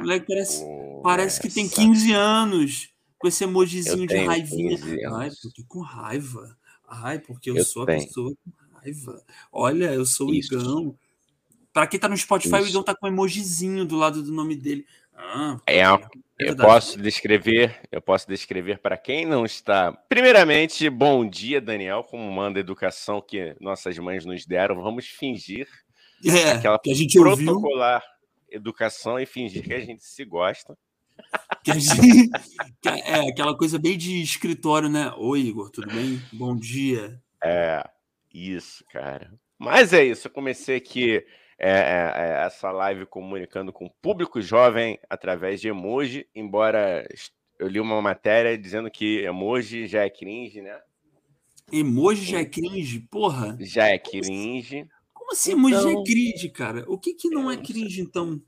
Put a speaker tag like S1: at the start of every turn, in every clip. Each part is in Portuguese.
S1: O moleque parece, parece que tem 15 anos. Com esse emojizinho de raivinha. Ai, porque com raiva. Ai, porque eu, eu sou tenho. a pessoa com raiva. Olha, eu sou o Igão. Para quem tá no Spotify, Isso. o Igão tá com um emojizinho do lado do nome dele.
S2: Ah, é, eu posso descrever, eu posso descrever para quem não está. Primeiramente, bom dia, Daniel, como manda a educação que nossas mães nos deram. Vamos fingir
S1: é, aquela que a gente
S2: protocolar ouviu. Educação e fingir que a gente se gosta.
S1: Que gente, é aquela coisa bem de escritório, né? Oi, Igor, tudo bem? Bom dia.
S2: É, isso, cara. Mas é isso, eu comecei aqui é, é, é, essa live comunicando com o público jovem através de emoji, embora eu li uma matéria dizendo que emoji já é cringe, né?
S1: Emoji já é cringe? Porra!
S2: Já é cringe.
S1: Como assim emoji então... já é cringe, cara? O que que não é cringe, então?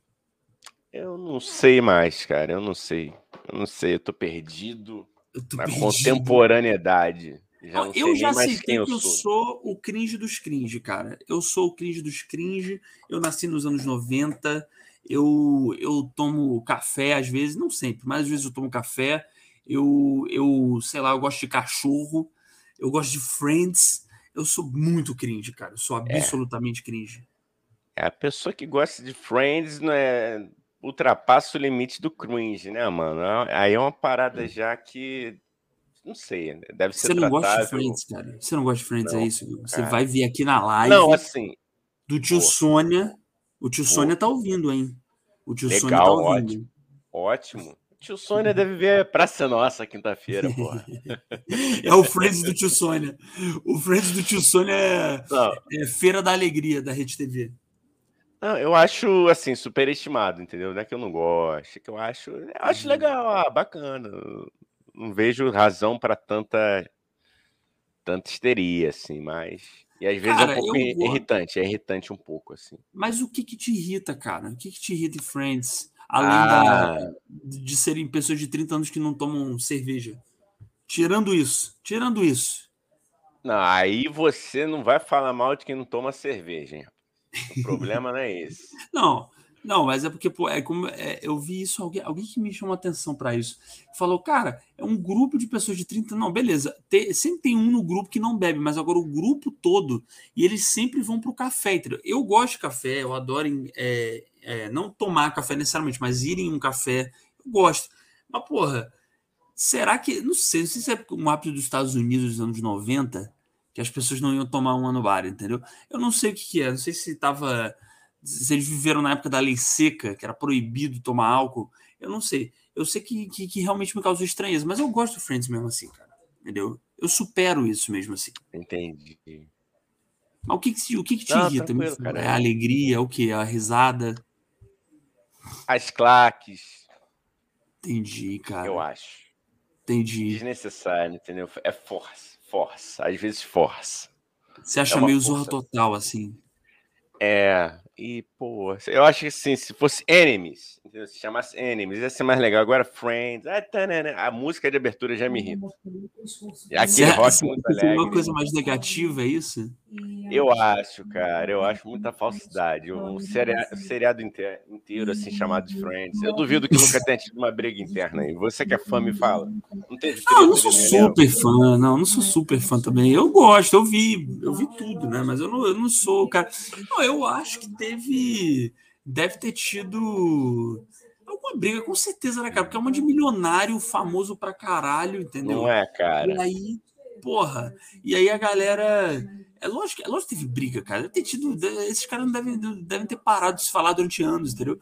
S2: Eu não sei mais, cara. Eu não sei. Eu não sei. Eu tô perdido eu tô na perdido. contemporaneidade.
S1: Já eu já citei que eu sou. sou. o cringe dos cringe, cara. Eu sou o cringe dos cringe. Eu nasci nos anos 90. Eu, eu tomo café às vezes, não sempre, mas às vezes eu tomo café. Eu, eu, sei lá, eu gosto de cachorro. Eu gosto de Friends. Eu sou muito cringe, cara. Eu sou é. absolutamente é. cringe.
S2: É a pessoa que gosta de Friends, não é ultrapassa o limite do cringe, né, mano? Aí é uma parada já que não sei, deve ser
S1: Você não
S2: tratável.
S1: gosta de Friends, cara? Você não gosta de Friends, é não, é isso? Você cara. vai vir aqui na live.
S2: Não, assim.
S1: Do tio pô. Sônia. O tio pô. Sônia tá ouvindo, hein? O tio Legal, Sônia tá ouvindo.
S2: Ótimo. ótimo. O tio Sônia deve ver Praça Nossa quinta-feira, porra.
S1: é o Friends do tio Sônia. O Friends do tio Sônia é, é Feira da Alegria da Rede TV.
S2: Não, eu acho, assim, superestimado, entendeu? Não é que eu não gosto, é que eu acho, eu acho uhum. legal, ah, bacana não vejo razão para tanta tanta histeria, assim, mas. E às vezes cara, é um pouco irritante, é irritante um pouco, assim.
S1: Mas o que que te irrita, cara? O que que te irrita em Friends? Além ah. da, de serem pessoas de 30 anos que não tomam cerveja. Tirando isso, tirando isso.
S2: Não, aí você não vai falar mal de quem não toma cerveja, hein? O problema não é esse.
S1: Não, não, mas é porque pô, é como é, eu vi isso, alguém, alguém que me chamou atenção para isso. Falou, cara, é um grupo de pessoas de 30. Não, beleza. Tem, sempre tem um no grupo que não bebe, mas agora o grupo todo, e eles sempre vão pro café. Entendeu? Eu gosto de café, eu adoro é, é, não tomar café necessariamente, mas ir em um café, eu gosto. Mas, porra, será que. Não sei, não sei se é um hábito dos Estados Unidos dos anos 90, que as pessoas não iam tomar uma no bar, entendeu? Eu não sei o que, que é, não sei se tava se eles viveram na época da lei seca, que era proibido tomar álcool, eu não sei. Eu sei que, que, que realmente me causou estranheza, mas eu gosto do Friends mesmo assim, cara. Entendeu? Eu supero isso mesmo assim.
S2: Entendi.
S1: Mas o que, que, o que, que te não, irrita? Cara. É a alegria, o que? A risada?
S2: As claques.
S1: Entendi, cara.
S2: Eu acho.
S1: Entendi.
S2: Desnecessário, entendeu? É força, força. Às vezes força.
S1: Você acha é meio força. zorra total, assim?
S2: É, e, pô, eu acho que assim, se fosse Enemies, se chamasse Enemies, ia ser mais legal. Agora, Friends, ah, tá, né, né, a música de abertura já me irrita.
S1: Aquele rock muito alegre. uma coisa mais negativa, é isso?
S2: Eu acho, cara, eu acho muita falsidade. Um seriado, seriado inteiro, assim, chamado de Friends. Eu duvido que nunca tenha tido uma briga interna aí. Você que é fã, me fala.
S1: Não teve Não, eu não sou super fã, não, não sou super fã também. Eu gosto, eu vi, eu vi tudo, né? Mas eu não, eu não sou, cara. Não, eu acho que teve. Deve ter tido alguma briga, com certeza, né, cara? Porque é uma de milionário famoso pra caralho, entendeu?
S2: Não é, cara.
S1: E aí, porra, e aí a galera. É lógico, é lógico que teve briga, cara. Deve ter tido. Esses caras não devem, devem ter parado de se falar durante anos, entendeu?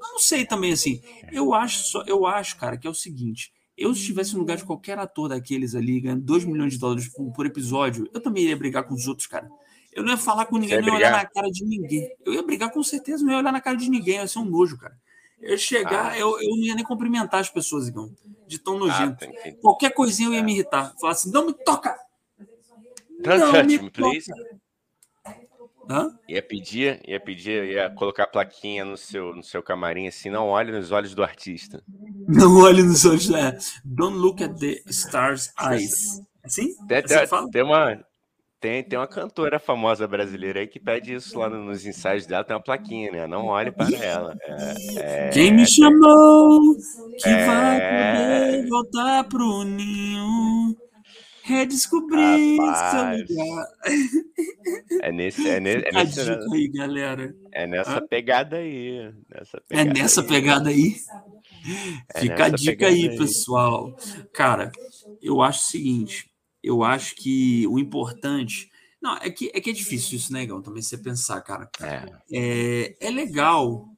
S1: Mas não sei também, assim. Eu acho, só, eu acho, cara, que é o seguinte. Eu, se estivesse no lugar de qualquer ator daqueles ali, ganhando 2 milhões de dólares por, por, episódio, eu também iria brigar com os outros, cara. Eu não ia falar com ninguém, não ia olhar na cara de ninguém. Eu ia brigar com certeza, não ia olhar na cara de ninguém, ia ser um nojo, cara. Eu ia chegar, ah. eu, eu não ia nem cumprimentar as pessoas, Igão, de tão ah, nojento. Ah, Qualquer coisinha eu ia me irritar. Falar assim, não me toca!
S2: Don't não touch me, me please. Hã? Ia pedir, ia pedir, ia colocar a plaquinha no seu, no seu camarim assim, não olhe nos olhos do artista.
S1: Não olhe nos olhos, é. Don't look at the stars eyes. Assim?
S2: Tem, assim tem, tem uma, Tem, tem uma cantora famosa brasileira aí que pede isso lá nos ensaios dela, tem uma plaquinha, né? Não olhe para ela. É,
S1: é, Quem me chamou que é, vai poder voltar pro ninho redescobrir
S2: Rapaz, seu lugar. É nesse, é nesse, é nesse
S1: dica aí, galera.
S2: É nessa ah? pegada aí. Nessa
S1: é pegada é nessa
S2: aí.
S1: pegada aí. É Fica a dica aí, aí, pessoal. Cara, eu acho o seguinte eu acho que o importante. Não, é que é, que é difícil isso, né, Gão? Também você pensar, cara. É, é, é legal.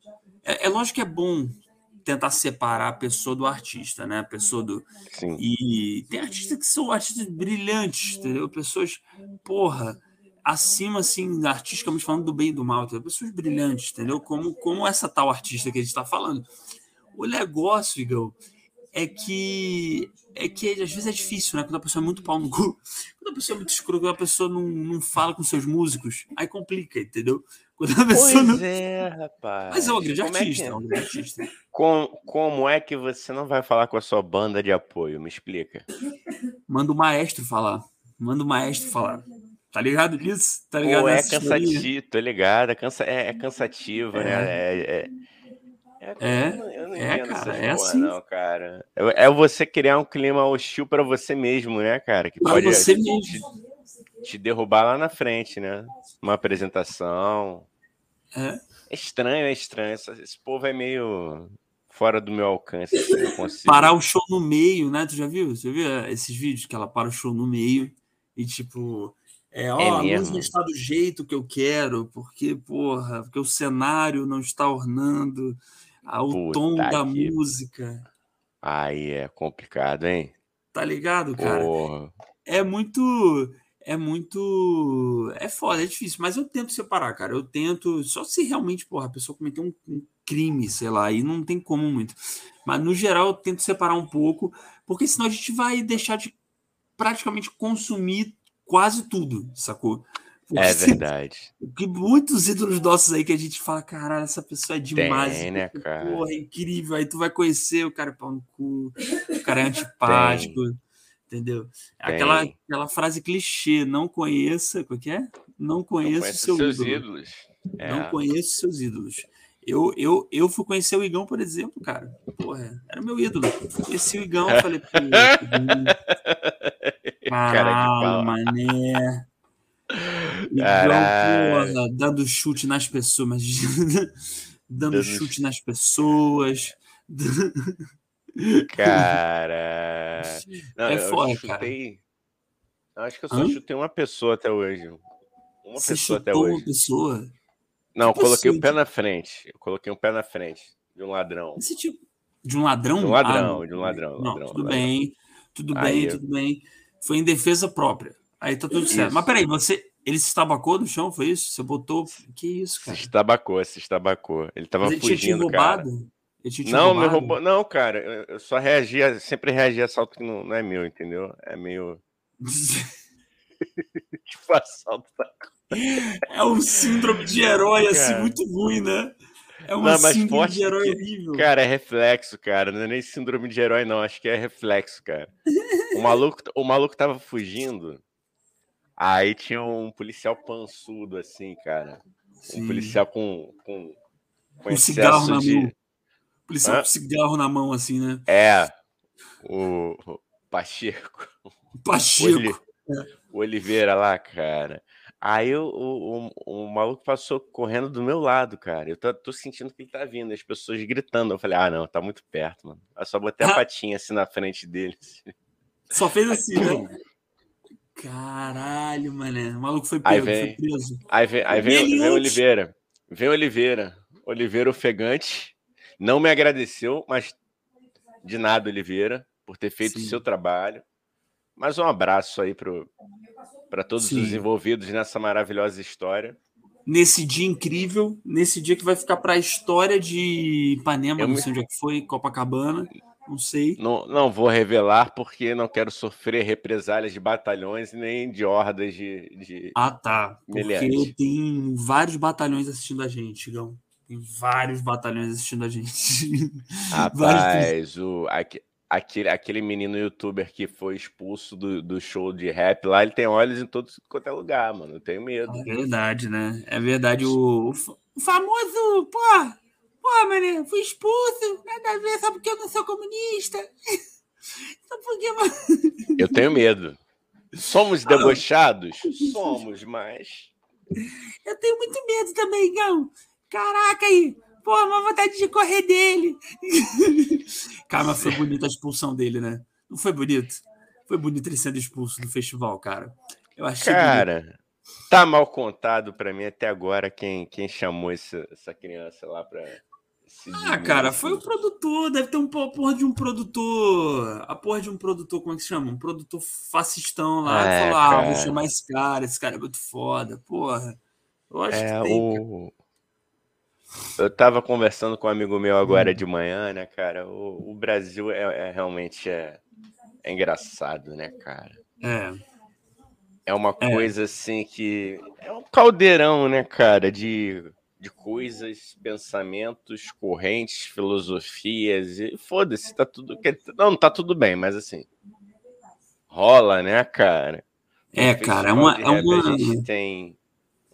S1: É, é lógico que é bom tentar separar a pessoa do artista, né? A pessoa do. Sim. E tem artistas que são artistas brilhantes, entendeu? Pessoas, porra, acima, assim, artisticamente falando do bem e do mal, entendeu? Pessoas brilhantes, entendeu? Como, como essa tal artista que a gente está falando. O negócio, Igor, é que é que às vezes é difícil, né? Quando a pessoa é muito pau no cu, quando a pessoa é muito escura, quando a pessoa não, não fala com seus músicos, aí complica, entendeu? Quando a pessoa
S2: pois não... é, rapaz.
S1: Mas é um grande como artista, é, que... é um grande artista.
S2: Como, como é que você não vai falar com a sua banda de apoio? Me explica.
S1: Manda o maestro falar. Manda o maestro falar. Tá ligado nisso? Tá ligado
S2: Pô, é cansativo, tô ligado. É, cansa... é, é cansativo, né? é. É, é
S1: é, é, eu não é cara, é assim. Não,
S2: cara. É, é você criar um clima hostil para você mesmo, né, cara? Que
S1: pra pode você te, mesmo.
S2: te derrubar lá na frente, né? Uma apresentação.
S1: É, é
S2: estranho, é estranho. Esse, esse povo é meio fora do meu alcance.
S1: Assim, Parar o show no meio, né? Tu já viu? Você viu eh, esses vídeos que ela para o show no meio e tipo. É, ó, é a luz não está do jeito que eu quero, porque, porra, porque o cenário não está ornando ao Puta tom da que... música.
S2: Aí é complicado, hein?
S1: Tá ligado, cara? Porra. É muito. É muito. É foda, é difícil, mas eu tento separar, cara. Eu tento. Só se realmente, porra, a pessoa cometeu um, um crime, sei lá, aí não tem como muito. Mas no geral eu tento separar um pouco, porque senão a gente vai deixar de praticamente consumir quase tudo, sacou?
S2: É verdade.
S1: Que muitos ídolos nossos aí que a gente fala, caralho, essa pessoa é demais.
S2: Tem, né, cara?
S1: Porra, é incrível. Aí tu vai conhecer o cara é pau no cu, o cara é antipático, Tem. entendeu? Tem. Aquela, aquela frase clichê, não conheça, o que é? Não conheça seu seus ídolo. ídolos. É. Não conheço seus ídolos. Eu, eu, eu fui conhecer o Igão, por exemplo, cara. Porra, era meu ídolo. Conheci o Igão, falei, pô, caralho, mané. Dando chute nas pessoas, mas dando chute nas pessoas.
S2: Cara. Não, é foda, chutei... cara. Acho que eu só Hã? chutei uma pessoa até hoje. Uma Você pessoa até hoje. Uma
S1: pessoa?
S2: Não, que coloquei o um pé na frente. Eu coloquei um pé na frente de um ladrão.
S1: Esse tipo. De um ladrão?
S2: De um ladrão, ah, de um ladrão.
S1: Não,
S2: ladrão,
S1: tudo
S2: ladrão.
S1: bem, tudo Aí bem, eu... tudo bem. Foi em defesa própria. Aí tá tudo certo. Isso. Mas peraí, você. Ele se estabacou no chão, foi isso? Você botou. Que isso, cara?
S2: Se estabacou, se estabacou. Ele tava Mas ele fugindo, tinha te roubado? Cara. Ele tinha te não, roubado? me roubou. Não, cara, eu só reagia, sempre reagi a assalto que não, não é meu, entendeu? É meio.
S1: tipo, assalto É um síndrome de herói, assim, muito ruim, né? É uma não, síndrome de herói que, horrível.
S2: Cara, é reflexo, cara. Não é nem síndrome de herói, não. Acho que é reflexo, cara. O maluco, o maluco tava fugindo. Aí tinha um policial pançudo, assim, cara. Sim. Um policial com. com,
S1: com um cigarro na de... mão. Policial Hã? com cigarro na mão, assim, né?
S2: É. O, o Pacheco.
S1: Pacheco.
S2: O, Oliveira lá, cara. Aí o, o, o, maluco passou correndo do meu lado, cara. Eu tô, tô, sentindo que ele tá vindo, as pessoas gritando. Eu falei, ah, não, tá muito perto, mano. Eu só botei a patinha assim na frente dele.
S1: Só fez assim, né? Caralho, mané. O maluco foi, pego, aí vem, foi preso.
S2: Aí vem, aí vem, vem Oliveira. Vem Oliveira. Oliveira ofegante. Não me agradeceu, mas de nada, Oliveira, por ter feito Sim. o seu trabalho. Mas um abraço aí para todos Sim. os envolvidos nessa maravilhosa história.
S1: Nesse dia incrível, nesse dia que vai ficar para a história de Ipanema, Eu não sei me... onde é que foi, Copacabana. Não sei.
S2: Não, não vou revelar porque não quero sofrer represálias de batalhões nem de hordas de. de
S1: ah, tá. Porque tem vários batalhões assistindo a gente, Gão. Tem vários batalhões assistindo a gente.
S2: Rapaz, o, aqui, aquele, aquele menino youtuber que foi expulso do, do show de rap lá, ele tem olhos em todo quanto é lugar, mano. Eu tenho medo.
S1: É verdade, né? É verdade. O, o famoso, pô, pô, mano, fui expulso, nada a ver, só porque eu não sou comunista. Só porque, mano.
S2: Eu tenho medo. Somos debochados? Somos, mas.
S1: Eu tenho muito medo também, Gão. Caraca aí. Pô, uma vontade de correr dele. cara, mas foi bonita a expulsão dele, né? Não foi bonito? Foi bonito ele sendo expulso do festival, cara. Eu achei
S2: Cara, bonito. tá mal contado para mim até agora quem, quem chamou essa, essa criança lá pra.
S1: Ah, cara, foi o produtor, deve ter um porra de um produtor. A porra de um produtor, como é que se chama? Um produtor fascistão lá. É, falou: ah, vou chamar esse cara, esse cara é muito foda, porra.
S2: Eu acho é, que tem, o... Eu tava conversando com um amigo meu agora hum. de manhã, né, cara? O, o Brasil é, é realmente é, é, engraçado, né, cara?
S1: É.
S2: É uma é. coisa assim que é um caldeirão, né, cara, de, de coisas, pensamentos, correntes, filosofias e foda-se, tá tudo não, não tá tudo bem, mas assim rola, né, cara?
S1: É, cara, é uma, é uma...
S2: a gente tem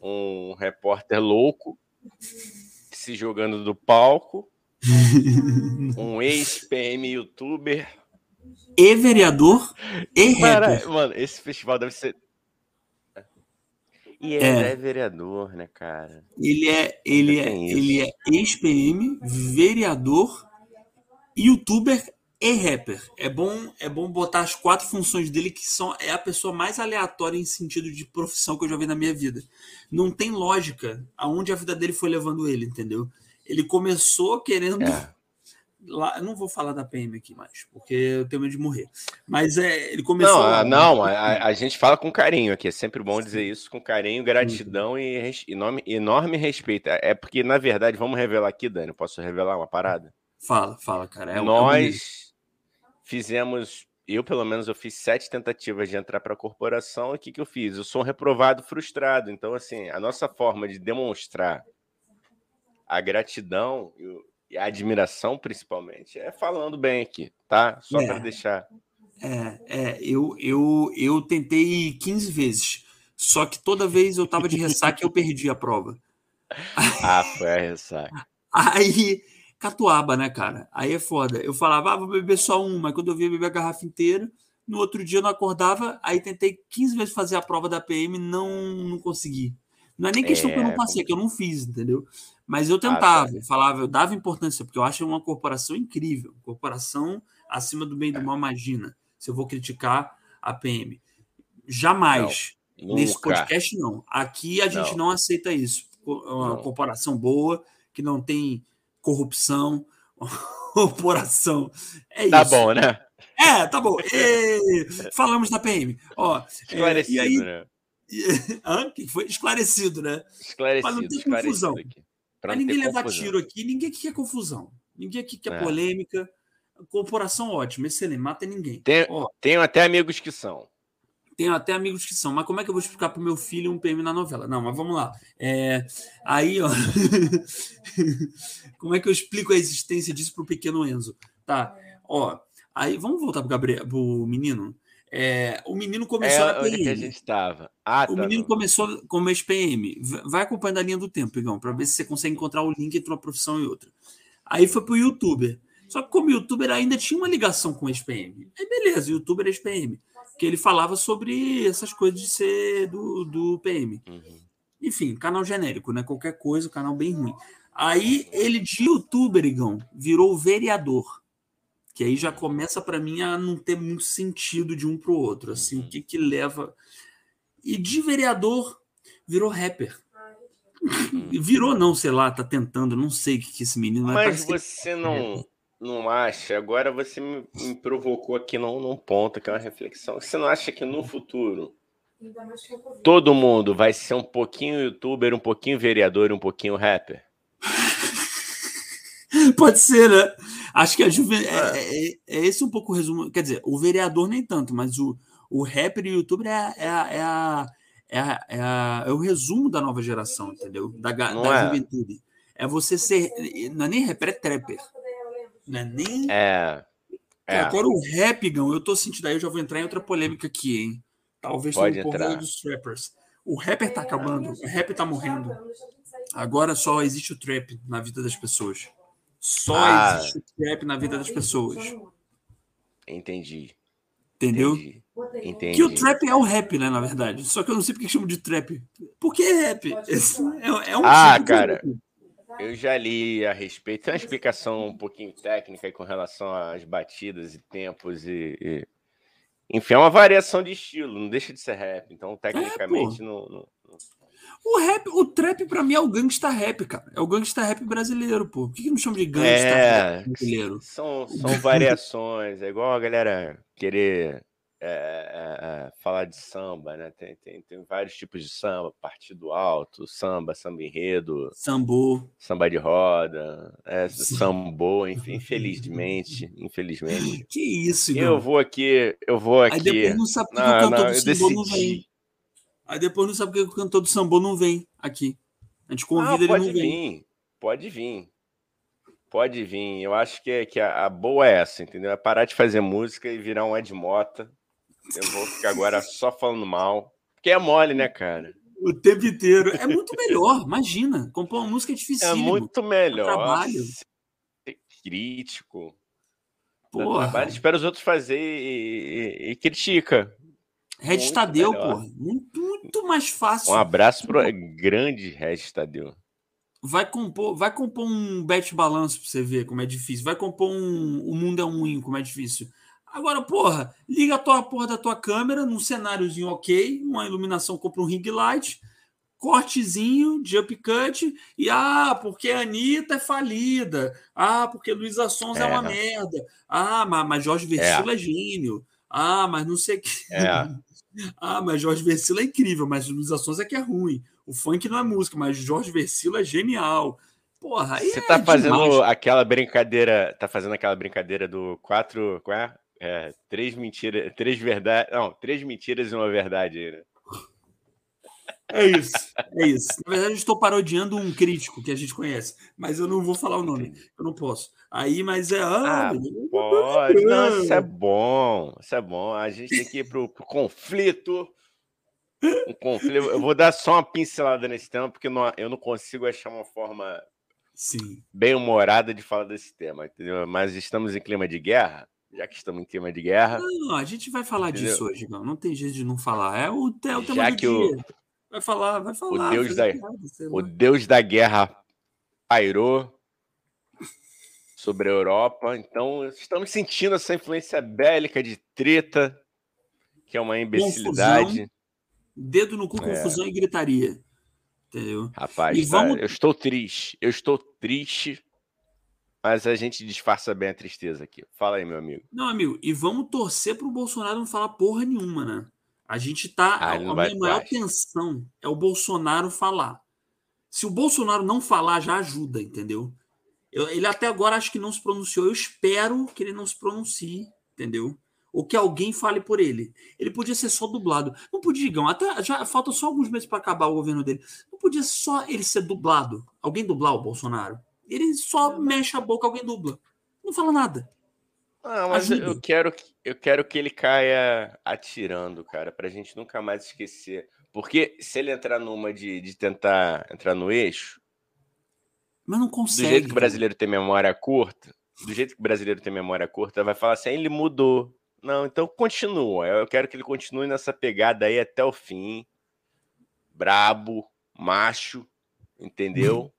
S2: um repórter louco se jogando do palco. um ex-PM youtuber.
S1: E vereador e Cara, rapper.
S2: Mano, esse festival deve ser. E ele é, é vereador, né, cara?
S1: Ele é, ele é, ele é ex-PM, vereador, youtuber e rapper. É bom, é bom botar as quatro funções dele que são é a pessoa mais aleatória em sentido de profissão que eu já vi na minha vida. Não tem lógica aonde a vida dele foi levando ele, entendeu? Ele começou querendo é. Lá, eu não vou falar da PM aqui mais, porque eu tenho medo de morrer. Mas é, ele começou
S2: Não, lá, não, a, a, gente fala com carinho aqui, é sempre bom dizer isso com carinho, gratidão uhum. e enorme, enorme respeito. É porque na verdade, vamos revelar aqui, Dani, posso revelar uma parada?
S1: Fala, fala, cara.
S2: É, Nós fizemos, eu pelo menos eu fiz sete tentativas de entrar para a corporação. O que, que eu fiz? Eu sou um reprovado frustrado. Então, assim, a nossa forma de demonstrar a gratidão e a admiração, principalmente, é falando bem aqui, tá? Só é, para deixar.
S1: É, é, eu, eu, eu tentei 15 vezes, só que toda vez eu tava de ressaca e eu perdi a prova.
S2: Ah, foi a ressaca.
S1: Aí catuaba, né, cara? Aí é foda. Eu falava, ah, vou beber só uma. Quando eu via beber a garrafa inteira, no outro dia eu não acordava. Aí tentei 15 vezes fazer a prova da PM, não, não consegui. Não é nem questão é, que eu não é, passei, que eu não fiz, entendeu? Mas eu tentava, ah, tá. falava, eu dava importância, porque eu acho uma corporação incrível. Corporação acima do bem e do é. mal, imagina. Se eu vou criticar a PM. Jamais. Não, Nesse podcast, não. Aqui a gente não, não aceita isso. Uma não. corporação boa, que não tem corrupção, corporação. É
S2: tá
S1: isso.
S2: Tá bom, né?
S1: É, tá bom. E... Falamos da PM. Ó,
S2: Esclarecido, é, aí... né?
S1: Que foi esclarecido, né?
S2: Esclarecido. Para
S1: não ter confusão. Para ninguém levar confusão. tiro aqui, ninguém aqui quer confusão. Ninguém aqui quer é. polêmica. Corporação ótima, excelente, mata ninguém.
S2: Tem, tenho até amigos que são.
S1: Tenho até amigos que são, mas como é que eu vou explicar para o meu filho um PM na novela? Não, mas vamos lá. É, aí, ó. como é que eu explico a existência disso para o pequeno Enzo? Tá, ó. Aí, vamos voltar para o menino? É, o menino começou
S2: é, na PM. que a gente estava. Ah,
S1: o tá menino bom. começou como ex-PM. Vai acompanhando a linha do tempo, Igão, para ver se você consegue encontrar o link entre uma profissão e outra. Aí foi para o youtuber. Só que como youtuber ainda tinha uma ligação com ex-PM. Aí beleza, youtuber é ex-PM que ele falava sobre essas coisas de ser do, do PM. Uhum. Enfim, canal genérico, né? Qualquer coisa, canal bem ruim. Aí ele de youtuber, Igão, virou vereador. Que aí já começa para mim a não ter muito sentido de um para o outro. Assim, uhum. o que que leva. E de vereador virou rapper. Uhum. Virou, não, sei lá, tá tentando, não sei o que, que esse menino
S2: Mas você não. Não acha? Agora você me, me provocou aqui num, num ponto, que é uma reflexão. Você não acha que no futuro todo mundo vai ser um pouquinho youtuber, um pouquinho vereador, um pouquinho rapper?
S1: Pode ser, né? Acho que a juventude. É, é, é, é, esse um pouco o resumo. Quer dizer, o vereador nem tanto, mas o, o rapper e o youtuber é, é, a, é, a, é, a, é, a, é o resumo da nova geração, entendeu? Da, da é? juventude. É você ser. Não é nem rapper, é trapper. Não é nem.
S2: É.
S1: É. Agora o rap, Gão, eu tô sentindo aí, eu já vou entrar em outra polêmica aqui, hein? Talvez
S2: Pode entrar.
S1: dos trappers. O rapper tá acabando, o rap tá morrendo. Agora só existe o trap na vida das pessoas. Só ah, existe o trap na vida das pessoas.
S2: Entendi.
S1: Entendeu?
S2: Entendi. Entendi.
S1: Que o trap é o rap, né, na verdade. Só que eu não sei porque chamam de trap. Por que é rap? É, é um
S2: ah, tipo cara. Eu já li a respeito. Tem uma explicação um pouquinho técnica com relação às batidas e tempos e, e... Enfim, é uma variação de estilo, não deixa de ser rap. Então, tecnicamente, é, não, não,
S1: O rap, o trap pra mim é o gangsta rap, cara. É o gangsta rap brasileiro, pô. Por que, que não chama de gangsta
S2: é, rap brasileiro? São, são variações. É igual a galera querer é, é, falar de samba, né? Tem, tem, tem vários tipos de samba, partido alto, samba, samba enredo,
S1: sambô,
S2: samba de roda, é, sambô, enfim, infelizmente, infelizmente.
S1: Que isso,
S2: Eu vou aqui, eu vou aqui. Aí
S1: depois não sabe não, não, não vem. Aí depois não sabe porque o cantor do sambô não vem aqui. A gente convida ah, ele não
S2: vir,
S1: vem.
S2: Pode vir. Pode vir. Eu acho que, que a, a boa é essa, entendeu? É parar de fazer música e virar um Ed Mota eu vou ficar agora só falando mal. Porque é mole, né, cara?
S1: O tempo inteiro. É muito melhor, imagina. Compor uma música é difícil.
S2: É muito melhor. trabalho. Ser crítico. Porra. Trabalho, espera os outros fazer e, e, e critica.
S1: Red Tadeu, pô. Muito, muito mais fácil.
S2: Um abraço pro grande Red Tadeu.
S1: Vai compor, vai compor um bet balanço pra você ver como é difícil. Vai compor um O Mundo é um como é difícil. Agora, porra, liga a tua porra da tua câmera num cenáriozinho ok, uma iluminação, compra um ring light, cortezinho, jump cut, e ah, porque a Anitta é falida, ah, porque Luísa Sons é. é uma merda, ah, mas, mas Jorge Versilo é. é gênio, ah, mas não sei o que.
S2: É.
S1: ah, mas Jorge Versilo é incrível, mas Luísa Sons é que é ruim. O funk não é música, mas Jorge Versilo é genial. Porra, aí Você
S2: tá é fazendo demais. aquela brincadeira, tá fazendo aquela brincadeira do quatro, qual é? É, três mentiras, três verdades. Não, três mentiras e uma verdade aí, né?
S1: É isso, é isso. Na verdade, eu estou parodiando um crítico que a gente conhece, mas eu não vou falar o nome, eu não posso. Aí, mas é.
S2: Ah, ah pode. Não, isso é bom, isso é bom. A gente tem que ir para o conflito. Um conflito. Eu vou dar só uma pincelada nesse tema, porque não, eu não consigo achar uma forma
S1: Sim.
S2: bem humorada de falar desse tema, entendeu? Mas estamos em clima de guerra já que estamos em clima de guerra.
S1: Não, a gente vai falar entendeu? disso hoje, não. Não tem jeito de não falar. É o, é o tema já do que dia. O, vai falar, vai falar.
S2: O Deus, da, o Deus da guerra pairou sobre a Europa. Então, estamos sentindo essa influência bélica de treta, que é uma imbecilidade. Confusão,
S1: dedo no cu, é. confusão e gritaria. Entendeu?
S2: Rapaz, tá, vamos... eu estou triste. Eu estou triste mas a gente disfarça bem a tristeza aqui. Fala aí, meu amigo.
S1: Não, amigo, e vamos torcer para o Bolsonaro não falar porra nenhuma, né? A gente tá. Ah, a minha maior tensão é o Bolsonaro falar. Se o Bolsonaro não falar, já ajuda, entendeu? Eu, ele até agora acho que não se pronunciou. Eu espero que ele não se pronuncie, entendeu? Ou que alguém fale por ele. Ele podia ser só dublado. Não podia, Igão. Até já falta só alguns meses para acabar o governo dele. Não podia só ele ser dublado. Alguém dublar o Bolsonaro? Ele só mexe a boca, alguém dubla. Não fala nada.
S2: Ah, mas eu quero, eu quero que ele caia atirando, cara, pra gente nunca mais esquecer. Porque se ele entrar numa de, de tentar entrar no eixo.
S1: Mas não consegue.
S2: Do jeito que o brasileiro tem memória curta, do jeito que o brasileiro tem memória curta, vai falar assim: ele mudou. Não, então continua. Eu quero que ele continue nessa pegada aí até o fim. Brabo, macho, entendeu?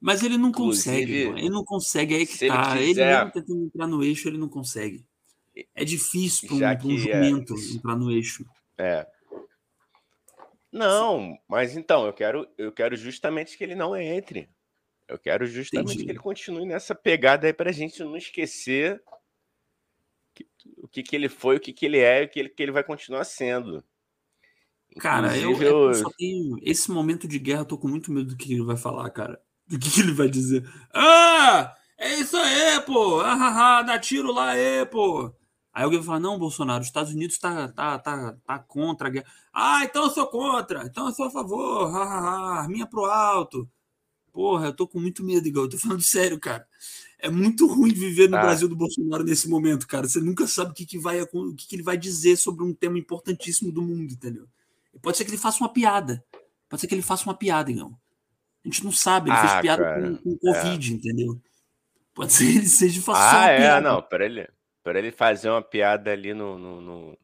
S1: Mas ele não consegue, ele não consegue, aí que tá. Ele, quiser... ele tentando entrar no eixo, ele não consegue. É difícil para um, um, jumento é... entrar no eixo.
S2: É. Não, mas então, eu quero, eu quero justamente que ele não entre. Eu quero justamente Entendi. que ele continue nessa pegada aí para a gente não esquecer que, o que, que ele foi, o que, que ele é e o que ele, que ele vai continuar sendo.
S1: Cara, eu, eu... eu, só tenho. Esse momento de guerra, eu tô com muito medo do que ele vai falar, cara. O que, que, ele vai dizer? Ah, é isso aí, pô! Ah, ah, dá tiro lá aí, pô! Aí alguém vai falar: não, Bolsonaro, os Estados Unidos tá, tá, tá, tá contra a guerra. Ah, então eu sou contra, então eu sou a favor, ah, ah, arminha pro alto. Porra, eu tô com muito medo, igual, eu tô falando sério, cara. É muito ruim viver no ah. Brasil do Bolsonaro nesse momento, cara. Você nunca sabe o que, que, vai, o que, que ele vai dizer sobre um tema importantíssimo do mundo, entendeu? Pode ser que ele faça uma piada. Pode ser que ele faça uma piada, não. A gente não sabe. Ele ah, fez piada cara, com, com Covid, é. entendeu? Pode ser que ele seja faça ah,
S2: é,
S1: piada.
S2: não. Ele, para ele fazer uma piada ali no, no, no...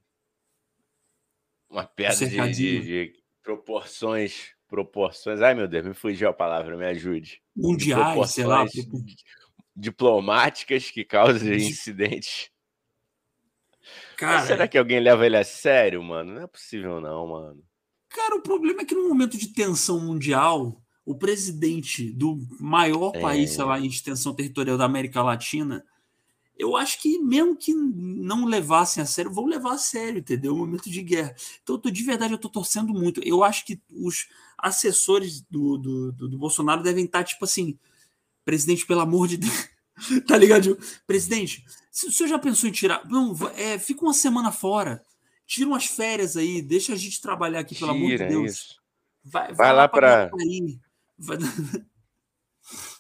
S2: uma piada de, de, de proporções proporções. Ai, meu Deus, me fugiu a palavra, me ajude.
S1: Mundiais, sei lá.
S2: Diplomáticas que causam incidentes. Cara, será que alguém leva ele a sério, mano? Não é possível, não, mano.
S1: Cara, o problema é que no momento de tensão mundial, o presidente do maior é... país, sei lá, em extensão territorial da América Latina, eu acho que mesmo que não levassem a sério, vão levar a sério, entendeu? O momento de guerra. Então, tô, de verdade, eu tô torcendo muito. Eu acho que os assessores do, do, do, do Bolsonaro devem estar, tipo assim, presidente, pelo amor de Deus. tá ligado? Presidente, se o senhor já pensou em tirar. Não, é, fica uma semana fora. Tira umas férias aí, deixa a gente trabalhar aqui, pelo Tira, amor de Deus. Isso.
S2: Vai, vai, vai lá, lá para.
S1: Vai...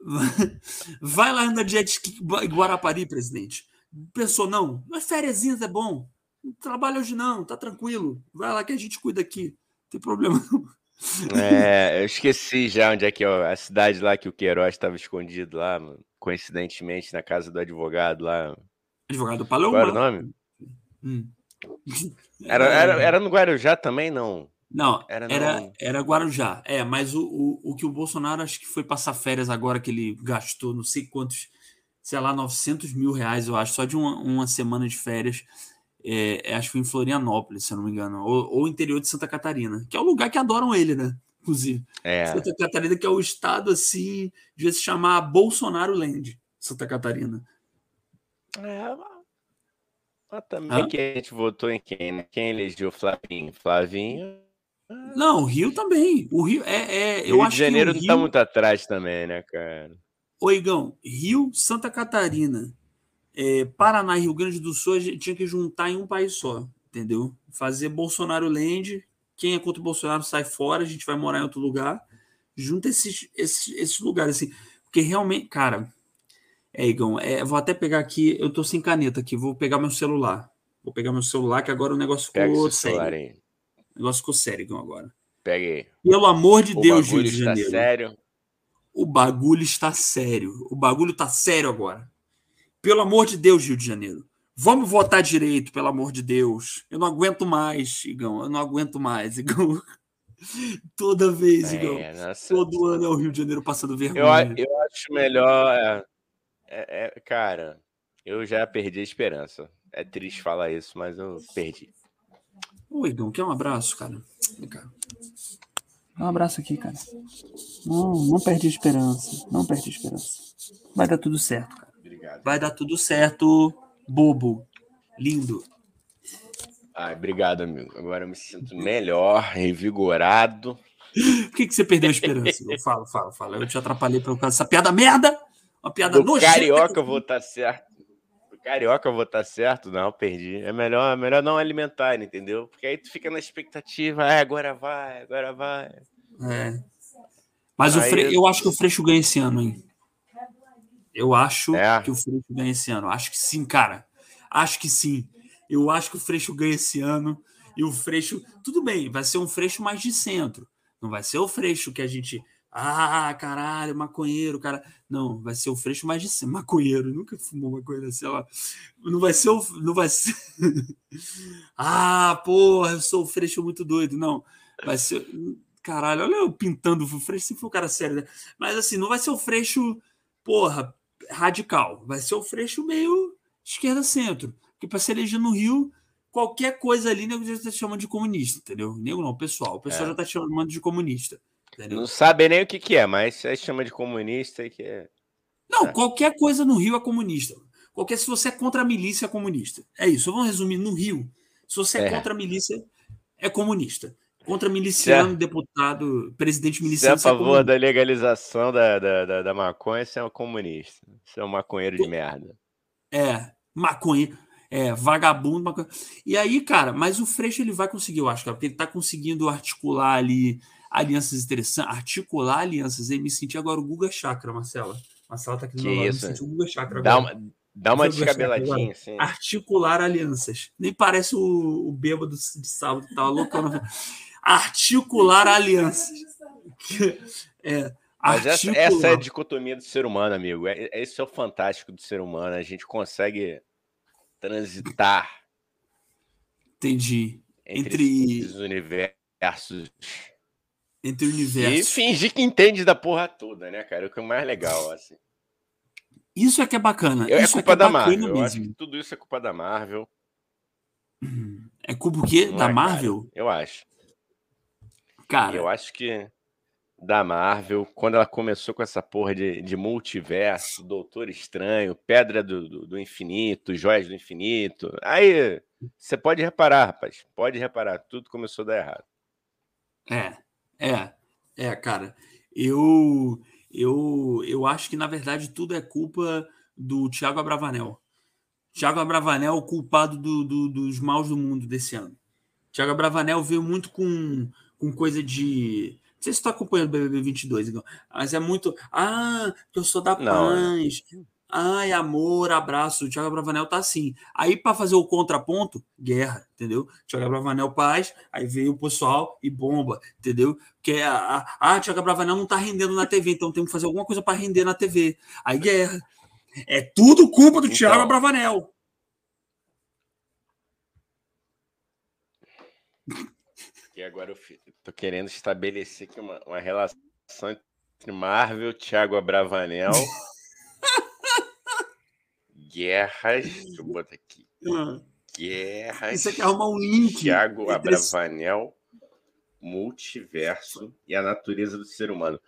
S1: vai lá andar de jet ski em Guarapari, presidente. Pensou, não, mas férias é bom. Não trabalha hoje não, tá tranquilo. Vai lá que a gente cuida aqui. Não tem problema não.
S2: É, eu esqueci já onde é que é a cidade lá que o Queiroz estava escondido lá, mano. coincidentemente na casa do advogado lá.
S1: Advogado Paloma.
S2: Qual era o nome? Hum. Era, era, era no Guarujá também, não?
S1: Não, era, era, era Guarujá. É, mas o, o, o que o Bolsonaro acho que foi passar férias agora que ele gastou não sei quantos, sei lá, 900 mil reais, eu acho, só de uma, uma semana de férias. É, é, acho que foi em Florianópolis, se eu não me engano, ou, ou interior de Santa Catarina, que é o lugar que adoram ele, né? Inclusive.
S2: É.
S1: Santa Catarina, que é o estado assim, devia se chamar Bolsonaro Land, Santa Catarina.
S2: É, mas também que a gente votou em quem? Né? Quem elegeu Flavinho? Flavinho.
S1: Não, o Rio também. O Rio é. é
S2: Rio
S1: eu
S2: acho de Janeiro que Rio... não tá muito atrás também, né, cara?
S1: Ô, Igão, Rio, Santa Catarina é, Paraná e Rio Grande do Sul a gente tinha que juntar em um país só, entendeu? Fazer Bolsonaro Land, quem é contra o Bolsonaro sai fora, a gente vai morar em outro lugar. Junta esses, esses, esses lugares, assim. Porque realmente, cara, é, Igão, é, vou até pegar aqui, eu tô sem caneta aqui, vou pegar meu celular. Vou pegar meu celular, que agora o negócio ficou sério. O negócio ficou sério, agora.
S2: Peguei.
S1: Pelo amor de o Deus, Rio de Janeiro.
S2: sério.
S1: O bagulho está sério. O bagulho tá sério agora. Pelo amor de Deus, Rio de Janeiro. Vamos votar direito, pelo amor de Deus. Eu não aguento mais, Igão. Eu não aguento mais, Igão. Toda vez, é, Igão. Nossa, Todo ano é o Rio de Janeiro passando vergonha.
S2: Eu, eu acho melhor. É, é, é, cara, eu já perdi a esperança. É triste falar isso, mas eu perdi.
S1: Ô, Igão, quer um abraço, cara? Vem cá. Dá um abraço aqui, cara. Não, não perdi a esperança. Não perdi a esperança. Vai dar tudo certo, cara. Obrigado. Vai dar tudo certo, bobo. Lindo.
S2: Ai, obrigado, amigo. Agora eu me sinto melhor, revigorado.
S1: Por que, que você perdeu a esperança? fala, fala, fala. Eu te atrapalhei por causa dessa piada merda. Uma piada
S2: Do nojenta. Carioca eu vou estar tá certo. Carioca eu vou estar tá certo. Não, perdi. É melhor, é melhor não alimentar, entendeu? Porque aí tu fica na expectativa. Ah, agora vai, agora vai.
S1: É. Mas aí o Fre... eu... eu acho que o Freixo ganha esse ano, hein? Eu acho é. que o Freixo ganha esse ano. Acho que sim, cara. Acho que sim. Eu acho que o Freixo ganha esse ano. E o Freixo, tudo bem, vai ser um Freixo mais de centro. Não vai ser o Freixo que a gente. Ah, caralho, maconheiro, cara. Não, vai ser o Freixo mais de centro. Maconheiro, nunca fumou maconheiro, sei lá. Não vai ser o. Não vai ser. ah, porra, eu sou o Freixo muito doido. Não, vai ser. Caralho, olha eu pintando o Freixo, se for um cara sério, né? Mas assim, não vai ser o Freixo, porra, radical. Vai ser o Freixo meio esquerda-centro. Porque para se eleger no Rio, qualquer coisa ali, nego já está chamando de comunista, entendeu? Nego não, pessoal. O pessoal é. já está chamando de comunista. Entendeu?
S2: Não sabe nem o que, que é, mas aí chama de comunista e que é.
S1: Não, é. qualquer coisa no Rio é comunista. Qualquer, se você é contra a milícia, é comunista. É isso. Vamos resumir: no Rio, se você é, é. contra a milícia, é comunista. Contra miliciano, é, deputado, presidente miliciano.
S2: Você é a favor da legalização da, da, da, da, maconha, você é um comunista. Você é um maconheiro de merda.
S1: É, maconha. É, vagabundo. Maconha. E aí, cara, mas o Freixo ele vai conseguir, eu acho, cara, porque ele tá conseguindo articular ali alianças interessantes, articular alianças. E me senti agora o Guga Chakra, Marcela. Marcelo tá aqui do
S2: Que
S1: meu lado, me senti um Google Chakra
S2: Dá
S1: agora.
S2: uma, dá uma descabeladinha, assim.
S1: Articular alianças. Nem parece o, o bêbado de sábado que tava loucão. Articular alianças. É,
S2: Mas essa,
S1: articular.
S2: essa é a dicotomia do ser humano, amigo. É, é- esse é o fantástico do ser humano. A gente consegue transitar
S1: Entendi.
S2: entre,
S1: Entre-
S2: esses universos
S1: Entre o
S2: e fingir que entende da porra toda, né, cara? O que é o mais legal, assim.
S1: Isso é que é bacana.
S2: É
S1: isso
S2: culpa
S1: é é
S2: da Marvel. Eu acho
S1: mesmo.
S2: que tudo isso é culpa da Marvel.
S1: É culpa o quê?
S2: Não
S1: da
S2: é, cara?
S1: Marvel?
S2: Eu acho.
S1: Cara,
S2: Eu acho que da Marvel, quando ela começou com essa porra de, de multiverso, Doutor Estranho, Pedra do, do, do Infinito, Joias do Infinito, aí você pode reparar, rapaz. Pode reparar, tudo começou a dar errado.
S1: É, é, é, cara. Eu, eu, eu acho que na verdade tudo é culpa do Thiago Abravanel. Thiago Abravanel é o culpado do, do- dos maus do mundo desse ano. Thiago Abravanel veio muito com, com coisa de. Não sei se você está acompanhando o BBB 22, Igor, mas é muito. Ah, eu sou da
S2: Não, é.
S1: paz. Ai, amor, abraço. O Thiago Abravanel tá assim. Aí, para fazer o contraponto, guerra, entendeu? Thiago Abravanel paz, aí veio o pessoal e bomba, entendeu? Que é a, a, ah, Thiago Abravanel não tá rendendo na TV, então tem que fazer alguma coisa para render na TV. Aí, guerra. É tudo culpa do
S2: Então.
S1: Thiago Abravanel.
S2: E agora eu tô querendo estabelecer aqui uma, uma relação entre Marvel, Thiago Abravanel, guerras. Deixa eu botar aqui.
S1: Ah,
S2: Guerras.
S1: Você quer arrumar um link?
S2: Tiago Abravanel, multiverso e a natureza do ser humano.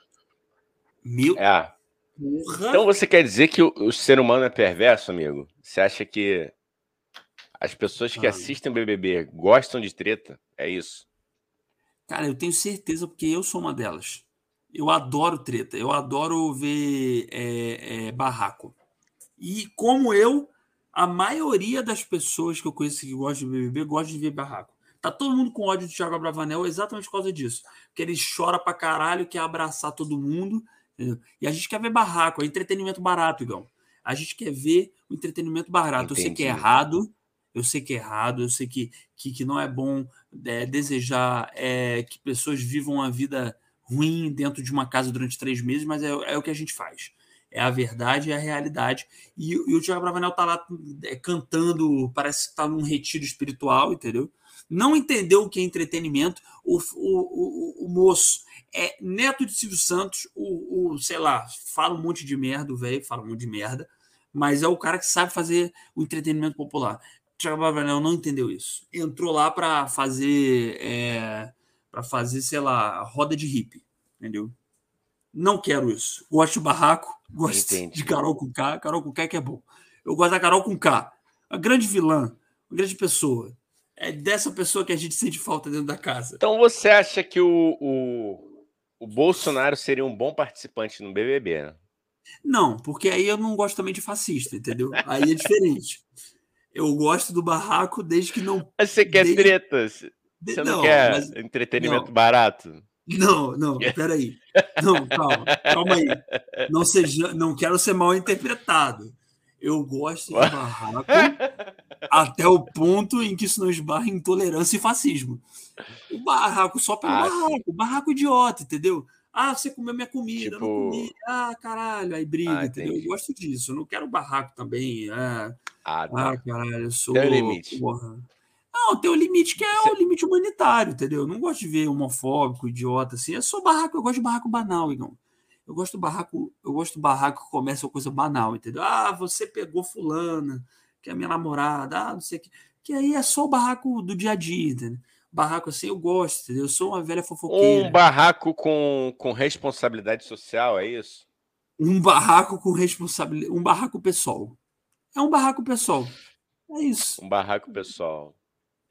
S1: Meu
S2: É.
S1: porra.
S2: Então você quer dizer que o, o ser humano é perverso, amigo? Você acha que as pessoas que
S1: Ah.
S2: assistem o BBB gostam de treta? É isso?
S1: Cara, eu tenho certeza porque eu sou uma delas. Eu adoro treta, eu adoro ver é, é, barraco. E como eu, a maioria das pessoas que eu conheço que gostam de BBB gostam de ver barraco. Tá todo mundo com ódio do Thiago Abravanel exatamente por causa disso. Porque ele chora pra caralho, quer abraçar todo mundo. entendeu? E a gente quer ver barraco, é entretenimento barato, Igão. A gente quer ver o entretenimento barato. Eu sei que é
S2: Entendi.
S1: errado, eu sei que é errado, eu sei que, que, que não é bom é, desejar é, que pessoas vivam a vida ruim dentro de uma casa durante três meses, mas é, é o que a gente faz. É a verdade, é a realidade. E, e o Thiago Bravanel tá lá é, cantando, parece que tá num retiro espiritual, entendeu? Não entendeu o que é entretenimento. O, o, o, o moço é neto de Silvio Santos, o, sei lá, fala um monte de merda, o velho fala um monte de merda, mas é o cara que sabe fazer o entretenimento popular. Thiago Bravanel não entendeu isso. Entrou lá para fazer, é, para fazer, sei lá, roda de hippie, entendeu? Não quero isso. Gosto de barraco, gosto
S2: Entendi.
S1: de Carol com K. Carol com K que é bom. Eu gosto da Carol com K. A grande vilã, uma grande pessoa. É dessa pessoa que a gente sente falta dentro da casa.
S2: Então você acha que o, o, o Bolsonaro seria um bom participante no BBB, né?
S1: Não, porque aí eu não gosto também de fascista, entendeu? Aí é diferente. Eu gosto do barraco desde que não.
S2: Mas você quer
S1: Desde-
S2: treta? Você
S1: de-
S2: não, quer
S1: mas-
S2: entretenimento
S1: não.
S2: barato?
S1: Não, não, peraí. Não, calma, calma aí. Não, seja, não quero ser mal interpretado. Eu gosto de barraco até o ponto em que isso não esbarra em intolerância e fascismo. O barraco só pelo
S2: Ah,
S1: barraco, barraco idiota, entendeu? Ah, você comeu minha comida, eu não
S2: Tipo-
S1: comi. Ah, caralho, aí briga,
S2: Ah,
S1: entendeu? Eu gosto disso. Eu não quero barraco também. Ah,
S2: Ah, tá.
S1: ah caralho, eu sou.
S2: Tem um limite.
S1: porra. Não, tem o limite que é o limite humanitário, entendeu? Eu não gosto de ver homofóbico, idiota, assim. Eu sou barraco, eu gosto de barraco banal, Igão. Eu gosto do barraco, eu gosto do barraco que começa uma coisa banal, entendeu? Ah, você pegou fulana, que é minha namorada, ah, não sei o que. Que aí é só o barraco do dia a dia, entendeu? Barraco assim eu gosto, entendeu? Eu sou uma velha fofoqueira.
S2: Um barraco com, com responsabilidade social, é isso?
S1: Um barraco com responsabilidade. Um barraco pessoal. É um barraco pessoal. É isso.
S2: Um barraco pessoal.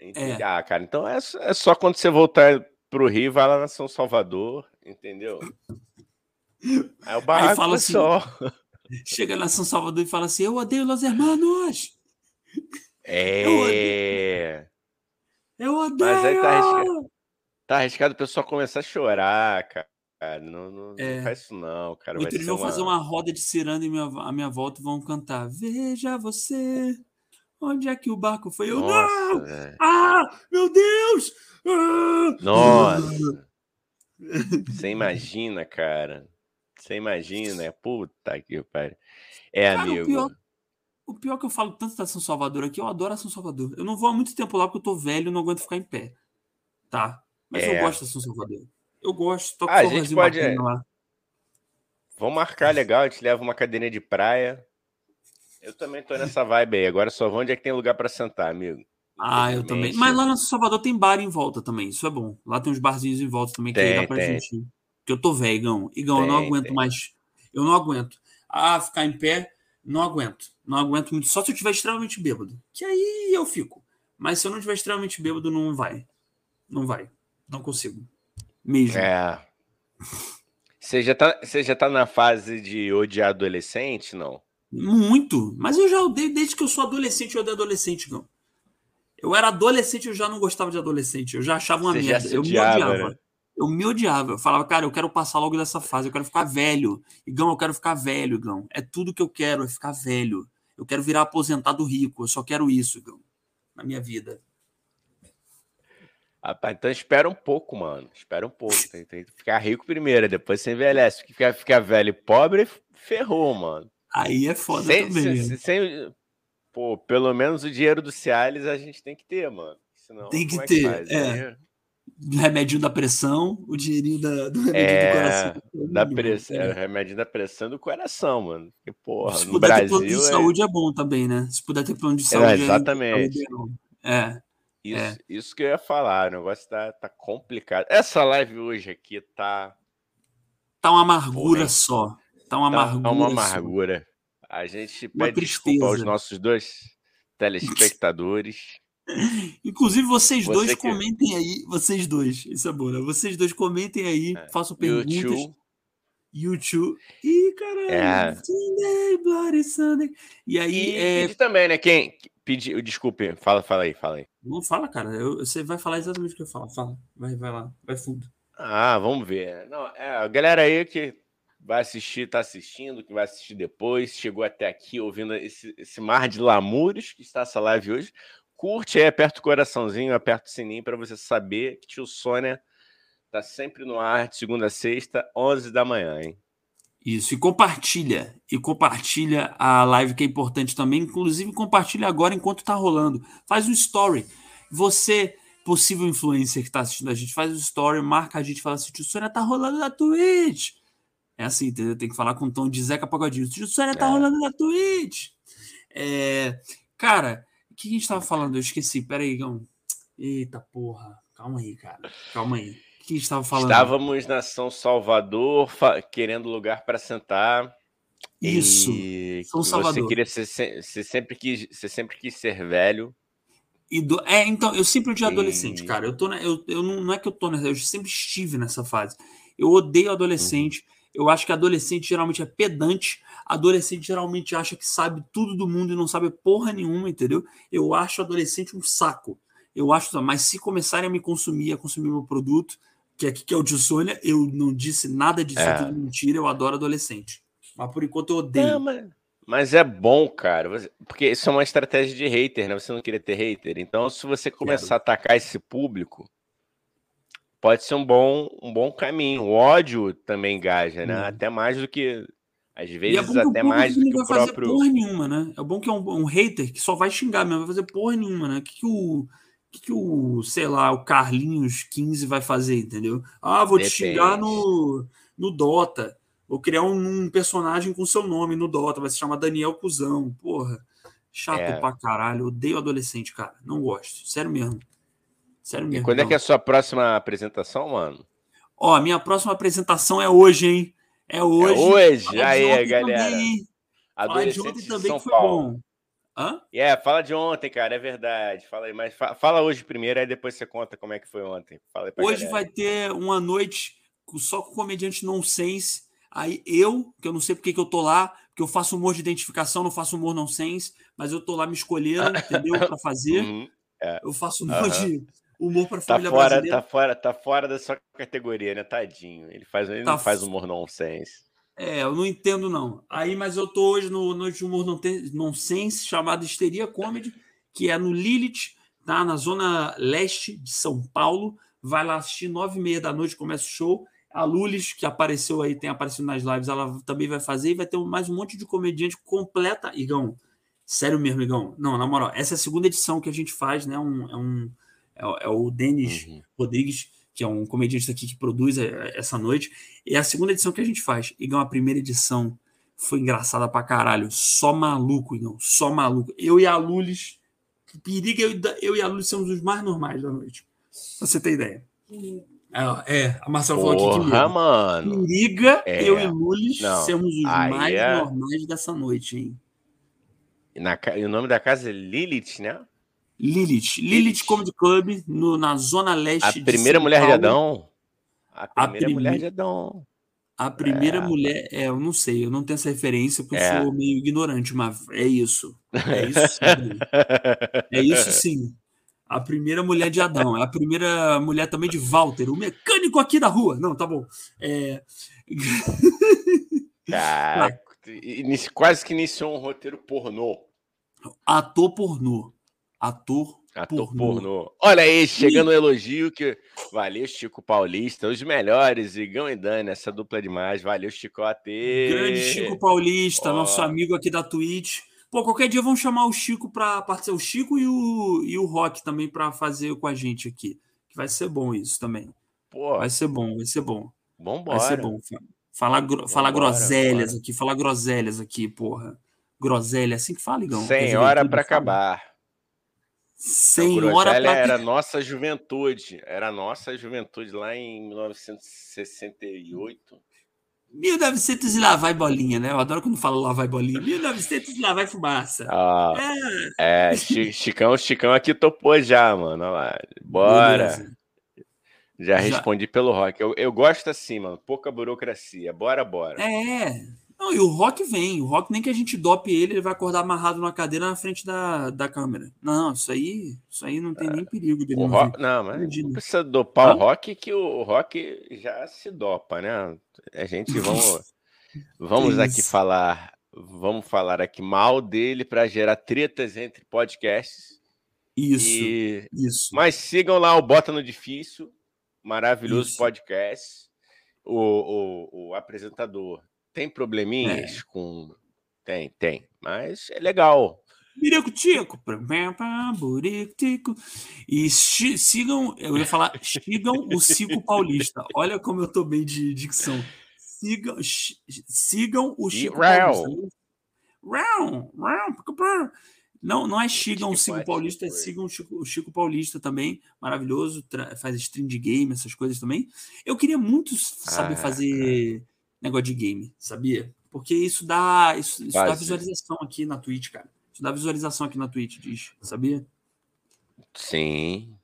S2: Entendi.
S1: É.
S2: Ah, cara, então é, só- é só quando você voltar pro Rio, vai lá na São Salvador, entendeu? Aí o barraco
S1: fala assim,
S2: pessoal.
S1: Chega na São Salvador e fala assim: Eu odeio Los Hermanos!
S2: É.
S1: Eu odeio!
S2: Mas aí tá arriscado. Tá arriscado o pessoal começar a chorar, cara. Não, não, é. não faz isso, não, cara.
S1: Vai eles vão uma... fazer uma roda de ciranda em minha, a minha volta e vão cantar. Veja você. Onde é que o barco foi? Eu Nossa, não! Véio. Ah! Meu Deus! Ah!
S2: Nossa! Você imagina, cara. Você imagina, puta que pariu. É, cara, amigo.
S1: O pior, o pior que eu falo tanto da São Salvador aqui, eu adoro a São Salvador. Eu não vou há muito tempo lá porque eu tô velho e não aguento ficar em pé. Tá? Mas é. eu gosto da São Salvador. Eu gosto.
S2: Toco ah, a gente pode. É. Lá. Vamos marcar legal, a gente leva uma cadeirinha de praia. Eu também tô nessa vibe aí. Agora só vou onde é que tem lugar para sentar, amigo.
S1: Ah, eu também. Mas lá no Salvador tem bar em volta também. Isso é bom. Lá tem uns barzinhos em volta também tem, que dá pra tem. gente. Porque eu tô velho, Igão. Igão, tem, eu não aguento tem. mais. Eu não aguento. Ah, ficar em pé, não aguento. Não aguento muito. Só se eu estiver extremamente bêbado. Que aí eu fico. Mas se eu não estiver extremamente bêbado, não vai. Não vai. Não consigo. Mesmo.
S2: É. Você já tá, você já tá na fase de odiar adolescente, não?
S1: Muito. Mas eu já odeio desde que eu sou adolescente, eu odeio adolescente, não. Eu era adolescente, eu já não gostava de adolescente. Eu já achava uma Você merda. eu odiava, me odiava. Né? Eu me odiava. Eu falava, cara, eu quero passar logo dessa fase. Eu quero ficar velho. Igão, eu quero ficar velho, Igão. É tudo que eu quero, é ficar velho. Eu quero virar aposentado rico. Eu só quero isso, Igão. Na minha vida.
S2: Rapaz, então espera um pouco, mano. Espera um pouco. Tem, tem que ficar rico primeiro, depois você envelhece. Ficar, ficar velho e pobre, ferrou, mano.
S1: Aí é foda sem, também.
S2: Sem, sem, pô, pelo menos o dinheiro do Cialis a gente tem que ter, mano. Senão,
S1: tem que é ter, que é. Remédio da pressão, o dinheirinho da, do remédio
S2: é, do coração. Da pressão, é. remédio da pressão do coração, mano. Porque, porra, Se no puder Brasil.
S1: Ter plano de é... saúde é bom também, né? Se puder ter plano de
S2: saúde. É, exatamente.
S1: É.
S2: Isso, é. isso que eu ia falar, o negócio tá, tá complicado. Essa live hoje aqui tá.
S1: Tá uma amargura Porra, só. Tá uma tá, amargura. Tá
S2: uma amargura. A gente uma pede tristeza. desculpa aos nossos dois telespectadores.
S1: Inclusive, vocês Você dois que... comentem aí. Vocês dois, isso é bom, né? Vocês dois comentem aí, é. façam perguntas. YouTube. Ih, caralho. É. Sunday, Bloody Sunday. E aí.
S2: E, é... também, né? Quem, Pedi, desculpe, fala, fala aí, fala aí.
S1: Não fala, cara. Eu, você vai falar exatamente o que eu falo. Fala, vai, vai lá, vai fundo.
S2: Ah, vamos ver. Não, é, a galera aí que vai assistir, tá assistindo, que vai assistir depois, chegou até aqui ouvindo esse, esse mar de lamúrios que está essa live hoje. Curte aí, aperta o coraçãozinho, aperta o sininho para você saber que tio Sônia tá sempre no ar de segunda a sexta, 11 da manhã, hein?
S1: Isso, e compartilha. E compartilha a live que é importante também. Inclusive, compartilha agora enquanto tá rolando. Faz um story. Você, possível influencer que está assistindo a gente, faz um story, marca a gente fala assim: o Sônia tá rolando na Twitch. É assim, entendeu? Tem que falar com o tom de Zeca Pagodinho. O Sônia tá é. rolando na Twitch. É... Cara, o que a gente tava falando? Eu esqueci. Pera aí, Gão. Eita porra. Calma aí, cara. Calma aí que estava falando?
S2: Estávamos na São Salvador, querendo lugar para sentar.
S1: Isso.
S2: São Salvador. Você queria ser, você sempre quis, você sempre quis ser velho.
S1: E do, é, então, eu sempre odiei adolescente, cara. Eu tô, na, eu, eu não, não é que eu tô nessa, eu sempre estive nessa fase. Eu odeio adolescente. Uhum. Eu acho que adolescente geralmente é pedante. Adolescente geralmente acha que sabe tudo do mundo e não sabe porra nenhuma, entendeu? Eu acho adolescente um saco. Eu acho, mas se começarem a me consumir, a consumir meu produto, que aqui que é o de Sônia, eu não disse nada disso, é, é tudo mentira, eu adoro adolescente. Mas por enquanto eu odeio. Não,
S2: mas, mas, é bom, cara, porque isso é uma estratégia de hater, né? Você não queria ter hater. Então, se você começar Quero. a atacar esse público, pode ser um bom, um bom caminho. O ódio também engaja, né? Hum. Até mais do que. Às é vezes, é até mais do que o próprio. Fazer
S1: porra nenhuma, né? É bom que é um, um hater que só vai xingar mesmo, vai fazer porra nenhuma, né? O que, que o que, que o, sei lá, o Carlinhos 15 vai fazer, entendeu? Ah, vou Depende. te xingar no, no Dota. Vou criar um, um, personagem com seu nome no Dota, vai se chamar Daniel Cusão. Porra, chato é. pra caralho. Odeio adolescente, cara. Não gosto. Sério mesmo. Sério mesmo.
S2: E quando
S1: não.
S2: é que é a sua próxima apresentação, mano?
S1: Ó, minha próxima apresentação é hoje, hein? É hoje. É
S2: hoje, aí, galera. Também,
S1: Adolescente de ontem também que foi Paulo. bom.
S2: Hã? É, yeah, fala de ontem, cara, é verdade. Fala aí, mas fala hoje primeiro, aí depois você conta como é que foi ontem.
S1: hoje galera. vai ter uma noite só com comediante nonsense. Aí eu, que eu não sei porque que eu tô lá, porque eu faço humor de identificação, não faço humor nonsense, mas eu tô lá me escolhendo, entendeu? Para fazer. Uhum, é. Eu faço humor uhum. de Humor para
S2: Tá
S1: família
S2: fora,
S1: brasileira.
S2: tá fora, tá fora da sua categoria, né? Tadinho. Ele faz, ele
S1: Tá
S2: não faz humor nonsense.
S1: É, eu não entendo, não. Aí, mas eu tô hoje no Noite de Humor Nonsense, chamado Histeria Comedy, que é no Lilith, tá? Na zona leste de São Paulo. Vai lá assistir, nove e meia da noite, começa o show. A Lulis, que apareceu aí, tem aparecido nas lives, ela também vai fazer e vai ter mais um monte de comediante completa. Igão, sério mesmo, Igão. Não, na moral, essa é a segunda edição que a gente faz, né? Um, é, um, é, o- é o Denis
S2: Uhum.
S1: Rodrigues, que é um comediante aqui que produz é, essa noite. É a segunda edição que a gente faz. Igão, a primeira edição foi engraçada pra caralho. Só maluco, Igão. Só maluco. Eu e a Lulis. Periga, eu, e eu e a Lulis somos os mais normais da noite. Pra você ter ideia. É, é, a Marcela falou aqui que medo.
S2: mano.
S1: Periga,
S2: É.
S1: eu e Lulis
S2: Não,
S1: somos os mais
S2: é-
S1: normais dessa noite, hein?
S2: Na e o nome da casa é Lilith, né?
S1: Lilith. Lilith
S2: Lilith.
S1: Comedy Club, no, na zona leste
S2: A primeira mulher de. Adão. A
S1: A
S2: primeira
S1: prime-
S2: mulher de Adão.
S1: A primeira
S2: É.
S1: mulher, é, eu não sei, eu não tenho essa referência porque
S2: É.
S1: eu sou meio ignorante, mas é isso. É isso sim. É isso sim. A primeira mulher de Adão, é a primeira mulher também de Walter, o mecânico aqui da rua. Não, tá bom. É,
S2: inici- quase que iniciou um roteiro pornô.
S1: ator pornô. Ator
S2: Ator
S1: pornô.
S2: pornô. Olha aí, chegando o elogio que. Valeu, Chico Paulista, os melhores, Igão e Dani, essa dupla é demais. Valeu, Chicote.
S1: Grande Chico Paulista,
S2: Ó.
S1: nosso amigo aqui da Twitch. Pô, qualquer dia vamos chamar o Chico para participar. O Chico e o, e o Rock também para fazer com a gente aqui. Que vai ser bom isso também.
S2: Pô,
S1: Vai ser bom, vai ser bom.
S2: vambora.
S1: Vai ser bom. Falar, gro- falar groselhas aqui, falar groselhas aqui, porra. Groselha, assim que fala, Igão. Quer
S2: Sem
S1: dizer,
S2: hora
S1: tudo
S2: pra
S1: fala.
S2: acabar.
S1: Sem
S2: A
S1: hora
S2: groselha
S1: pra
S2: era nossa juventude. Era nossa juventude lá em 1968.
S1: 1900 e lá vai bolinha, né? Eu adoro quando fala lá vai bolinha. 1900 e lá vai fumaça.
S2: Ah, é, Chi- Chicão, Chicão aqui topou já, mano. Olha lá. Bora.
S1: Beleza.
S2: Já
S1: Já.
S2: respondi pelo rock. Eu, eu gosto assim, mano. Pouca burocracia. Bora, bora.
S1: É. Não, e o Rock vem. O Rock, nem que a gente dope ele, ele vai acordar amarrado numa cadeira na frente da, da câmera. Não, isso aí, isso aí não tem nem perigo dele
S2: O
S1: não
S2: rock, não, mas
S1: Imagina.
S2: não precisa dopar
S1: Hã?
S2: o rock, que o rock já se dopa, né? A gente vamos, vamos aqui falar, vamos falar aqui mal dele para gerar tretas entre podcasts.
S1: Isso,
S2: E
S1: isso.
S2: mas sigam lá o Bota no Difícil, maravilhoso
S1: Isso.
S2: podcast. O, o, o apresentador tem probleminhas
S1: É.
S2: com. Tem, tem. Mas é legal.
S1: Birico-tico. pam, pam, pam, burico-tico. E sigam, eu ia falar, sigam o Chico Paulista. Olha como eu tô bem de dicção. Sigam, sigam o Chico. Paulista. Pica, pá. Não, não é sigam o
S2: Chico
S1: Paulista, é sigam o Chico, Paulista também, maravilhoso, faz stream de game, essas coisas também. Eu queria muito saber
S2: Ah,
S1: fazer negócio de game, sabia? Porque isso dá, isso, isso dá
S2: Faz.
S1: visualização aqui na Twitch, cara. Isso dá visualização aqui na Twitch, diz, sabia?
S2: Sim.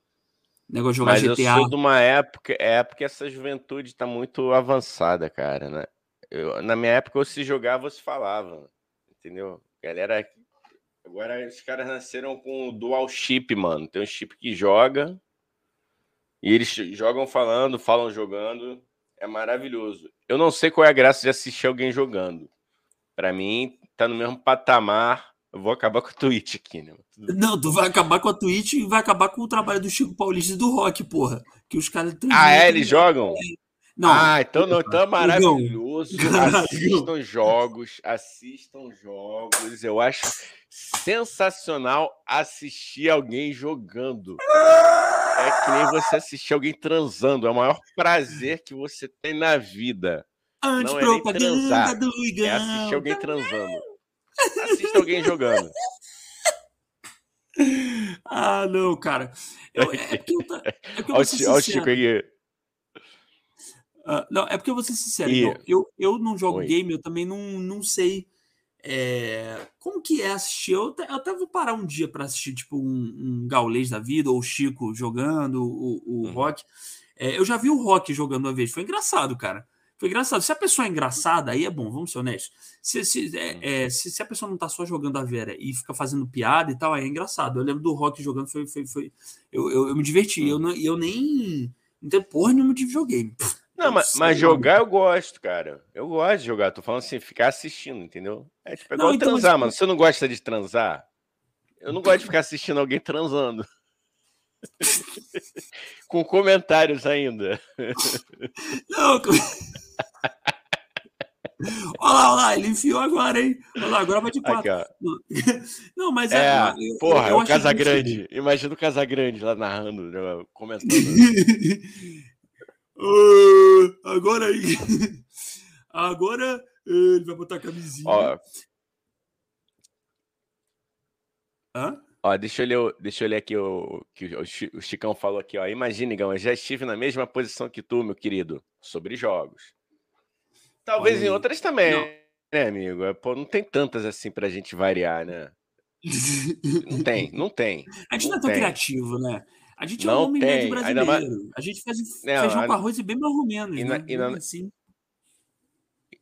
S1: Negócio de jogar
S2: Mas eu
S1: GTA.
S2: sou de uma época, é porque essa juventude tá muito avançada, cara, né? Eu- na minha época, ou se jogava, ou se falava, entendeu? Galera, agora os caras nasceram com o dual chip, mano. Tem um chip que joga e eles jogam falando, falam jogando. É maravilhoso. Eu não sei qual é a graça de assistir alguém jogando. Pra mim, tá no mesmo patamar. Eu vou acabar com o Twitch aqui, né?
S1: Não, tu vai acabar com a Twitch e vai acabar com o trabalho do Chico Paulista e do Rock, porra. Que os caras
S2: Ah, é? Eles jogam?
S1: Não,
S2: ah, então não, então é maravilhoso. Assistam jogos, assistam jogos. Eu acho sensacional assistir alguém jogando. É que nem você assistir alguém transando. É o maior prazer que você tem na vida. Não é nem transar,
S1: do
S2: É
S1: Igão.
S2: assistir alguém transando. Assista alguém jogando.
S1: Ah, não, cara. Eu- é porque eu, é porque eu
S2: Olha
S1: vou ser
S2: olha o. Chico aí.
S1: Ah, não, é porque eu vou ser sincero,
S2: E-
S1: Igão. Eu, eu não jogo
S2: Oi.
S1: game, eu também não, não sei é, como que é assistir. Eu até, eu até vou parar um dia para assistir, tipo, um, um gaulês da vida, ou o Chico jogando, o, o
S2: Uhum.
S1: Rock. É, eu já vi o Rock jogando uma vez, foi engraçado, cara. Foi engraçado. Se a pessoa é engraçada, aí é bom, vamos ser honestos. Se, se, é,
S2: Hum.
S1: é, se, se a pessoa não tá só jogando a Vera e fica fazendo piada e tal, aí é engraçado. Eu lembro do Rock jogando, foi. foi, foi eu, eu, eu me diverti.
S2: Hum.
S1: Eu, não, eu nem. Não tenho porra nenhuma de videogame.
S2: Não,
S1: eu
S2: mas, mas jogar eu gosto, cara. Eu gosto de jogar. Tô falando assim, ficar assistindo, entendeu? É tipo, é
S1: Não,
S2: igual
S1: então,
S2: transar,
S1: tipo-
S2: mano. Você não gosta de transar? Eu não gosto de ficar assistindo alguém transando. Com comentários ainda.
S1: Não, co- Olha lá, olha lá, ele enfiou agora, hein? Olha lá, agora vai de
S2: Aqui,
S1: quatro.
S2: ó.
S1: Não, mas
S2: É,
S1: eu- eu-
S2: porra,
S1: eu
S2: é o Casagrande. Imagina o Casagrande lá narrando, né, comentando.
S1: Ah, agora aí. Agora ele vai botar a camisinha.
S2: ó,
S1: Hã?
S2: ó, deixa eu ler, o- deixa eu ler aqui o que o Chi- o Chicão falou aqui, ó. Imagina, Igão, eu já estive na mesma posição que tu, meu querido, sobre jogos. Talvez
S1: Olha
S2: em outras também,
S1: Não.
S2: né, amigo? É, Pô, não tem tantas assim pra gente variar, né? Não tem, não tem.
S1: A gente não é
S2: Não
S1: tão
S2: tem.
S1: criativo, né? A gente é um
S2: Não
S1: homem médio
S2: tem, mais-
S1: brasileiro. A gente faz
S2: Não,
S1: feijão
S2: a-
S1: com arroz e bem mais ou menos,
S2: e
S1: né?
S2: e
S1: Bem assim.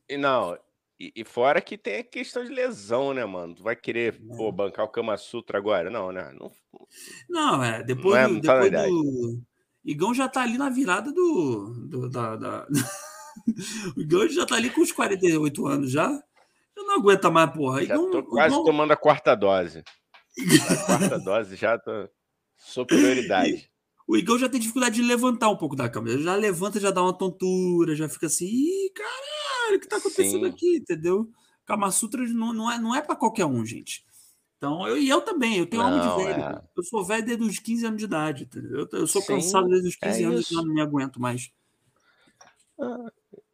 S2: E não, e, e fora que tem a questão de lesão, né, mano? Tu vai querer,
S1: É.
S2: pô, bancar o Kama Sutra agora? Não, né? Não,
S1: Não, é, depois,
S2: Não é-
S1: do,
S2: não tá
S1: depois do. Igão já tá ali na virada do. do da, da- o Igão já tá ali com os 48 anos já. Eu não aguenta mais, porra.
S2: já
S1: Igão,
S2: tô
S1: o
S2: quase
S1: Igão-
S2: tomando a quarta dose. A quarta dose já tô. Superioridade.
S1: O Igão já tem dificuldade de levantar um pouco da cama. Ele já levanta, já dá uma tontura, já fica assim, Ih, caralho, o que tá acontecendo
S2: Sim.
S1: aqui, entendeu? Kama Sutra não, não, é, não é pra qualquer um, gente. Então, eu, e eu também, eu tenho alma
S2: Não,
S1: de velho.
S2: é.
S1: Eu sou velho desde os 15 anos de idade, entendeu? Eu, eu sou
S2: Sim,
S1: cansado desde os 15
S2: é
S1: anos e não me aguento mais.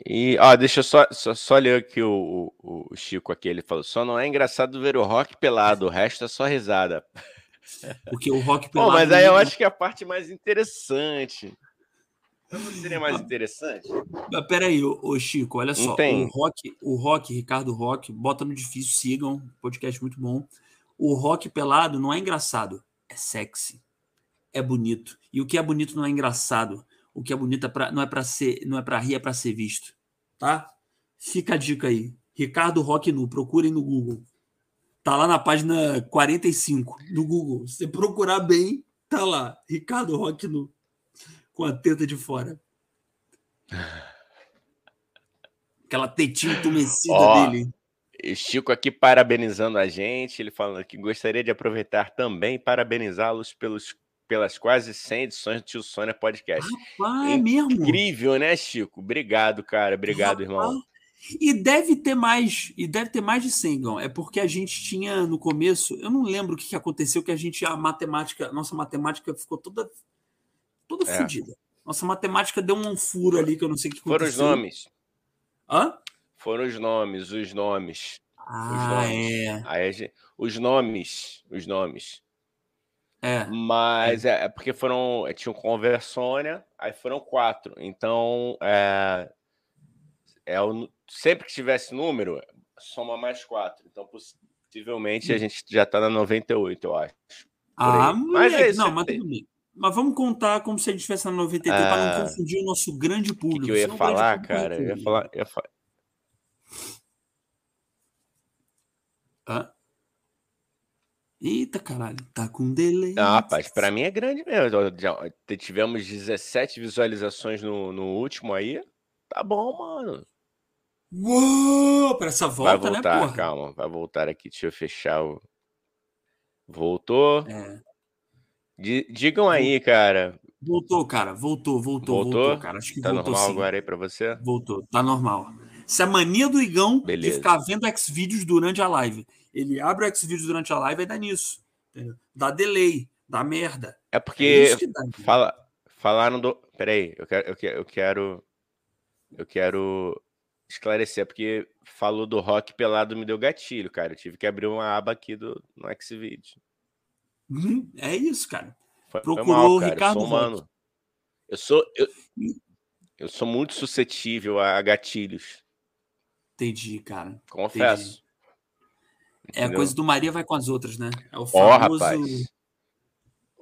S2: E, ó, deixa eu só, só, só ler aqui o, o, o Chico aqui. Ele falou: só não é engraçado ver o rock pelado, o resto é só risada.
S1: Porque o rock pelado.
S2: mas aí eu acho que é a parte mais interessante. Não seria mais interessante?
S1: Mas Peraí, ô, ô Chico, olha só. O Rock, o Rock, Ricardo Rock, bota no difícil, sigam, podcast muito bom. O rock pelado não é engraçado, é sexy. É bonito. E o que é bonito não é engraçado. O que é bonito é pra, não é para ser, não é para rir, é para ser visto. Tá? Fica a dica aí. Ricardo Rock nu, procurem no Google. Tá lá na página 45 do Google. Se você procurar bem, tá lá. Ricardo Rock nu. Com a teta de fora. Aquela tetinha entumecida
S2: Ó,
S1: dele.
S2: Chico aqui parabenizando a gente, ele falando que gostaria de aproveitar também parabenizá-los pelos, pelas quase 100 edições do Tio Sônia Podcast.
S1: Ah, é mesmo?
S2: Incrível, né, Chico? Obrigado, cara. Obrigado,
S1: Rapaz,
S2: irmão.
S1: E deve ter mais, e deve ter mais de 100, Gão. É porque a gente tinha no começo, eu não lembro o que que aconteceu, que a gente, a matemática, nossa matemática ficou toda, toda
S2: É.
S1: fodida. Nossa matemática deu um furo ali que eu não sei o que
S2: Foram os
S1: aconteceu.
S2: nomes.
S1: Hã?
S2: Foram os nomes, os nomes.
S1: Ah,
S2: nomes.
S1: é.
S2: Aí gente- os nomes, os nomes.
S1: É.
S2: Mas é, é porque foram. Tinham conversônia, aí foram quatro. Então, é, é o, sempre que tivesse número, soma mais quatro. Então, possivelmente, a gente já tá na 98, eu acho.
S1: Ah.
S2: Mas é isso
S1: não, mas
S2: aí.
S1: tudo bem. Mas vamos contar como se a gente estivesse na 93 para
S2: Ah,
S1: não confundir o nosso grande
S2: O que,
S1: público.
S2: que eu ia
S1: senão grande
S2: falar,
S1: público
S2: cara? Eu ia falar. eu ia fa-
S1: Hã? Eita, caralho. Tá com delay.
S2: Ah, rapaz, pra mim é grande mesmo. Já- Tivemos 17 visualizações no, no último aí. Tá bom, mano.
S1: Uou! Pra essa
S2: Vai
S1: volta, né,
S2: voltar,
S1: porra?
S2: calma. Vai voltar aqui. Deixa eu fechar o. Voltou.
S1: É.
S2: Di- Digam aí, cara.
S1: Voltou, cara. Voltou, voltou, voltou,
S2: Voltou?
S1: cara. Acho que
S2: Tá
S1: voltou
S2: normal
S1: sim.
S2: agora aí pra você?
S1: Voltou, tá normal. Essa mania do Igão de
S2: Beleza.
S1: ficar vendo Xvideos durante a live. Ele abre o Xvideos durante a live e dá nisso. Entendeu? Dá delay, dá merda.
S2: É
S1: É
S2: porque
S1: isso que dá.
S2: fala, falaram do. Peraí, eu quero, eu quero, eu quero, eu quero esclarecer, porque falou do rock pelado me deu gatilho, cara. Eu tive que abrir uma aba aqui do, no Xvideo.
S1: Uhum, É isso, cara.
S2: Foi,
S1: Procurou
S2: foi mal,
S1: o
S2: cara.
S1: Ricardo
S2: eu sou humano. Eu sou, eu, eu sou muito suscetível a gatilhos,
S1: Entendi, cara.
S2: confesso.
S1: É a coisa do Maria vai com as outras, né? É o famoso.
S2: rapaz.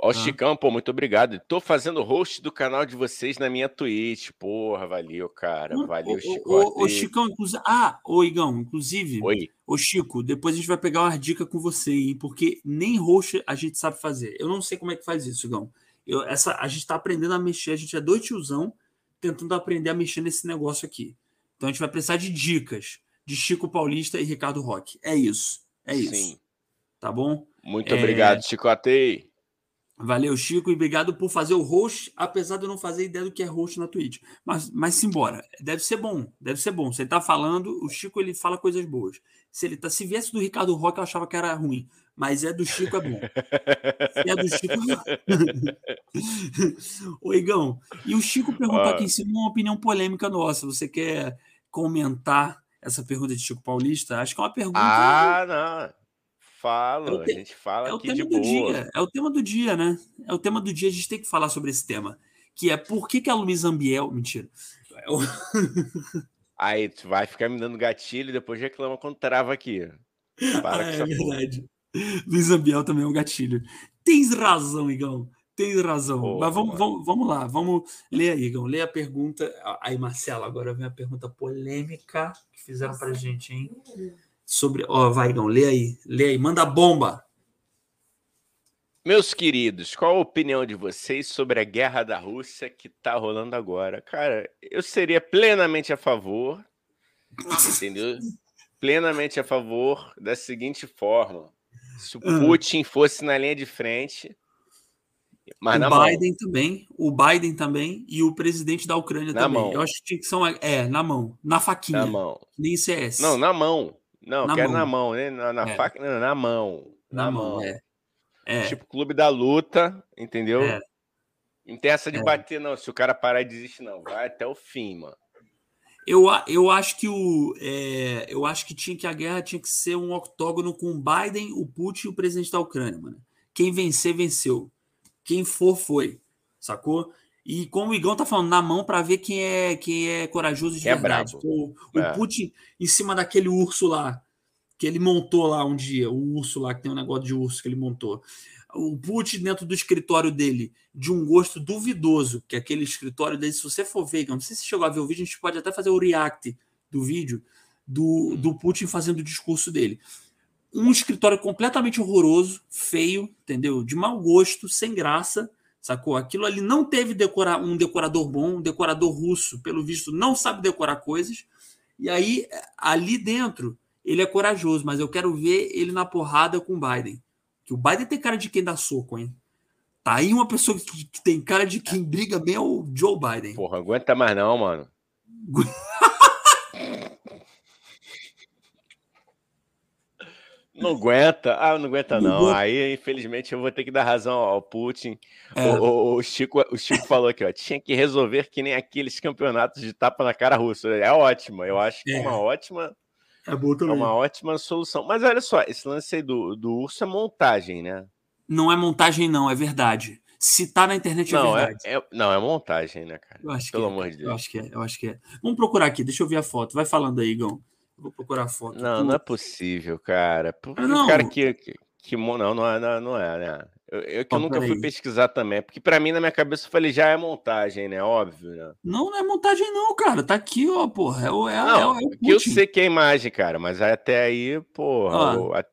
S2: Ó, o ah. Chicão, pô, muito obrigado. Tô fazendo host do canal de vocês na minha Twitch. Porra, valeu, cara. Valeu, Chico.
S1: Ô, Chicão, inclusive. Ah, ô, Igão, inclusive. Oi. Ô, Chico, depois a gente vai pegar uma dica com você, hein? Porque nem host a gente sabe fazer. Eu não sei como é que faz isso, Igão. Eu, essa, a gente tá aprendendo a mexer, a gente é dois tiozão tentando aprender a mexer nesse negócio aqui. Então a gente vai precisar de dicas de Chico Paulista e Ricardo Roque. É isso. É isso. Sim. Tá bom?
S2: Muito é... obrigado, Chicotei.
S1: Valeu, Chico, e obrigado por fazer o host, apesar de eu não fazer ideia do que é host na Twitch. Mas, mas simbora, deve ser bom, deve ser bom. Se ele tá falando, o Chico ele fala coisas boas. Se ele tá, se viesse do Ricardo Roque, eu achava que era ruim, mas é do Chico é bom. Se é do Chico. Ô, Igão, e o Chico perguntou aqui em cima uma opinião polêmica nossa. Você quer comentar essa pergunta de Chico Paulista? Acho que é uma pergunta.
S2: Ah, não. Falo, te... a gente fala é aqui de boa.
S1: Dia, é o tema do dia, né? É o tema do dia, a gente tem que falar sobre esse tema. Que é por que, que a Luísa Ambiel. Mentira.
S2: Aí tu vai ficar me dando gatilho e depois reclama quando trava aqui.
S1: Para ah, é verdade. Luísa Ambiel também é um gatilho. Tens razão, Igão. Tens razão. Oh, Mas vamos, vamos, vamos lá, vamos ler aí, Igão. Lê a pergunta. Aí, Marcelo, agora vem a pergunta polêmica que fizeram pra gente, hein? Sobre. Ó, oh, Vaigão, lê aí, lê aí, manda bomba.
S2: Meus queridos, qual a opinião de vocês sobre a guerra da Rússia que tá rolando agora? Cara, eu seria plenamente a favor, entendeu? Plenamente a favor da seguinte forma: se o ah. Putin fosse na linha de frente, mas
S1: o Biden mão. também, o Biden também e o presidente da Ucrânia na também. Mão. Eu acho que são é na mão, na faquinha,
S2: na mão,
S1: nem CS.
S2: Não, na mão. Não, na quero mão. na mão, né? Na, na é. faca, não, na mão.
S1: Na, na mão, mão. É.
S2: é. Tipo clube da luta, entendeu? É. Não tem essa de é. bater, não. Se o cara parar e desistir, não. Vai até o fim, mano.
S1: Eu, eu acho que o é, eu acho que tinha que a guerra tinha que ser um octógono com o Biden, o Putin e o presidente da Ucrânia, mano. Quem vencer venceu. Quem for foi, sacou? E como o Igão tá falando, na mão para ver quem é quem é corajoso de
S2: é verdade.
S1: O, o é. Putin em cima daquele urso lá, que ele montou lá um dia, o urso lá, que tem um negócio de urso que ele montou. O Putin dentro do escritório dele, de um gosto duvidoso, que é aquele escritório dele, se você for ver, não sei se você chegou a ver o vídeo, a gente pode até fazer o react do vídeo do, do Putin fazendo o discurso dele. Um escritório completamente horroroso, feio, entendeu? De mau gosto, sem graça, Sacou? Aquilo ali não teve decora um decorador bom, um decorador russo, pelo visto, não sabe decorar coisas. E aí, ali dentro, ele é corajoso, mas eu quero ver ele na porrada com o Biden. Que o Biden tem cara de quem dá soco, hein? Tá aí uma pessoa que, que tem cara de quem briga bem é o Joe Biden.
S2: Porra, aguenta mais não, mano. Não aguenta, ah, não aguenta não. Aí, infelizmente, eu vou ter que dar razão ao Putin. É. O, o, o, Chico, o Chico falou aqui, ó, tinha que resolver que nem aqueles campeonatos de tapa na cara russa. É ótimo, eu acho que é uma ótima,
S1: é, é
S2: uma ótima solução. Mas olha só, esse lance aí do, do urso é montagem, né?
S1: Não é montagem, não, é verdade. Se tá na internet é
S2: não,
S1: é verdade.
S2: É, não, é montagem, né, cara?
S1: Eu acho Pelo que é, amor de Deus. Eu acho que é, eu acho que é. Vamos procurar aqui, deixa eu ver a foto. Vai falando aí, Igão. Vou procurar a foto.
S2: Não, não é possível, cara. Porque não. cara que, que, que, Não, não é, não é, né? Eu, eu que eu nunca fui pesquisar também, porque para mim, na minha cabeça, eu falei, já é montagem, né? Óbvio, né?
S1: Não, não é montagem, não, cara. Tá aqui, ó, porra. É, o, é,
S2: não,
S1: é, é
S2: que eu sei que é imagem, cara, mas até aí, porra. Ó,
S1: a...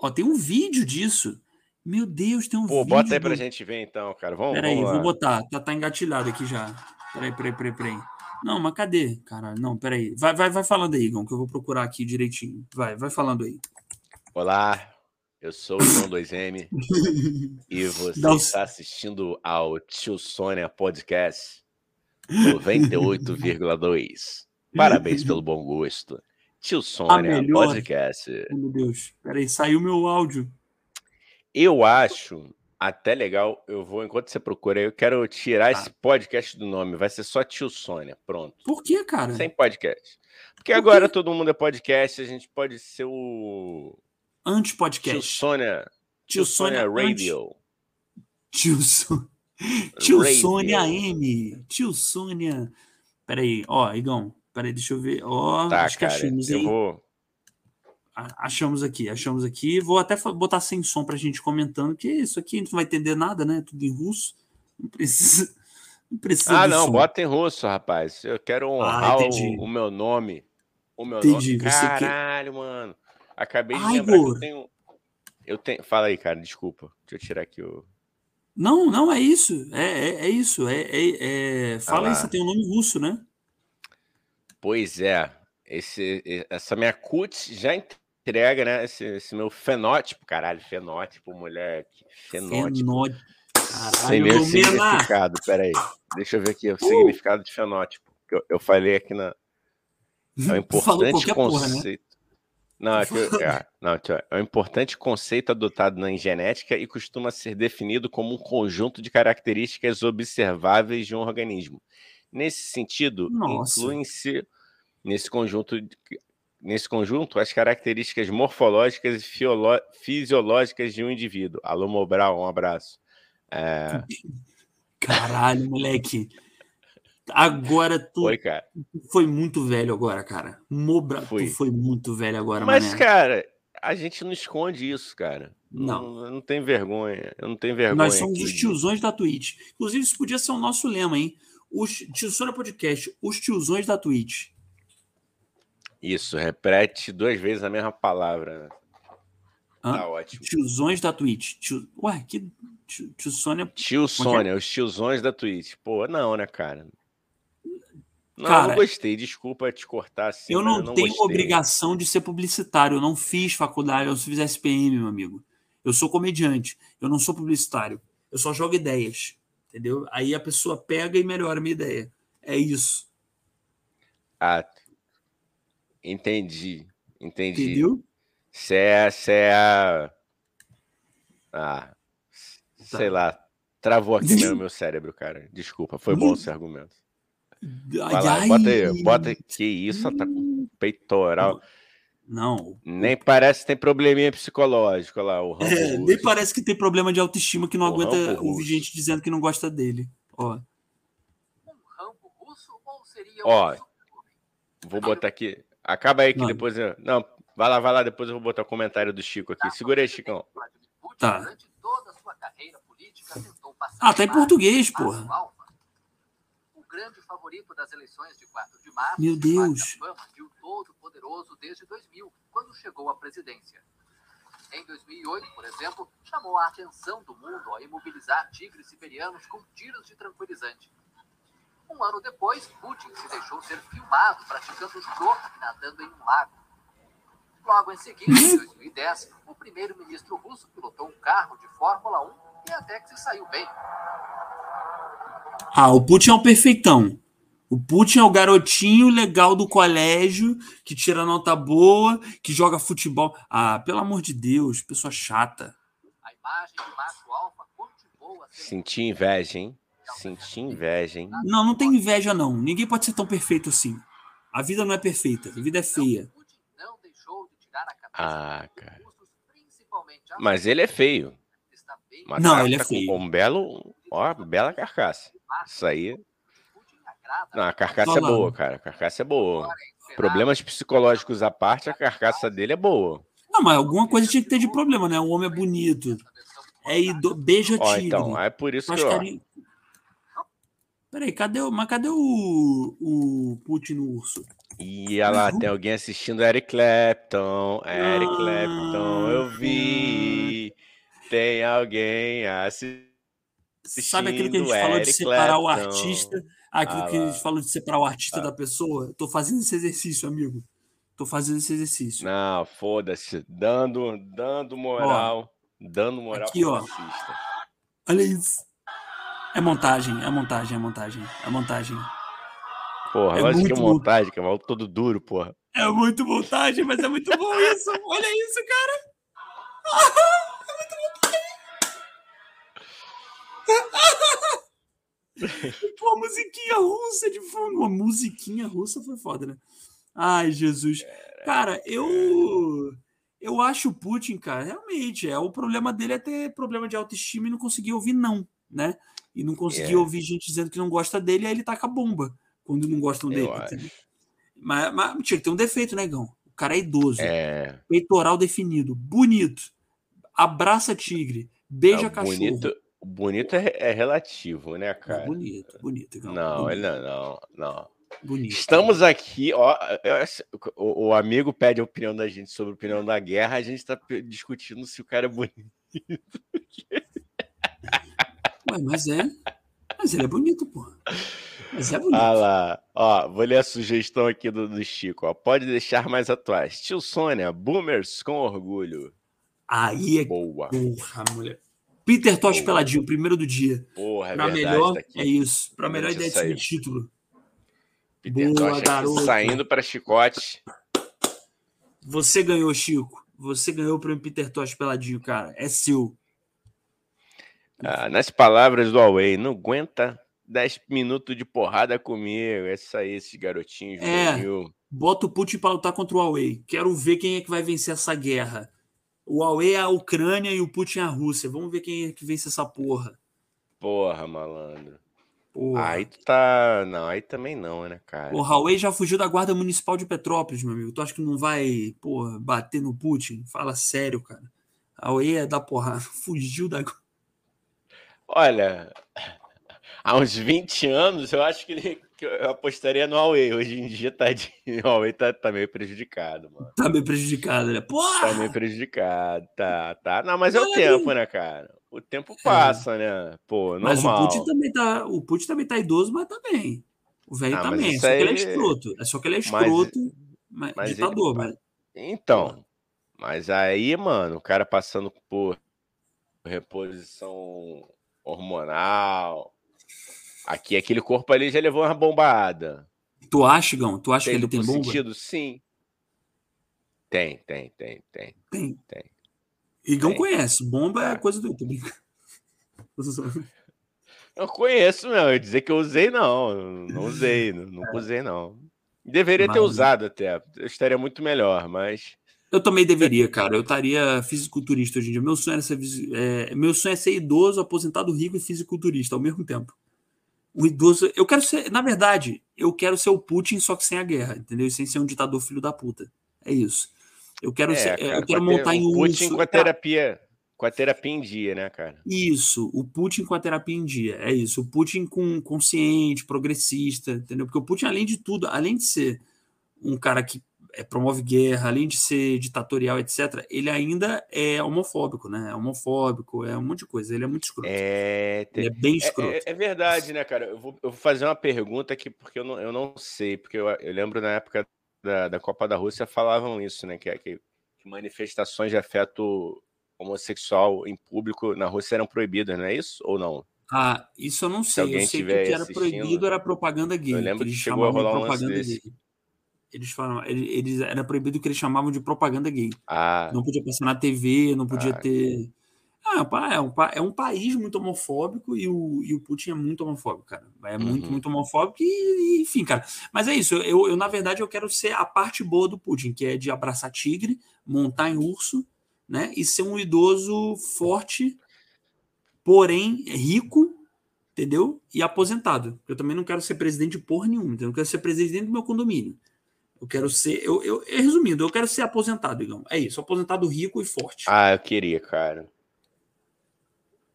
S1: ó, tem um vídeo disso. Meu Deus, tem um
S2: Pô,
S1: vídeo.
S2: Pô, bota aí do... pra gente ver então, cara. Vamos,
S1: peraí,
S2: vamos
S1: vou botar. Tá, tá engatilhado aqui já. Peraí, peraí, peraí, peraí. Não, mas cadê, cara? Não, peraí. Vai, vai, vai falando aí, Igor, que eu vou procurar aqui direitinho. Vai, vai falando aí.
S2: Olá, eu sou o João 2M e você está assistindo ao Tio Sônia Podcast 98,2. Parabéns pelo bom gosto. Tio Sônia Podcast.
S1: meu Deus, peraí, saiu meu áudio.
S2: Eu acho até legal. Eu vou, enquanto você procura, eu quero tirar tá. esse podcast do nome. Vai ser só Tio Sônia. Pronto.
S1: Por que, cara?
S2: Sem podcast. Porque Por agora todo mundo é podcast, a gente pode ser o.
S1: Anti-podcast.
S2: Tio Sônia.
S1: Tio, Tio Sônia,
S2: Sônia Radio.
S1: Tio, so... Tio Radio. Sônia M. Tio Sônia. Peraí, ó, Igão. Peraí, deixa eu ver. Ó,
S2: tá, cara, eu vou.
S1: Achamos aqui, achamos aqui. Vou até botar sem som para a gente comentando, que isso aqui a gente não vai entender nada, né? Tudo em russo. Não precisa.
S2: Não precisa ah, não, som. bota em russo, rapaz. Eu quero honrar ah, o, o, meu nome. O meu entendi. nome. Caralho, mano. Acabei de Ai, lembrar que eu tenho. Eu tenho. Fala aí, cara, desculpa. Deixa eu tirar aqui o.
S1: Não, não, é isso. É, é, é isso. É, é, é... Fala ah, aí, você tem um nome russo, né?
S2: Pois é. Esse, essa minha CUT já entrega, né? Esse, esse, meu fenótipo, caralho, fenótipo, moleque. Fenótipo. fenótipo. Caralho, Sem o significado, peraí. Deixa eu ver aqui o uh! significado de fenótipo. Eu, eu falei aqui na. É um importante conceito. Porra, né? Não, é, que, é, não, é um importante conceito adotado na genética e costuma ser definido como um conjunto de características observáveis de um organismo. Nesse sentido, incluem-se nesse conjunto, nesse conjunto as características morfológicas e fisiológicas de um indivíduo. Alô, Mobral, um abraço. É...
S1: Caralho, moleque. Agora tu foi, cara. foi muito velho agora, cara. Mobra, tu foi muito velho agora,
S2: Mas, mané. cara, a gente não esconde isso, cara. Não. Não, não tem vergonha. Eu não tenho vergonha.
S1: Nós somos os tiozões da Twitch. Inclusive, isso podia ser o nosso lema, hein? Os Tiozona Podcast, os tiozões da Twitch.
S2: Isso, repete duas vezes a mesma palavra. Né? Tá ótimo.
S1: Tiozões da Twitch. Tio... Ué, que. Tio, tio Sônia.
S2: Tio é Sônia, é? os tiozões da Twitch. Pô, não, né, cara? Não, Cara, eu não gostei, desculpa te cortar assim.
S1: Eu não, eu não tenho gostei. obrigação de ser publicitário, eu não fiz faculdade, eu não fiz SPM, meu amigo. Eu sou comediante, eu não sou publicitário. Eu só jogo ideias, entendeu? Aí a pessoa pega e melhora a minha ideia. É isso.
S2: Ah, entendi, entendi. Entendeu? Você é, você é a... Ah, tá. sei lá, travou aqui no meu cérebro, cara. Desculpa, foi bom esse argumento. Vai lá, ai, bota aí, bota aí. Que isso, tá com peitoral.
S1: Não.
S2: Nem parece que tem probleminha psicológico lá. O
S1: é, nem parece que tem problema de autoestima que não o aguenta ouvir gente dizendo que não gosta dele. Ó.
S2: Ó, vou botar aqui. Acaba aí que não. depois eu... Não, vai lá, vai lá, depois eu vou botar o comentário do Chico aqui. Segura aí, Chicão.
S1: Tá. Ah, tá em português, porra
S3: grande favorito das eleições de 4 de março.
S1: Meu Deus!
S3: Um todo poderoso desde 2000, quando chegou à presidência. Em 2008, por exemplo, chamou a atenção do mundo ao imobilizar tigres siberianos com tiros de tranquilizante. Um ano depois, Putin se deixou ser filmado praticando judô nadando em um lago. Logo em seguida, em 2010, o primeiro-ministro russo pilotou um carro de Fórmula 1 e até que se saiu bem.
S1: Ah, o Putin é um perfeitão. O Putin é o garotinho legal do colégio, que tira nota boa, que joga futebol. Ah, pelo amor de Deus, pessoa chata.
S2: Senti inveja, hein? Senti inveja, hein?
S1: Não, não tem inveja, não. Ninguém pode ser tão perfeito assim. A vida não é perfeita, a vida é feia.
S2: Ah, cara. Mas ele é feio.
S1: Mas não, ele é tá feio.
S2: Com um belo, ó, bela carcaça. Isso aí. Não, a carcaça é boa, cara. A carcaça é boa. Problemas psicológicos à parte, a carcaça dele é boa.
S1: Não, mas alguma coisa tinha que ter de problema, né? O homem é bonito. É ido... beija
S2: ó, tigre. Então, é por isso que. Carinho...
S1: Peraí, cadê o. Mas cadê o. O Putin no urso?
S2: E olha lá, tem alguém assistindo Eric Clapton. Eric ah, Clapton, eu vi. Tem alguém assistindo
S1: Sabe aquilo que a gente Eric falou de separar Clapton. o artista? Aquilo ah, que a gente falou de separar o artista ah. da pessoa? Tô fazendo esse exercício, amigo. Tô fazendo esse exercício.
S2: Não, foda-se. Dando, dando moral. Ó, dando moral
S1: aqui, ó. artista. Olha isso. É montagem, é montagem, é montagem, é montagem.
S2: Porra, é lógico que é montagem, que é todo duro, porra.
S1: É muito montagem, mas é muito bom isso. Olha isso, cara. Pô, a musiquinha russa de fundo. Uma musiquinha russa foi foda, né? Ai, Jesus. Cara, eu. Eu acho o Putin, cara, realmente, é o problema dele é ter problema de autoestima e não conseguir ouvir não, né? E não conseguir é. ouvir gente dizendo que não gosta dele, aí ele taca bomba quando não gostam dele. Mas, mas tinha que ter um defeito, né, Gão? O cara é idoso.
S2: É.
S1: Peitoral definido. Bonito. Abraça tigre. Beija
S2: Não,
S1: cachorro.
S2: bonito, bonito é, é relativo, né,
S1: É
S2: cara?
S1: bonito, bonito. Igão,
S2: Não,
S1: bonito,
S2: ele não, não, não.
S1: bonito.
S2: Estamos aqui, ó. O, o amigo pede a opinião da gente sobre a opinião da guerra, a gente está discutindo se o cara é bonito.
S1: Ué, mas é. Mas ele é bonito, porra. Mas é bonito.
S2: Ah lá, ó, vou ler a sugestão aqui do, do Chico, ó. Pode deixar mais atuais. Tio Sônia, boomers com orgulho.
S1: Aí é
S2: Boa.
S1: porra, mulher. Peter Tosh
S2: Boa.
S1: peladinho, primeiro do dia.
S2: Porra, é
S1: pra
S2: verdade,
S1: melhor,
S2: tá
S1: é isso. Pra melhor ideia de subtítulo.
S2: Peter
S1: Boa,
S2: Tosh
S1: garoto.
S2: saindo para chicote.
S1: Você ganhou, Chico. Você ganhou o prêmio Peter Tosh peladinho, cara. É seu.
S2: Ah, nas palavras do Huawei, não aguenta 10 minutos de porrada comigo. É isso aí, esses garotinhos
S1: É. Bota o Putin pra lutar contra o Huawei. Quero ver quem é que vai vencer essa guerra. O Huawei é a Ucrânia e o Putin é a Rússia. Vamos ver quem é que vence essa porra.
S2: Porra, malandro.
S1: Porra.
S2: Aí tu tá. Não, aí também não, né, cara?
S1: O Huawei já fugiu da Guarda Municipal de Petrópolis, meu amigo. Tu acha que não vai, porra, bater no Putin? Fala sério, cara. A Huawei é da porra. Fugiu da.
S2: Olha, há uns 20 anos eu acho que, ele, que eu apostaria no Huawei. Hoje em dia tá de... o Huawei tá, tá meio prejudicado, mano.
S1: Tá meio prejudicada, né?
S2: Tá
S1: Porra!
S2: meio prejudicado, tá, tá. Não, mas é o tempo, né, cara? O tempo passa, né? Pô,
S1: Mas o
S2: normal.
S1: Putin também tá. O Putin também tá idoso, mas tá bem. O velho
S2: Ah,
S1: também. É
S2: isso
S1: só que ele é
S2: aí-
S1: escroto. É só que ele é escroto. Mas,
S2: mas ele-
S1: ditador, mas.
S2: Então, mas aí, mano, o cara passando por reposição hormonal. Aqui, aquele corpo ali já levou uma bombada.
S1: Tu acha, Gão? Tu acha
S2: Tem
S1: que ele tem bomba?
S2: sentido? Sim. Tem, tem, tem, tem.
S1: Tem.
S2: Tem.
S1: Igão
S2: Tem.
S1: conhece. Bomba é
S2: Tá.
S1: coisa do. Tô.
S2: Eu conheço, não. Eu dizer que eu usei, não. Não usei, não, nunca usei, não. Deveria ter usado até. Eu estaria muito melhor, mas.
S1: Eu também deveria, cara. Eu estaria fisiculturista hoje em dia. Meu sonho, era ser, é, meu sonho é ser idoso, aposentado rico e fisiculturista ao mesmo tempo. Um idoso. Eu quero ser. Na verdade, eu quero ser o Putin, só que sem a guerra, entendeu? Sem ser um ditador filho da puta. É isso. Eu quero,
S2: É,
S1: ser,
S2: cara,
S1: eu quero montar em
S2: o
S1: um
S2: Putin com a terapia. Com a terapia em dia, né, cara?
S1: Isso, o Putin com a terapia em dia. É isso. O Putin com consciente, progressista, entendeu? Porque o Putin, além de tudo, além de ser um cara que é, promove guerra, além de ser ditatorial, etc., ele ainda é homofóbico, né? É homofóbico, é um monte de coisa. Ele é muito escroto.
S2: É,
S1: Ele é bem
S2: É,
S1: escroto.
S2: é- é verdade, né, cara? Eu vou, eu vou fazer uma pergunta aqui, porque eu não, eu não sei, porque eu, eu lembro na época da, da Copa da Rússia falavam isso, né? Que, que, que manifestações de afeto homossexual em público na Rússia eram proibidas, não é isso? Ou não?
S1: Ah, isso eu não sei. Eu
S2: alguém
S1: sei que o que era proibido era propaganda gay.
S2: eu lembro
S1: que
S2: que chegou a rolar um lance
S1: propaganda
S2: desse.
S1: gay. Eles falam, eles, eles- era proibido o que eles chamavam de propaganda gay.
S2: Ah,
S1: Não podia passar na TV, não podia
S2: Ah,
S1: ter. Ah, é um, pa- é um país muito homofóbico e o, e o Putin é muito homofóbico, cara. É muito,
S2: Uhum.
S1: muito homofóbico e, enfim, cara. Mas é isso, eu, eu, na verdade, eu quero ser a parte boa do Putin, que é de abraçar tigre, montar em urso, né? E ser um idoso forte, porém rico, entendeu? E aposentado. Eu também não quero ser presidente de porra nenhuma? Eu quero ser presidente do meu condomínio. Eu quero ser. Eu, eu, resumindo, eu quero ser aposentado, Igão. É isso, aposentado rico e forte.
S2: ah, eu queria, cara.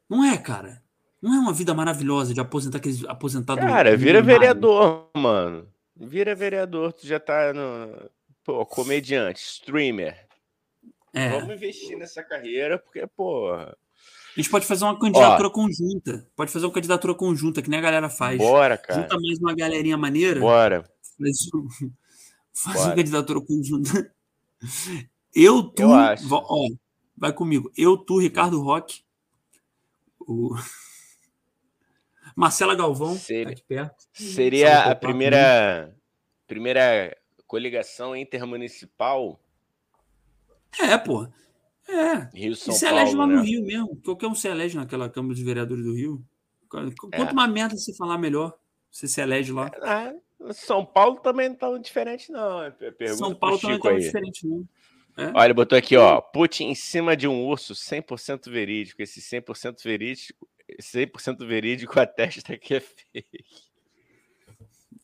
S1: Não é, cara? Não é uma vida maravilhosa de aposentar aqueles aposentado.
S2: Cara, vira
S1: milionário?
S2: vereador, mano. Vira vereador, tu já tá no. Pô, comediante, streamer.
S1: É.
S2: Vamos investir nessa carreira, porque, porra.
S1: A gente pode fazer uma candidatura conjunta. Pode fazer uma candidatura conjunta, que nem a galera faz.
S2: Bora, cara.
S1: Junta mais uma galerinha maneira.
S2: Bora.
S1: Faz, um- faz
S2: Bora.
S1: uma candidatura conjunta. Eu, tu.
S2: Eu
S1: Ó, vai comigo. Eu, tu, Ricardo Roque. O... Marcela Galvão,
S2: Seria-
S1: tá.
S2: Seria a primeira, primeira coligação intermunicipal
S1: É, pô. É.
S2: Rio
S1: E
S2: São
S1: se elege lá
S2: Paulo,
S1: no
S2: né?
S1: Rio mesmo. Qualquer um se elege naquela Câmara de Vereadores do Rio. Qu-
S2: É.
S1: Quanto mais merda você falar, melhor. Você se elege lá.
S2: Ah, São Paulo também não tá diferente, não. É per- Pergunta
S1: São Paulo também tá
S2: aí.
S1: diferente, não. É?
S2: Olha, botou aqui, ó. Putin em cima de um urso 100% verídico. Esse 100% verídico, 100% verídico atesta que é fake.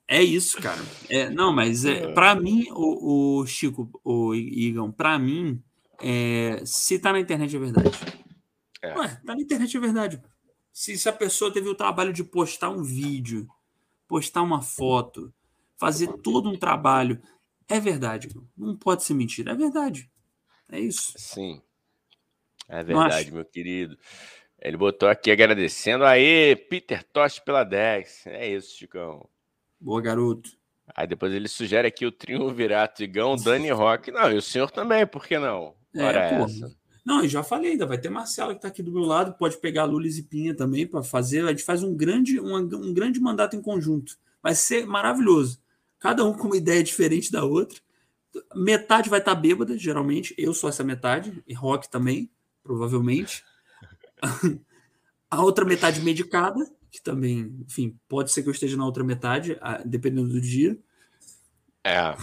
S1: É isso, cara. É, não, mas é, para mim, o, o, Chico, o Igão, para mim, é, se tá na internet é verdade. É. Ué, tá na internet é verdade. Se, se a pessoa teve o trabalho de postar um vídeo, postar uma foto, fazer todo um trabalho, é verdade. Não pode ser mentira, é verdade. É isso.
S2: Sim. É verdade, meu querido. Ele botou aqui agradecendo. Aê, Peter Tosh pela 10. É isso, Chicão.
S1: Boa, garoto.
S2: Aí depois ele sugere aqui o triunvirato Igão, Dani Rock. Não, e o senhor também, por que não?
S1: Ora é, essa. Não, eu já falei ainda, vai ter Marcelo que está aqui do meu lado, pode pegar Lulis e Pinha também para fazer. A gente faz um grande, um, um grande mandato em conjunto. Vai ser maravilhoso. Cada um com uma ideia diferente da outra. Metade vai estar tá bêbada, geralmente. Eu sou essa metade, e Rock também, provavelmente. A outra metade medicada, que também, enfim, pode ser que eu esteja na outra metade, dependendo do dia.
S2: É.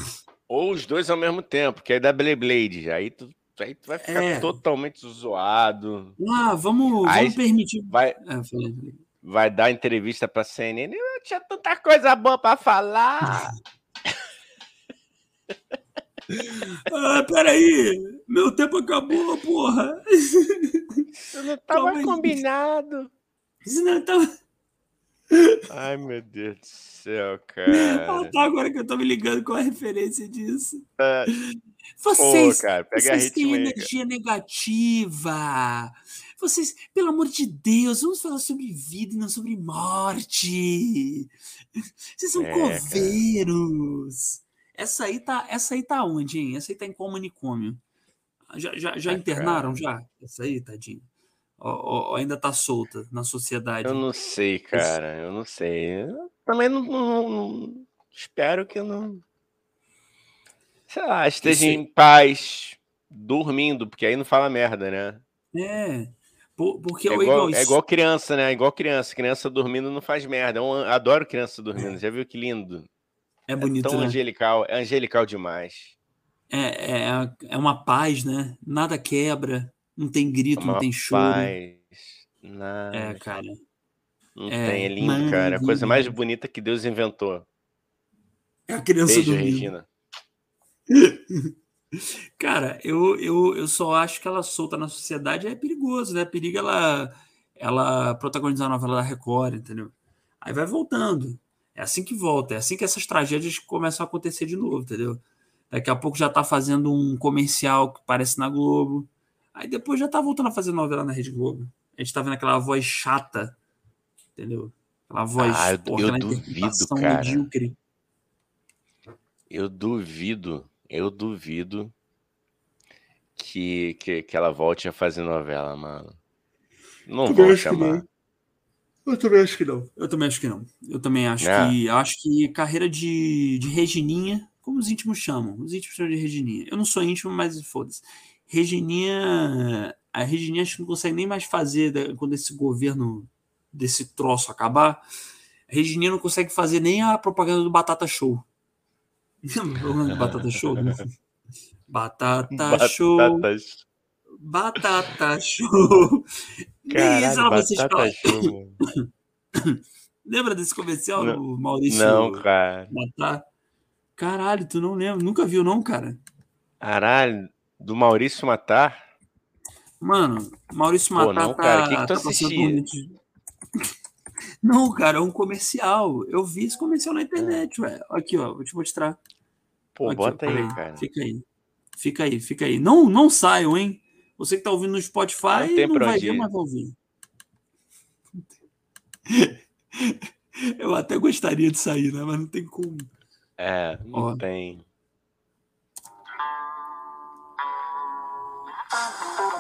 S2: Ou os dois ao mesmo tempo, que aí dá Blade Blade. Aí tu, aí tu vai ficar é. totalmente zoado.
S1: Ah, vamos, aí vamos permitir.
S2: Vai, é, vai dar entrevista pra CNN. Eu tinha tanta coisa boa pra falar.
S1: ah, peraí, meu tempo acabou, porra.
S2: Eu não tava combinado.
S1: Isso não tava.
S2: Ai, meu Deus do céu, cara.
S1: Ah, tá, agora que eu tô me ligando com a referência disso. É. Vocês, Pô, cara, vocês têm energia negativa. Vocês, pelo amor de Deus, vamos falar sobre vida e não sobre morte. Vocês são é, coveiros. Cara. Essa aí tá, essa aí tá onde, hein? Essa aí tá em qual manicômio? Já, já, já internaram já? Essa aí, tadinho. Ou, ainda tá solta na sociedade?
S2: Eu não sei, cara. Eu não sei. Eu também não, não, não, espero que não. Sei lá, esteja em paz, dormindo, porque aí não fala merda, né?
S1: É. Porque
S2: é igual, é igual criança, né? É igual criança. Criança dormindo não faz merda. Eu adoro criança dormindo. Já viu que lindo?
S1: É bonito. É
S2: tão
S1: né?
S2: angelical. É angelical demais.
S1: É, é, é uma paz, né? Nada quebra. Não tem grito, uma não tem choro. Paz.
S2: Nada.
S1: É, cara.
S2: Não é, tem, é lindo, cara. A coisa mais bonita que Deus inventou.
S1: É a criança
S2: Beijo, dormindo. Regina.
S1: Cara, eu, eu, eu só acho que ela solta na sociedade é perigoso, né? Periga ela, ela protagonizar a novela da Record, entendeu? Aí vai voltando. É assim que volta, é assim que essas tragédias começam a acontecer de novo, entendeu? Daqui a pouco já tá fazendo um comercial que parece na Globo. Aí depois já tá voltando a fazer novela na Rede Globo. A gente tá vendo aquela voz chata, entendeu? Aquela voz.
S2: Ah, eu, porra, eu duvido, cara. Medíocre. Eu duvido, eu duvido que, que, que ela volte a fazer novela, mano. Não vou chamar.
S1: Eu também acho que não. Eu também acho que não. Eu também acho é. que. Acho que carreira de, de Regininha, como os íntimos chamam. Os íntimos chamam de Regininha. Eu não sou íntimo, mas foda-se. Regininha. A Regininha acho que não consegue nem mais fazer quando esse governo desse troço acabar. A Regininha não consegue fazer nem a propaganda do Batata Show. Lembra Batata Show? Batata, Batata Show. Batata Show.
S2: Caralho, batata show,
S1: Lembra desse comercial não, do Maurício?
S2: Não, cara.
S1: Matar? Caralho, tu não lembra? Nunca viu, não, cara?
S2: Caralho, do Maurício Matar?
S1: Mano, Maurício Matar Pô,
S2: não, tá, cara, que, que tu tá assistia?
S1: Não, cara, é um comercial. Eu vi esse comercial na internet, ué. Aqui, ó, vou te mostrar.
S2: Pô, Aqui, bota ó, aí, cara.
S1: Fica aí. Fica aí, fica aí. Não, não saiam, hein? Você que tá ouvindo no Spotify não, não vai ver, mas vai ouvir. Eu até gostaria de sair, né? Mas não tem como.
S2: É, não Ó. tem.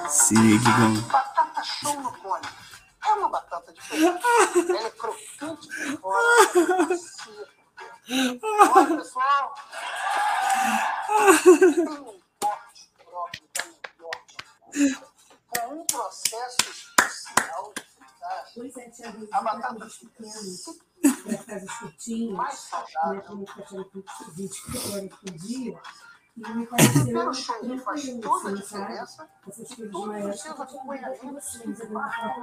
S1: Sim, Guigão.
S4: Batata show no cone. É uma batata diferente. Ela é crocante por fora. Olha, pessoal. Tem um corte próprio da New com um processo especial de
S5: Pois é, a batata pequenos, para casas curtinhas, mais saudável. Como fazendo 20 horas por dia. E me pareceu tranquilo, sabe? Essas coisas maiores que eu tô com vocês, eu vou falar com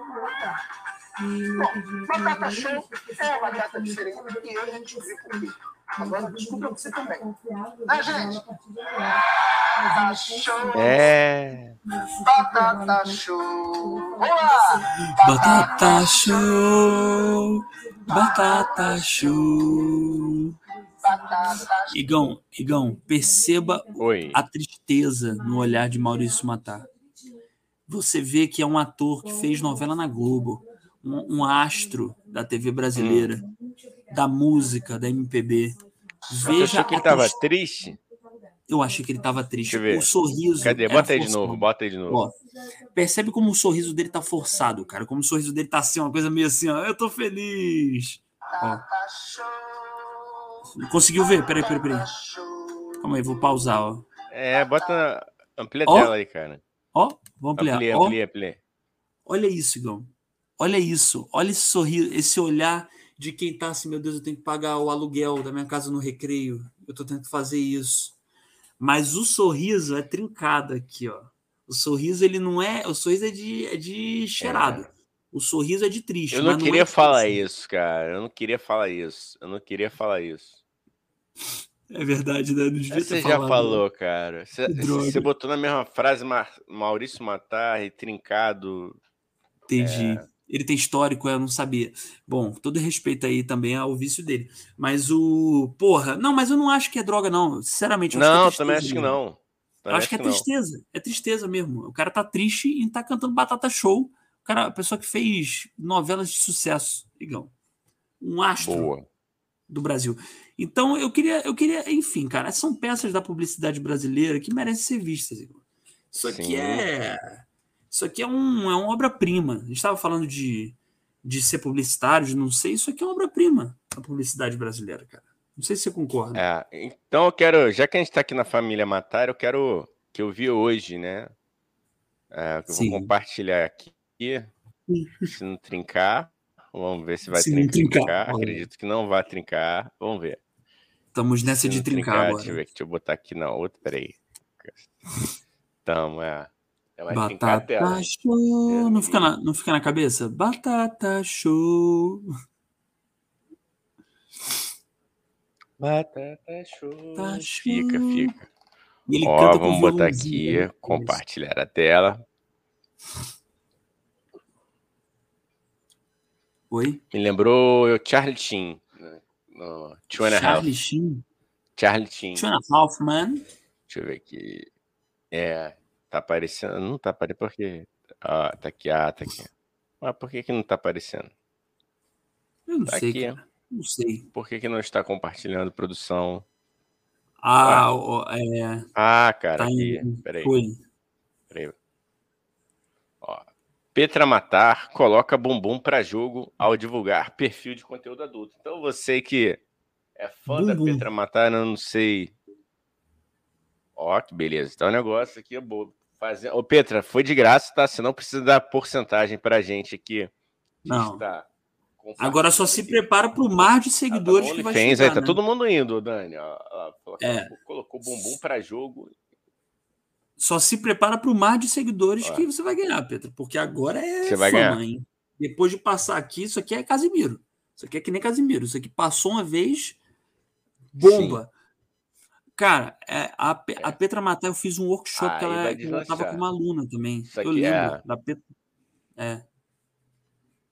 S5: E não
S4: Bom, batata show é uma data diferente e hoje a gente viu por quê.
S5: eu
S4: Agora, desculpa você também.
S5: confiar, eu
S4: Né, gente?
S5: a. Mas
S4: Tá
S5: eu
S4: show.
S2: É.
S4: Batata show.
S5: com-
S4: Vamos lá.
S1: Batata show! Batata show!
S4: Show.
S1: Igão, Igão, perceba
S2: Oi.
S1: a tristeza no olhar de Maurício Matar. Você vê que é um ator que fez novela na Globo, um, um astro da TV brasileira, da música, da MPB.
S2: Você
S1: Veja
S2: achou que ele
S1: a
S2: tava
S1: tristeza-
S2: triste?
S1: Eu achei que ele estava triste.
S2: Deixa eu ver.
S1: O sorriso.
S2: Cadê?
S1: era
S2: Bota aí de novo, bota aí de novo.
S1: Ó, percebe como o sorriso dele tá forçado, cara. Como o sorriso dele tá assim, uma coisa meio assim, ó. Eu tô feliz.
S4: Batata show.
S1: Conseguiu ver? Peraí, peraí, peraí. Calma aí, vou pausar, ó.
S2: É, bota. Amplia a tela aí, cara.
S1: Ó, vamos ampliar.
S2: Amplia,
S1: Ó,
S2: amplia, amplia.
S1: olha isso, Igão. Olha isso. Olha esse sorriso, esse olhar de quem tá assim, meu Deus, eu tenho que pagar o aluguel da minha casa no recreio. Eu tô tendo que fazer isso. Mas o sorriso é trincado aqui, ó. O sorriso, ele não é. O sorriso é de, é de cheirado. O sorriso é de triste.
S2: Eu não
S1: é
S2: queria
S1: de
S2: falar
S1: triste.
S2: isso, cara. Eu não queria falar isso. Eu não queria falar isso.
S1: É verdade, né? Não devia
S2: Você já
S1: falado.
S2: falou, cara. Você, você botou na mesma frase Ma- Maurício Matar trincado.
S1: Entendi.
S2: É.
S1: Ele tem histórico, eu não sabia. Bom, todo respeito aí também ao vício dele. Mas o. Porra, não, mas eu não acho que é droga, não. Sinceramente, eu
S2: Não,
S1: acho que é
S2: também
S1: tristeza
S2: acho que não.
S1: Eu
S2: Também
S1: acho que é
S2: não.
S1: tristeza. É tristeza mesmo. O cara tá triste e tá cantando Batata Show. O cara, a pessoa que fez novelas de sucesso, Igão. Um astro
S2: Boa.
S1: do Brasil. Então, eu queria, eu queria, enfim, cara, são peças da publicidade brasileira que merecem ser vistas. Igor. Isso aqui
S2: Sim.
S1: é. Isso aqui é, um, é uma obra-prima. A gente estava falando de, de ser publicitário, de não sei, isso aqui é uma obra-prima da publicidade brasileira, cara. Não sei se você concorda.
S2: É, então eu quero, já que a gente tá aqui na família Matar, eu quero que eu vi hoje, né? É, eu
S1: Sim.
S2: vou compartilhar aqui. Se não trincar, vamos ver se vai
S1: Se
S2: trincar.
S1: trincar.
S2: Acredito que não vai trincar. Vamos ver.
S1: Estamos nessa de
S2: não
S1: trincar,
S2: Deixa eu
S1: agora.
S2: ver, deixa eu botar aqui na outra, peraí. Então, é. Trincar tela.
S1: Batata show. Não fica, na, não fica na cabeça? Batata show.
S2: Batata show.
S1: Tá
S2: Fica,
S1: show.
S2: fica.
S1: E ele
S2: Ó, vamos botar aqui,
S1: né?
S2: compartilhar a tela.
S1: Oi?
S2: Me lembrou o Charlie Sheen. No Two and a Half.
S1: Charlie Sheen.
S2: Charlie Sheen.
S1: Two and a Half Man.
S2: Deixa eu ver aqui. É, tá aparecendo. Não tá aparecendo porque. Ah, tá aqui. Ah, tá aqui. Mas por que, que não tá aparecendo?
S1: Eu não
S2: Tá
S1: sei,
S2: aqui.
S1: cara. Não sei.
S2: Por que, que não está compartilhando produção?
S1: Ah, ó, é.
S2: Ah, cara,
S1: Tá
S2: aqui. Peraí,
S1: Foi.
S2: peraí. Petra Matar coloca bumbum pra jogo ao divulgar perfil de conteúdo adulto. Então você que é fã da
S1: Bumbum.
S2: Petra Matar, eu não sei. Ó, que beleza. Então o negócio aqui é bom. Fazer... Ô, Petra, foi de graça, tá? Você não precisa dar porcentagem pra gente aqui.
S1: Não.
S2: está
S1: Agora só se prepara para o mar de
S2: Ah, tá
S1: seguidores
S2: no
S1: que vai chegar,
S2: aí tá
S1: né?
S2: todo mundo indo, Dani. Ó, ó, colocou,
S1: É.
S2: colocou bumbum pra jogo.
S1: Só se prepara para o mar de seguidores que você vai ganhar, Pedro. Porque agora é
S2: Você vai
S1: fama,
S2: ganhar.
S1: hein? Depois de passar aqui, isso aqui é Casimiro. Isso aqui é que nem Casimiro. Isso aqui passou uma vez, bomba. Cara, é, a, Pe- a Petra Matar, eu fiz um workshop que ela,
S2: vai
S1: que ela tava
S2: deslanchar.
S1: com uma aluna também.
S2: Isso
S1: eu
S2: aqui
S1: lembro
S2: é-
S1: da Petra. É.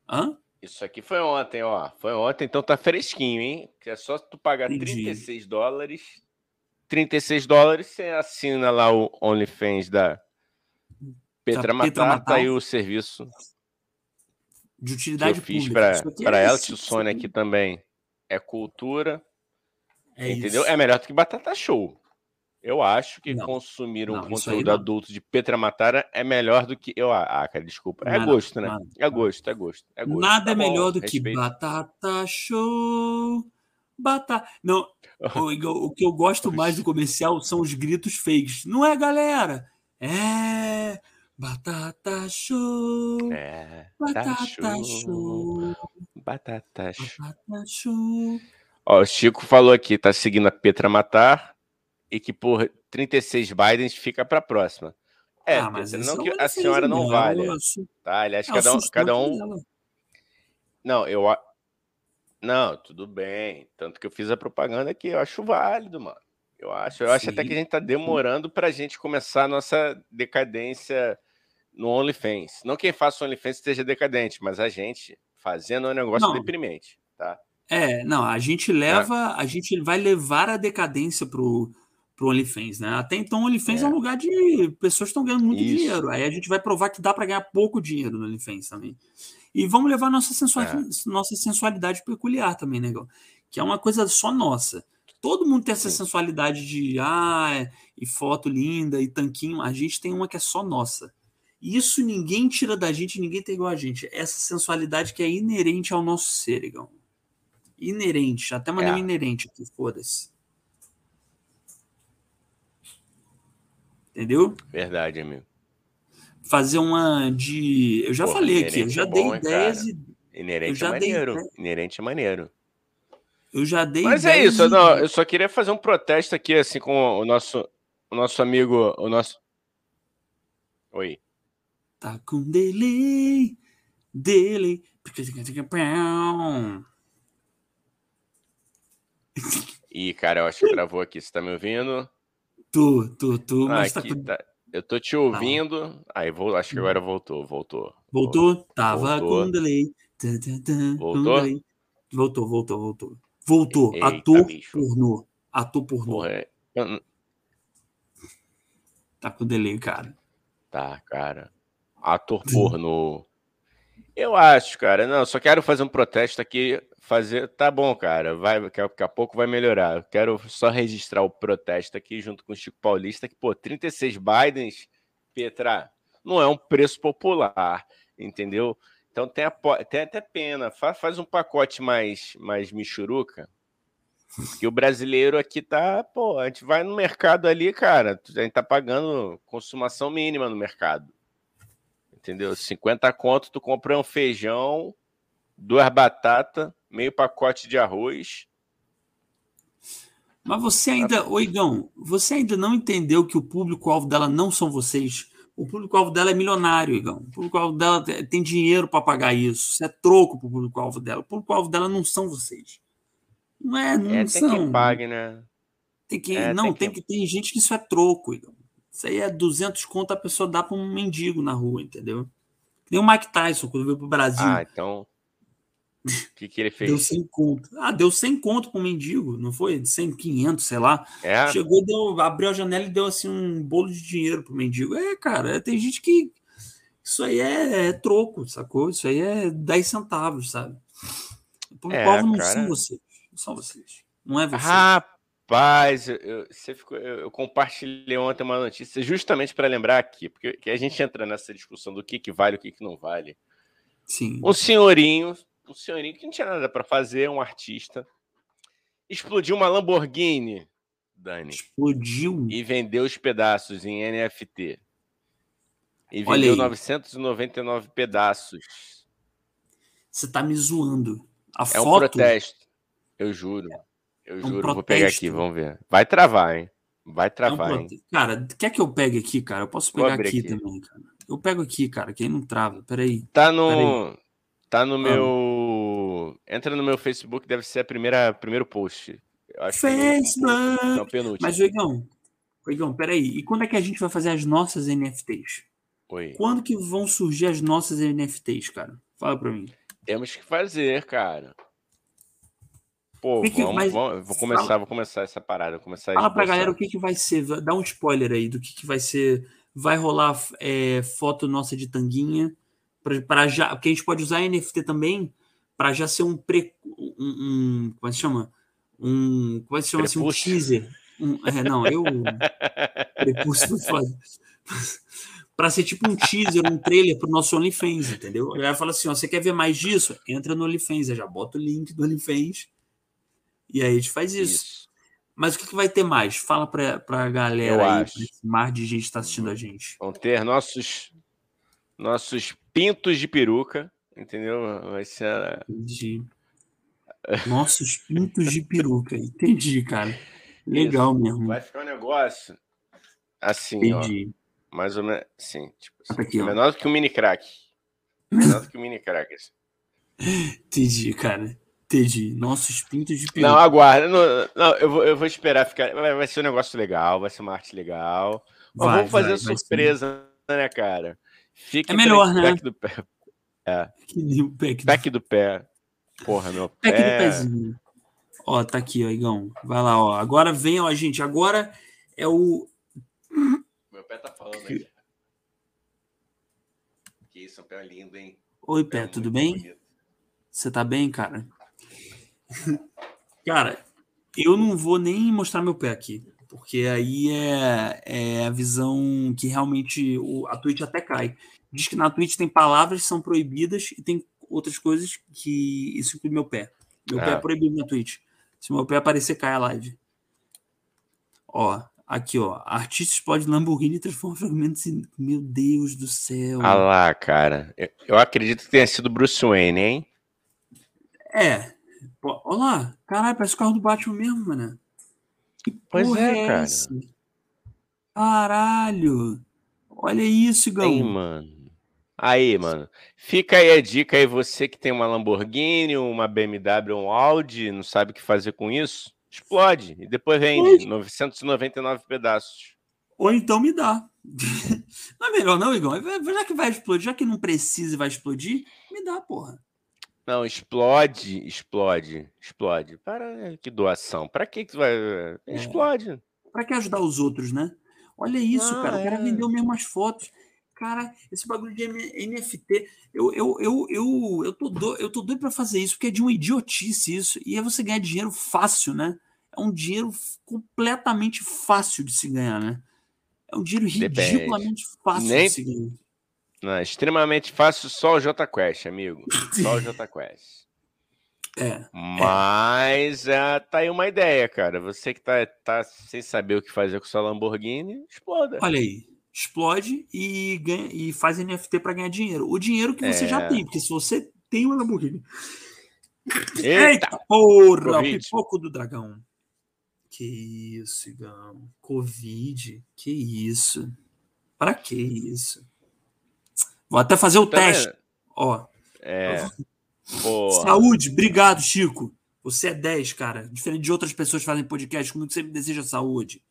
S1: Hã?
S2: Isso aqui foi ontem, ó. Foi ontem, então tá fresquinho, hein? Que é só tu pagar
S1: Entendi.
S2: 36 dólares. 36 dólares, você assina lá o OnlyFans da Petra
S1: Petra
S2: Matar, tá
S1: Matar.
S2: aí o serviço
S1: De
S2: que
S1: utilidade
S2: eu fiz
S1: pública.
S2: pra
S1: é
S2: ela,
S1: isso,
S2: tio
S1: isso
S2: Sônia
S1: aqui
S2: também. É cultura,
S1: É
S2: entendeu?
S1: isso.
S2: É melhor do que Batata Show. Eu acho que
S1: Não.
S2: consumir um
S1: Não,
S2: conteúdo adulto de Petra Matara é melhor do que. Eu, ah, cara, desculpa. É
S1: Não,
S2: gosto, né?
S1: não,
S2: É gosto, é gosto. É gosto.
S1: Nada
S2: Tá
S1: é
S2: bom,
S1: melhor do que
S2: respeito.
S1: batata show. Batata. Não, o, que eu gosto mais do comercial são os gritos fakes. Não é, galera? É. Batata show.
S2: É.
S1: Batata
S2: tá
S1: show.
S2: Batata show.
S1: Batata show.
S2: Ó, o Chico falou aqui, tá seguindo a Petra Matar e que por 36 Bidens fica pra próxima. É,
S1: ah, mas
S2: não
S1: é
S2: que a senhora não vale, tá? Aliás,
S1: é
S2: cada um, cada um. Não, eu. Não, tudo bem. Tanto que eu fiz a propaganda aqui. Eu acho válido, mano. Eu acho. Eu acho até
S1: Sim.
S2: que a gente tá demorando pra gente começar a nossa decadência no OnlyFans. Não quem faça o OnlyFans esteja decadente, mas a gente fazendo é um negócio
S1: Não.
S2: deprimente, tá?
S1: É, não, a gente leva, a gente vai levar a decadência pro, pro OnlyFans, né? Até então, o OnlyFans é,
S2: É.
S1: um lugar de pessoas que estão ganhando muito
S2: Isso.
S1: dinheiro. Aí a gente vai provar que dá para ganhar pouco dinheiro no OnlyFans também. E vamos levar nossa,
S2: É.
S1: nossa sensualidade peculiar também, negão. Que é uma coisa só nossa. Todo mundo tem essa
S2: Sim.
S1: sensualidade de ah, é, e foto linda e tanquinho. A gente tem uma que é só nossa. Isso ninguém tira da gente, ninguém tem igual a gente. Essa sensualidade que é inerente ao nosso ser, negão. Inerente, até mandei
S2: É.
S1: inerente aqui, foda-se. Entendeu?
S2: Verdade, amigo.
S1: Fazer uma de. Eu já
S2: Porra,
S1: falei aqui, eu já
S2: é
S1: dei
S2: bom,
S1: ideias
S2: cara?
S1: e.
S2: Inerente
S1: Eu
S2: é
S1: já dei
S2: maneiro.
S1: ideia.
S2: Inerente é maneiro.
S1: Eu já dei
S2: Mas é isso, não, eu só queria fazer um protesto aqui, assim, com o nosso, o nosso amigo, o nosso... Oi.
S1: Tá com delay, delay.
S2: Ih, cara, eu acho que travou aqui, você tá me ouvindo?
S1: Tu, tu, tu,
S2: Ah,
S1: mas tá
S2: aqui,
S1: com...
S2: tá. Eu tô te ouvindo, aí vou, acho que agora voltou, voltou.
S1: Voltou? Tava
S2: Voltou.
S1: com delay.
S2: Voltou?
S1: delay. Voltou, voltou, voltou. Voltou.
S2: Eita,
S1: Ator
S2: bicho.
S1: pornô. Ator pornô.
S2: Porra, é- eu-
S1: Tá com delay, cara.
S2: Tá, cara. Ator pornô. Eu acho, cara. Não, só quero fazer um protesto aqui. Fazer. Tá bom, cara. Vai, daqui a- a pouco vai melhorar. Eu quero só registrar o protesto aqui junto com o Chico Paulista, que, pô, 36 Bidens, Petra, não é um preço popular, entendeu? Então tem, apo- tem até pena. Fa- Faz um pacote mais, mais michuruca. Porque o brasileiro aqui tá, pô, a gente vai no mercado ali, cara, a gente tá pagando consumação mínima no mercado. Entendeu? 50 conto, tu compra um feijão, duas batatas, meio pacote de arroz.
S1: Mas você ainda, ô Igão, você ainda não entendeu que o público-alvo dela não são vocês? O público-alvo dela é milionário, Igão. O público-alvo dela te- tem dinheiro para pagar isso. Isso é troco pro público-alvo dela. O público-alvo dela não são vocês. Não é, não
S2: É, tem
S1: são.
S2: quem pague, né?
S1: Tem que,
S2: É,
S1: não,
S2: tem
S1: tem
S2: que-
S1: que tem gente que isso é troco, Igão. Isso aí é 200 conto a pessoa dá para um mendigo na rua, entendeu? Nem o Mike Tyson quando veio pro Brasil.
S2: Ah, então. O que, que ele
S1: Deu
S2: fez?
S1: 100 conto. Ah, deu 100 conto pro mendigo, não foi? 100, 500, sei lá.
S2: É?
S1: Chegou, deu, abriu a janela e deu assim um bolo de dinheiro pro mendigo. É, cara, tem gente que. Isso aí é, é troco, sacou? Isso aí é 10 centavos, sabe? O
S2: É,
S1: não
S2: cara.
S1: são vocês. Não são vocês. Não é você.
S2: Rapaz, eu, você ficou, eu, eu compartilhei ontem uma notícia justamente para lembrar aqui, porque que a gente entra nessa discussão do que, que vale e o que, que não vale.
S1: Sim.
S2: Um senhorinho, um senhorinho que não tinha nada para fazer, um artista, explodiu uma Lamborghini, Dani,
S1: Explodiu.
S2: e vendeu os pedaços em NFT. E vendeu
S1: aí.
S2: 999 pedaços.
S1: Você tá me zoando. A
S2: É um
S1: foto.
S2: protesto. Eu juro. Eu
S1: um
S2: juro. Vou pegar
S1: protesto.
S2: aqui, vamos ver. Vai travar, hein? Vai
S1: é um
S2: travar, hein?
S1: prote- Cara, quer que eu pegue aqui, cara? Eu posso pegar aqui,
S2: aqui.
S1: também, cara. Eu pego aqui, cara, que aí não trava. Peraí.
S2: Tá no. Tá no
S1: Ah.
S2: meu. Entra no meu Facebook, deve ser a primeira primeiro post. Eu acho que é o.
S1: Facebook.
S2: Não, penúltimo.
S1: Mas, Oigão, Oigão, peraí. E quando é que a gente vai fazer as nossas NFTs?
S2: Oi.
S1: Quando que vão surgir as nossas NFTs, cara? Fala pra mim.
S2: Temos que fazer, cara. Pô,
S1: Que que-
S2: vamos,
S1: mas
S2: vamos- vou
S1: fala-
S2: começar, vou começar essa parada, vou começar
S1: Fala pra galera o que, que vai ser. Dá um spoiler aí do que, que vai ser. Vai rolar é, foto nossa de tanguinha. Pra, pra já, porque a gente pode usar NFT também para já ser um, pre, um, um- Como é que se chama? Um. Como é que se chama assim? Um teaser. Um, é, não, eu. Prepúcio foda. Pra ser tipo um teaser, um trailer pro nosso OnlyFans, entendeu? A galera fala assim: ó, você quer ver mais disso? Entra no OnlyFans. Já bota o link do OnlyFans. E aí a gente faz isso.
S2: Isso.
S1: Mas o que, que vai ter mais? Fala pra, pra galera
S2: Eu
S1: aí,
S2: acho.
S1: esse mar de gente que tá assistindo a gente.
S2: Vão ter nossos nossos pintos de peruca, entendeu? Vai ser a-
S1: Entendi. Nossos pintos de peruca. Entendi, cara. Legal mesmo.
S2: vai ficar um negócio assim, ó,
S1: Entendi.
S2: mais ou menos, assim, tipo, assim,
S1: Aqui, ó.
S2: menor do que um mini crack. Menor do que um mini crack. assim.
S1: Entendi, cara. Entendi. Nossos pintos de peru.
S2: Não, aguarda. Não, não, eu, vou, eu vou esperar ficar. Vai, vai ser um negócio legal, vai ser uma arte legal.
S1: Vai,
S2: vamos fazer
S1: vai,
S2: surpresa, né, cara? Fique
S1: É melhor, né?
S2: Do. É,
S1: Que nem o pack do,
S2: pack do pé. Porra, meu pé.
S1: pack do pezinho. Ó, tá aqui, ó, Igão. Vai lá, ó. Agora vem, ó, gente. Agora é o.
S2: Meu pé tá falando aqui. Que isso, é um pé lindo, hein?
S1: Oi,
S2: É
S1: Pé,
S2: muito
S1: tudo bem?
S2: bonito.
S1: Você tá bem, cara? cara, eu não vou nem mostrar meu pé aqui, porque aí é, é a visão que realmente o, a Twitch até cai. Diz que na Twitch tem palavras que são proibidas e tem outras coisas que isso inclui meu pé. Meu pé é
S2: Ah.
S1: proibido na Twitch. Se meu pé aparecer, cai a live. Ó, aqui, ó. Artista explode Lamborghini e transforma fragmentos em. Meu Deus do céu.
S2: Ah lá, cara. Eu, eu acredito que tenha sido Bruce Wayne, hein?
S1: É. Pô, Olha lá. Caralho, parece o carro do Batman mesmo, mano. Que
S2: Pois
S1: porra
S2: é, cara.
S1: essa? Caralho. Olha isso,
S2: Aí,
S1: Igão.
S2: mano. Aí, mano. Fica aí a dica aí, você que tem uma Lamborghini, uma BMW, um Audi, não sabe o que fazer com isso? Explode. E depois vende. 999 pedaços.
S1: Ou então me dá. Não é melhor, não, Igão? Já que vai explodir, já que não precisa e vai explodir, me dá, porra.
S2: Não, explode, explode, explode. Para que doação? Para que que vai. Explode.
S1: Pra que ajudar os outros, né? Olha isso,
S2: Ah,
S1: cara. O cara
S2: é.
S1: vendeu mesmo as fotos. Cara, esse bagulho de NFT, eu, eu, eu, eu, eu, tô doido, eu tô doido pra fazer isso, porque é de uma idiotice isso. E é você ganhar dinheiro fácil, né? É um dinheiro completamente fácil de se ganhar, né? É um dinheiro
S2: Depende.
S1: ridiculamente fácil
S2: Nem-
S1: de se ganhar.
S2: Não, é extremamente fácil só o J Quest, amigo. Só o J Quest.
S1: É.
S2: Mas é, tá aí uma ideia, cara. Você que tá, tá sem saber o que fazer com sua Lamborghini, exploda.
S1: Olha aí. Explode e, ganha, e faz NFT pra ganhar dinheiro. O dinheiro que você já
S2: É.
S1: tem, porque se você tem uma Lamborghini.
S2: Eita!
S1: Eita porra! O
S2: Covid.
S1: pipoco do dragão. Que isso, Igão. Covid. Que isso. Pra que isso? Vou até fazer o
S2: Tá
S1: teste. Ó.
S2: É.
S1: Saúde, obrigado, Chico. Você é 10, cara. Diferente de outras pessoas que fazem podcast, comigo você me deseja saúde.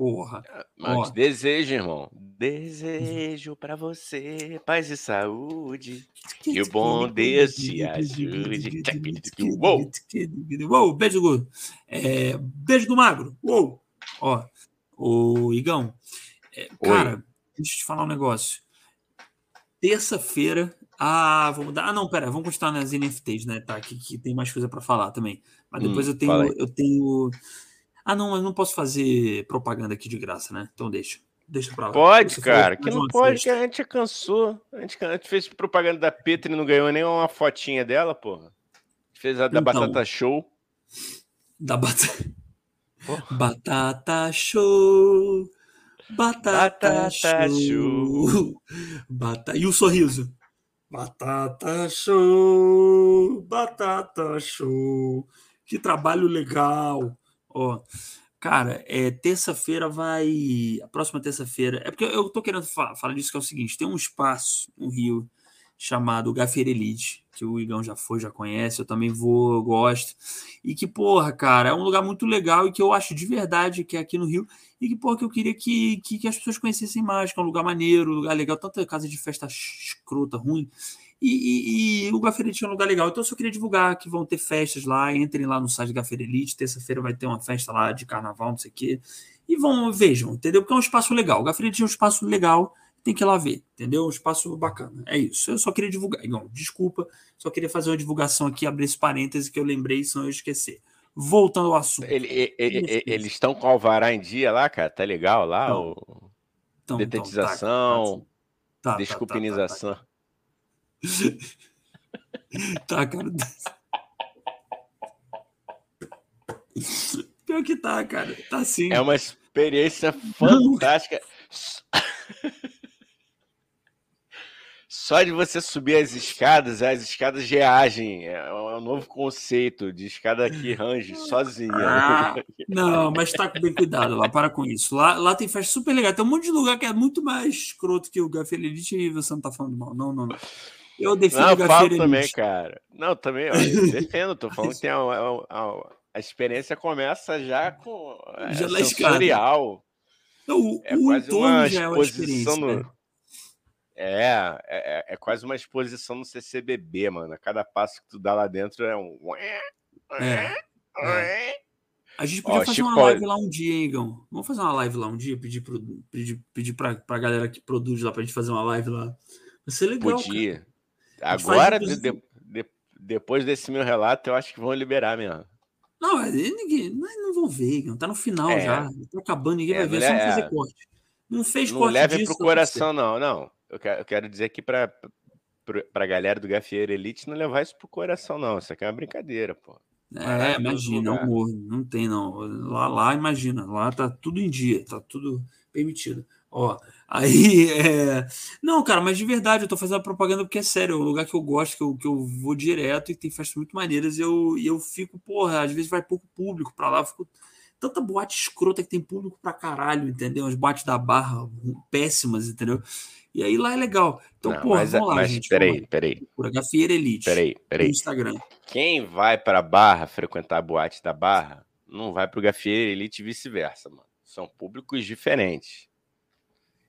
S1: Porra. Ó.
S2: desejo, irmão. Desejo pra você paz e saúde. Que o bom Deus te ajude. Uou!
S1: Uou, beijo é, Beijo do magro. Uou! Ó, o Igão, é, cara, deixa eu te falar um negócio. Terça-feira. Ah, vamos dar. Ah, não, pera, vamos continuar nas NFTs, né? Tá, que, que tem mais coisa para falar também. Mas depois
S2: Hum,
S1: eu tenho. Eu tenho. Ah, não, mas não posso fazer propaganda aqui de graça, né? Então deixa. Deixa pra lá.
S2: Pode,
S1: Você
S2: cara.
S1: que
S2: não pode,
S1: festa.
S2: que a gente cansou. A gente, a gente fez propaganda da Petra e não ganhou nem uma fotinha dela, porra. Fez a da
S1: Então.
S2: Batata Show.
S1: Da batata. Batata show. Batata,
S2: Batata
S1: show. Bata... E o sorriso? Batata show. Batata show. Que trabalho legal. Ó, cara, é, terça-feira vai. A próxima terça-feira. É porque eu tô querendo fa- falar disso que é o seguinte: tem um espaço no Rio chamado Gafeira Elite, que o Igão já foi, já conhece, eu também vou, eu gosto. E que, porra, cara, é um lugar muito legal e que eu acho de verdade que é aqui no Rio. E que, porra, que eu queria que, que, que as pessoas conhecessem mais, que é um lugar maneiro, um lugar legal, tanta casa de festa escrota, ruim. E, e, e o Gafeira Elite é um lugar legal. Então eu só queria divulgar que vão ter festas lá. Entrem lá no site Gafeira Elite. Terça-feira vai ter uma festa lá de carnaval, não sei o quê. E vão, vejam, entendeu? Porque é um espaço legal. O Gafeira Elite é um espaço legal. Tem que ir lá ver, entendeu? Um espaço bacana. É isso. Eu só queria divulgar. Não, desculpa. Só queria fazer uma divulgação aqui, abrir esse parêntese que eu lembrei, senão eu esquecer. Voltando ao assunto.
S2: Ele- e- e- e- eles estão com o Alvará em dia lá, cara. Tá legal lá?
S1: Não.
S2: o...
S1: Então,
S2: Detetização,
S1: tá, tá, tá, tá,
S2: desculpinização.
S1: Tá, cara. Pior que tá, cara. Tá sim.
S2: É uma experiência fantástica. Só de você subir as escadas, as escadas reagem. É um novo conceito de escada que range sozinha.
S1: Ah, não, mas tá bem cuidado lá, para com isso. Lá, lá tem festa super legal. Tem um monte de lugar que é muito mais escroto que o Gaffer Elite e você não tá falando mal. Não, não, não. Eu defendo
S2: Não, eu falo também, cara. Não, também, ó, eu defendo, tô falando que tem a, a- a- a experiência começa já com é,
S1: Já
S2: sensorial.
S1: Não, o,
S2: É
S1: o
S2: quase
S1: entorno
S2: uma
S1: já é uma
S2: exposição no-
S1: né?
S2: É, é, é quase uma exposição no CCBB, mano. A cada passo que tu dá lá dentro é um.
S1: É, A gente
S2: Ó,
S1: podia fazer
S2: Chico
S1: uma live lá um dia, hein, Igão? Vamos fazer uma live lá um dia, pedir, pro, pedir, pedir pra, pra galera que produz lá pra gente fazer uma live lá. Vai ser legal. cara.
S2: Podia.
S1: faz,
S2: Agora, de- de- de- depois desse meu relato, eu acho que vão liberar mesmo.
S1: Não, ninguém, não vão ver, Igão. Tá no final
S2: É.
S1: já. Tá acabando, ninguém
S2: É,
S1: vai ver,
S2: não
S1: só não
S2: é-
S1: fazer corte. Não fez
S2: Não
S1: corte
S2: levem
S1: disso,
S2: pro
S1: tá
S2: coração, não. Não. Eu quero, eu quero dizer aqui pra, pra, galera do Gafieira Elite não levar isso pro coração, não. Isso aqui é uma brincadeira, pô.
S1: É,
S2: todo
S1: imagina, humor. Não tem, não. Lá, lá, imagina. Lá tá tudo em dia, tá tudo permitido. Ó, aí, é... Não, cara, mas de verdade, eu tô fazendo a propaganda porque é sério, é um lugar que eu gosto, que eu, que eu vou direto e tem festas muito maneiras e eu, e eu fico, porra, às vezes vai pouco público pra lá, eu fico... Tanta boate escrota que tem público pra caralho, entendeu? As boates da barra péssimas, entendeu? E aí lá é legal. Então,
S2: Não,
S1: porra,
S2: mas,
S1: vamos lá,
S2: mas
S1: gente.
S2: peraí, peraí,
S1: Procura Gafieira Elite
S2: peraí,
S1: no
S2: peraí.
S1: Instagram.
S2: Quem vai pra Barra frequentar a boate da Barra, não vai pro Gafieira Elite e vice-versa, mano. São públicos diferentes.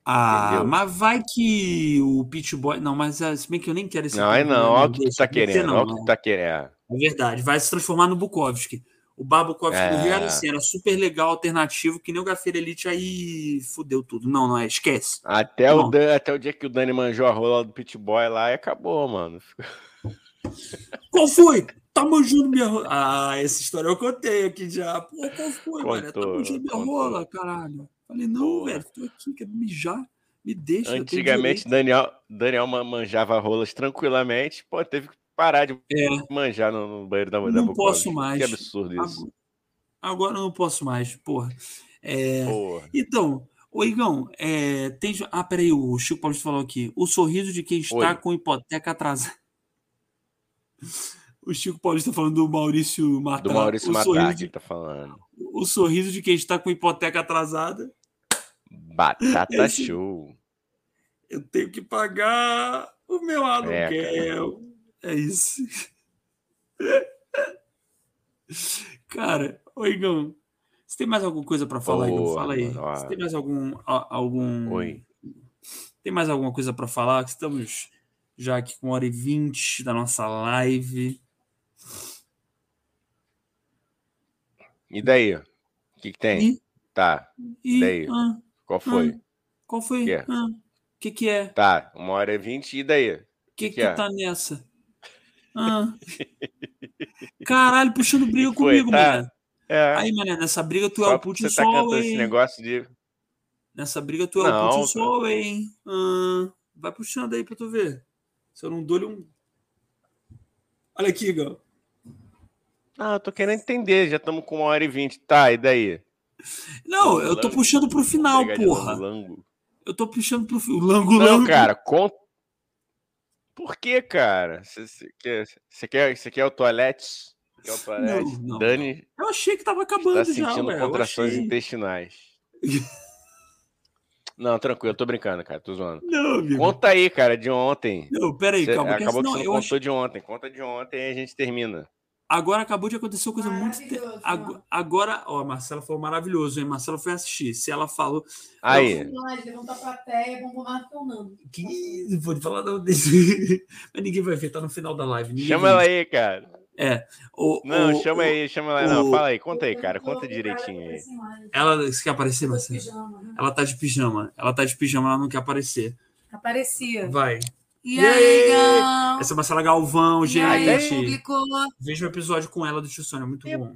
S1: Ah,
S2: Entendeu?
S1: mas vai que o Pit Boy. Não, mas ah, se bem que eu nem quero esse.
S2: Não,
S1: público,
S2: não,
S1: né?
S2: olha o que tu
S1: Deixa,
S2: tá querendo,
S1: não,
S2: olha o que
S1: né?
S2: tu tá querendo.
S1: É verdade, vai se transformar no Bukowski. O Bar Bukowski do Rio era
S2: É.
S1: assim, era super legal, alternativo, que nem o Gafeira Elite aí fudeu tudo. Não, não é, esquece.
S2: Até o. Dan- até o dia que o Dani manjou a rola do Pit Boy lá e acabou, mano.
S1: Qual foi? Tá manjando minha rola. Ah, essa história eu contei aqui já. Pô, qual foi, mano? Tá
S2: Contou,
S1: manjando minha
S2: contou.
S1: rola, caralho. Falei, não, velho, tô aqui, quero mijar. Me deixa.
S2: Antigamente. Daniel, Daniel ma- manjava rolas tranquilamente, pô, teve que parar de
S1: É,
S2: manjar no, no banheiro da, da
S1: Não
S2: Bukowski.
S1: posso mais.
S2: Que absurdo isso.
S1: agora, agora eu não posso mais, porra. É,
S2: Porra.
S1: Então, ô Igão, é, tem. Ah, peraí, o Chico Paulista falou aqui. O sorriso de quem está
S2: Oi.
S1: com hipoteca atrasada. O Chico Paulista falando do Maurício Matar.
S2: Do Maurício
S1: o
S2: Matar que ele tá falando.
S1: o sorriso de quem está com hipoteca atrasada.
S2: Batata
S1: Esse-
S2: show.
S1: Eu tenho que pagar o meu aluguel. É, isso. Cara, ô Igão, você tem mais alguma coisa para falar, Igão? Fala aí.
S2: ó.
S1: Você tem mais algum. algum
S2: Oi.
S1: Tem mais alguma coisa para falar? Estamos já aqui com uma hora e vinte da nossa live.
S2: E daí? O que, que tem?
S1: E,
S2: Tá.
S1: e
S2: daí?
S1: ah,
S2: Qual foi?
S1: qual foi?
S2: Que
S1: O
S2: é?
S1: que, que é?
S2: Tá, uma hora e vinte, e daí?
S1: O que,
S2: que
S1: que,
S2: é?
S1: tá nessa? Ah. Caralho, puxando briga
S2: Que foi?
S1: comigo,
S2: Tá.
S1: mané.
S2: É.
S1: Aí, mané, nessa briga tu é
S2: só
S1: o
S2: porque
S1: Putin
S2: você tá cantando esse negócio de.
S1: Nessa briga tu é
S2: Não,
S1: o Putin
S2: cara.
S1: só, hein? Ah, vai puxando aí pra tu ver. Se eu não dou-lhe um. Olha aqui, Igor.
S2: Ah, eu tô querendo entender, já estamos com uma hora e vinte. Tá, e daí?
S1: Não, eu tô puxando pro final, porra. Eu tô puxando pro final. Lango,
S2: Não,
S1: lango.
S2: cara, conta. Por que, cara? Você quer, você quer, quer o toalete? Quer o toalete?
S1: não,
S2: Dani
S1: Eu achei que tava acabando
S2: está
S1: já,
S2: sentindo contrações intestinais. Não, tranquilo, eu tô brincando, cara, tô zoando.
S1: Não, amigo.
S2: Conta aí, cara, de ontem.
S1: Não, peraí,
S2: Cê-
S1: calma. que
S2: acabou que
S1: senão
S2: você não
S1: eu
S2: contou
S1: achei...
S2: de ontem. Conta de ontem e a gente termina.
S1: Agora acabou de acontecer uma coisa muito. te-. Agora, ó, a Marcela falou maravilhoso, hein? Marcela foi assistir. Se ela falou.
S2: Aí,
S5: levanta a plateia, lá.
S1: Que... Não vou te falar não desse. Mas ninguém vai ver, tá no final da live. ninguém
S2: chama ela aí, cara.
S1: É. O,
S2: Não,
S1: o-
S2: chama
S1: o-
S2: aí, chama ela. Não, fala aí, conta aí, cara, conta direitinho aí.
S1: Ela você quer aparecer, Marcela?
S5: Pijama, né?
S1: Ela tá de pijama. Ela tá de pijama, ela não quer aparecer.
S5: Aparecia.
S1: Vai.
S5: E
S1: E
S5: aí? Gão?
S1: Essa é a Marcela Galvão,
S5: E aí,
S1: gente.
S5: público?
S1: Veja o episódio com ela do Tio Sônia, é muito
S2: E-
S1: bom.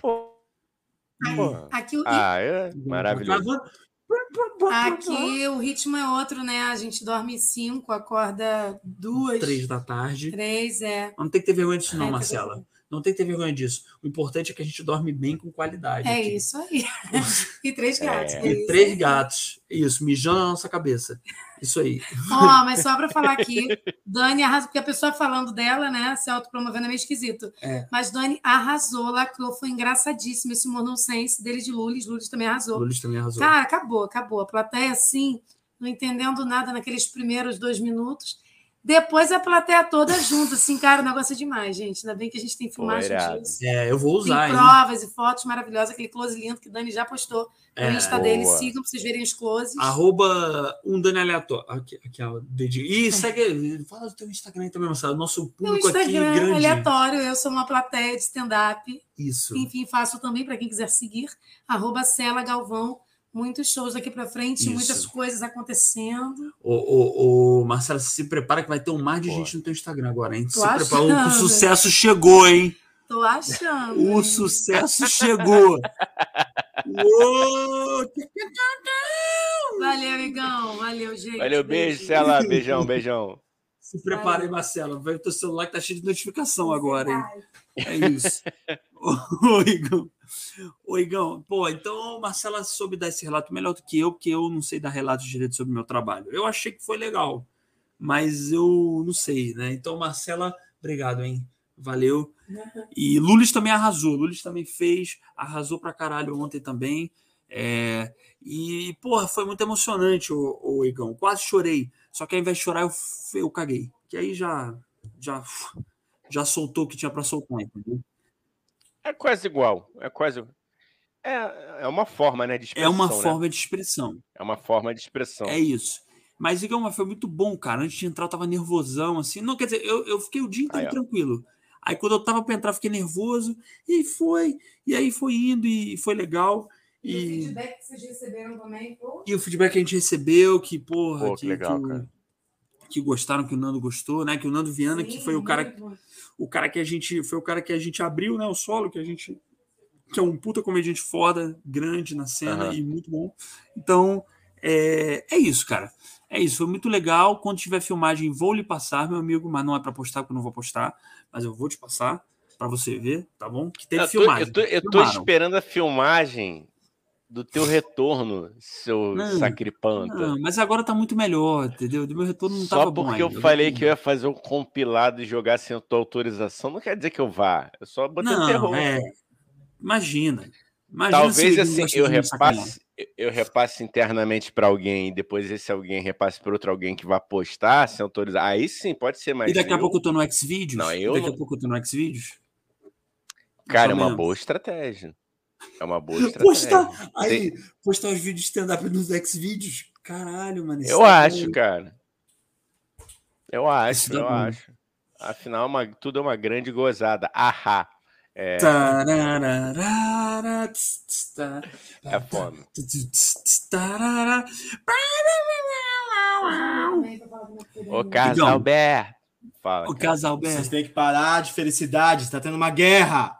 S2: Pô, pô.
S5: Aqui, o-
S2: Ah, é maravilhoso.
S5: aqui o ritmo é outro, né? A gente dorme cinco, acorda duas,
S1: Três da tarde.
S5: três, é.
S1: Não tem que ter vergonha disso, não,
S5: É, tá
S1: Marcela. Não tem que ter vergonha disso. O importante é que a gente dorme bem com qualidade.
S5: É
S1: aqui.
S5: isso aí. e três gatos.
S2: É.
S5: que é
S1: E três gatos. Isso, mijando na nossa cabeça. Isso aí.
S5: Ó, mas só para falar aqui, Dani arrasou, porque a pessoa falando dela, né, se autopromovendo é meio esquisito.
S1: É.
S5: Mas Dani arrasou, lacrou, foi engraçadíssimo esse humor nonsense dele de Lulis, Lulis também arrasou.
S1: Lulis também arrasou.
S5: Cara, acabou, acabou. A plateia, assim, não entendendo nada naqueles primeiros dois minutos. Depois a plateia toda junto, assim, cara, o negócio é demais, gente. Ainda bem que a gente tem filmagem
S2: irado.
S5: disso.
S1: É, eu vou
S5: Tem
S1: usar, hein?
S5: provas e fotos maravilhosas, aquele close lindo que o Dani já postou no
S1: É,
S5: Insta dele.
S2: boa.
S5: Sigam pra vocês verem os closes.
S1: Arroba um Dani aleatório. Aqui, aqui ó, dedinho. E segue. Fala do teu Instagram também, Marcelo. Nosso
S5: Meu
S1: público aqui
S5: Instagram é
S1: grande.
S5: aleatório, eu sou uma plateia de stand-up.
S1: Isso.
S5: Enfim, faço também para quem quiser seguir. Arroba Cela Galvão. Muitos shows daqui para frente,
S1: Isso.
S5: muitas coisas acontecendo.
S1: Ô, ô, ô, Marcelo, se prepara que vai ter um mar de
S2: Boa.
S1: gente no teu Instagram agora, hein?
S5: Tô
S1: Se prepara. O, o sucesso chegou, hein?
S5: Tô achando.
S1: O
S5: hein?
S1: sucesso chegou. Uou!
S5: Valeu, amigão. Valeu, gente.
S2: Valeu, beijo, Cela. Beijão, beijão.
S1: Se prepara aí, Marcelo. Vai o teu celular que tá cheio de notificação agora, hein? É isso. Ô, Igão. Ô, Igão, pô, então Marcela soube dar esse relato melhor do que eu, porque eu não sei dar relatos direito sobre o meu trabalho. Eu achei que foi legal, mas eu não sei, né? Então, Marcela, obrigado, hein? Valeu. E Lulis também arrasou. Lulis também fez, arrasou pra caralho ontem também. É, e, porra, foi muito emocionante, o, o Igão. Quase chorei. Só que ao invés de chorar, eu, eu caguei. Que aí já, já, já soltou o que tinha pra soltar, entendeu?
S2: É quase igual. É quase. É, é uma forma, né? De
S1: É
S2: expressão.
S1: uma
S2: né?
S1: forma de expressão.
S2: É uma forma de expressão.
S1: É isso. Mas, Igão, mas foi muito bom, cara. Antes de entrar, eu tava nervosão, assim. Não, quer dizer, eu, eu fiquei o dia inteiro
S2: Aí, ó.
S1: tranquilo. Aí, quando eu tava pra entrar, eu fiquei nervoso. E foi. E aí foi indo e foi legal.
S5: E o
S1: E,
S5: feedback que vocês receberam também, pô.
S1: e o feedback que a gente recebeu, que, porra,
S2: Pô, que legal,
S1: o-
S2: cara.
S1: Que gostaram, que o Nando gostou, né? Que o Nando Viana, que
S5: Sim,
S1: foi o cara
S5: bom.
S1: o cara que a gente foi o cara que a gente abriu, né, o solo que a gente que é um puta comediante foda, grande na cena
S2: Aham.
S1: e muito bom. Então, é, é isso, cara. É isso, foi muito legal. Quando tiver filmagem, vou lhe passar, meu amigo, mas não é para postar, porque eu não vou postar, mas eu vou te passar para você ver, tá bom? Que teve
S2: Eu tô,
S1: filmagem.
S2: eu tô, eu tô esperando a filmagem do teu retorno, seu
S1: Não,
S2: sacripanta.
S1: Não, mas agora tá muito melhor, entendeu? Do meu retorno não
S2: Só
S1: tava bom
S2: porque eu
S1: ainda.
S2: falei que eu ia fazer um compilado e jogar sem a tua autorização, não quer dizer que eu vá. Eu só botei
S1: Não,
S2: terror.
S1: é. Imagina. Imagina
S2: Talvez
S1: se
S2: assim, eu repasse, eu repasse internamente para alguém e depois esse alguém repasse para outro alguém que vá postar sem autorizar. Aí sim, pode ser mais.
S1: E daqui a pouco eu tô no Xvideos?
S2: Não, eu
S1: daqui a pouco eu tô no Xvideos?
S2: Cara, é uma boa estratégia. É uma boa estratégia.
S1: Postar, aí, postar os vídeos de stand-up nos Xvideos? Caralho, mano.
S2: Eu
S1: é
S2: acho, cara. Eu acho,
S1: dá
S2: eu
S1: bom.
S2: acho. Afinal, é uma- tudo é uma grande gozada. Ahá. É,
S1: tá.
S2: é fome.
S5: Do meu filho.
S2: Ô, Casalber. Fala.
S1: O
S2: cara.
S1: casal
S6: Vocês
S1: Ber.
S6: têm que parar de felicidade, está tendo uma guerra.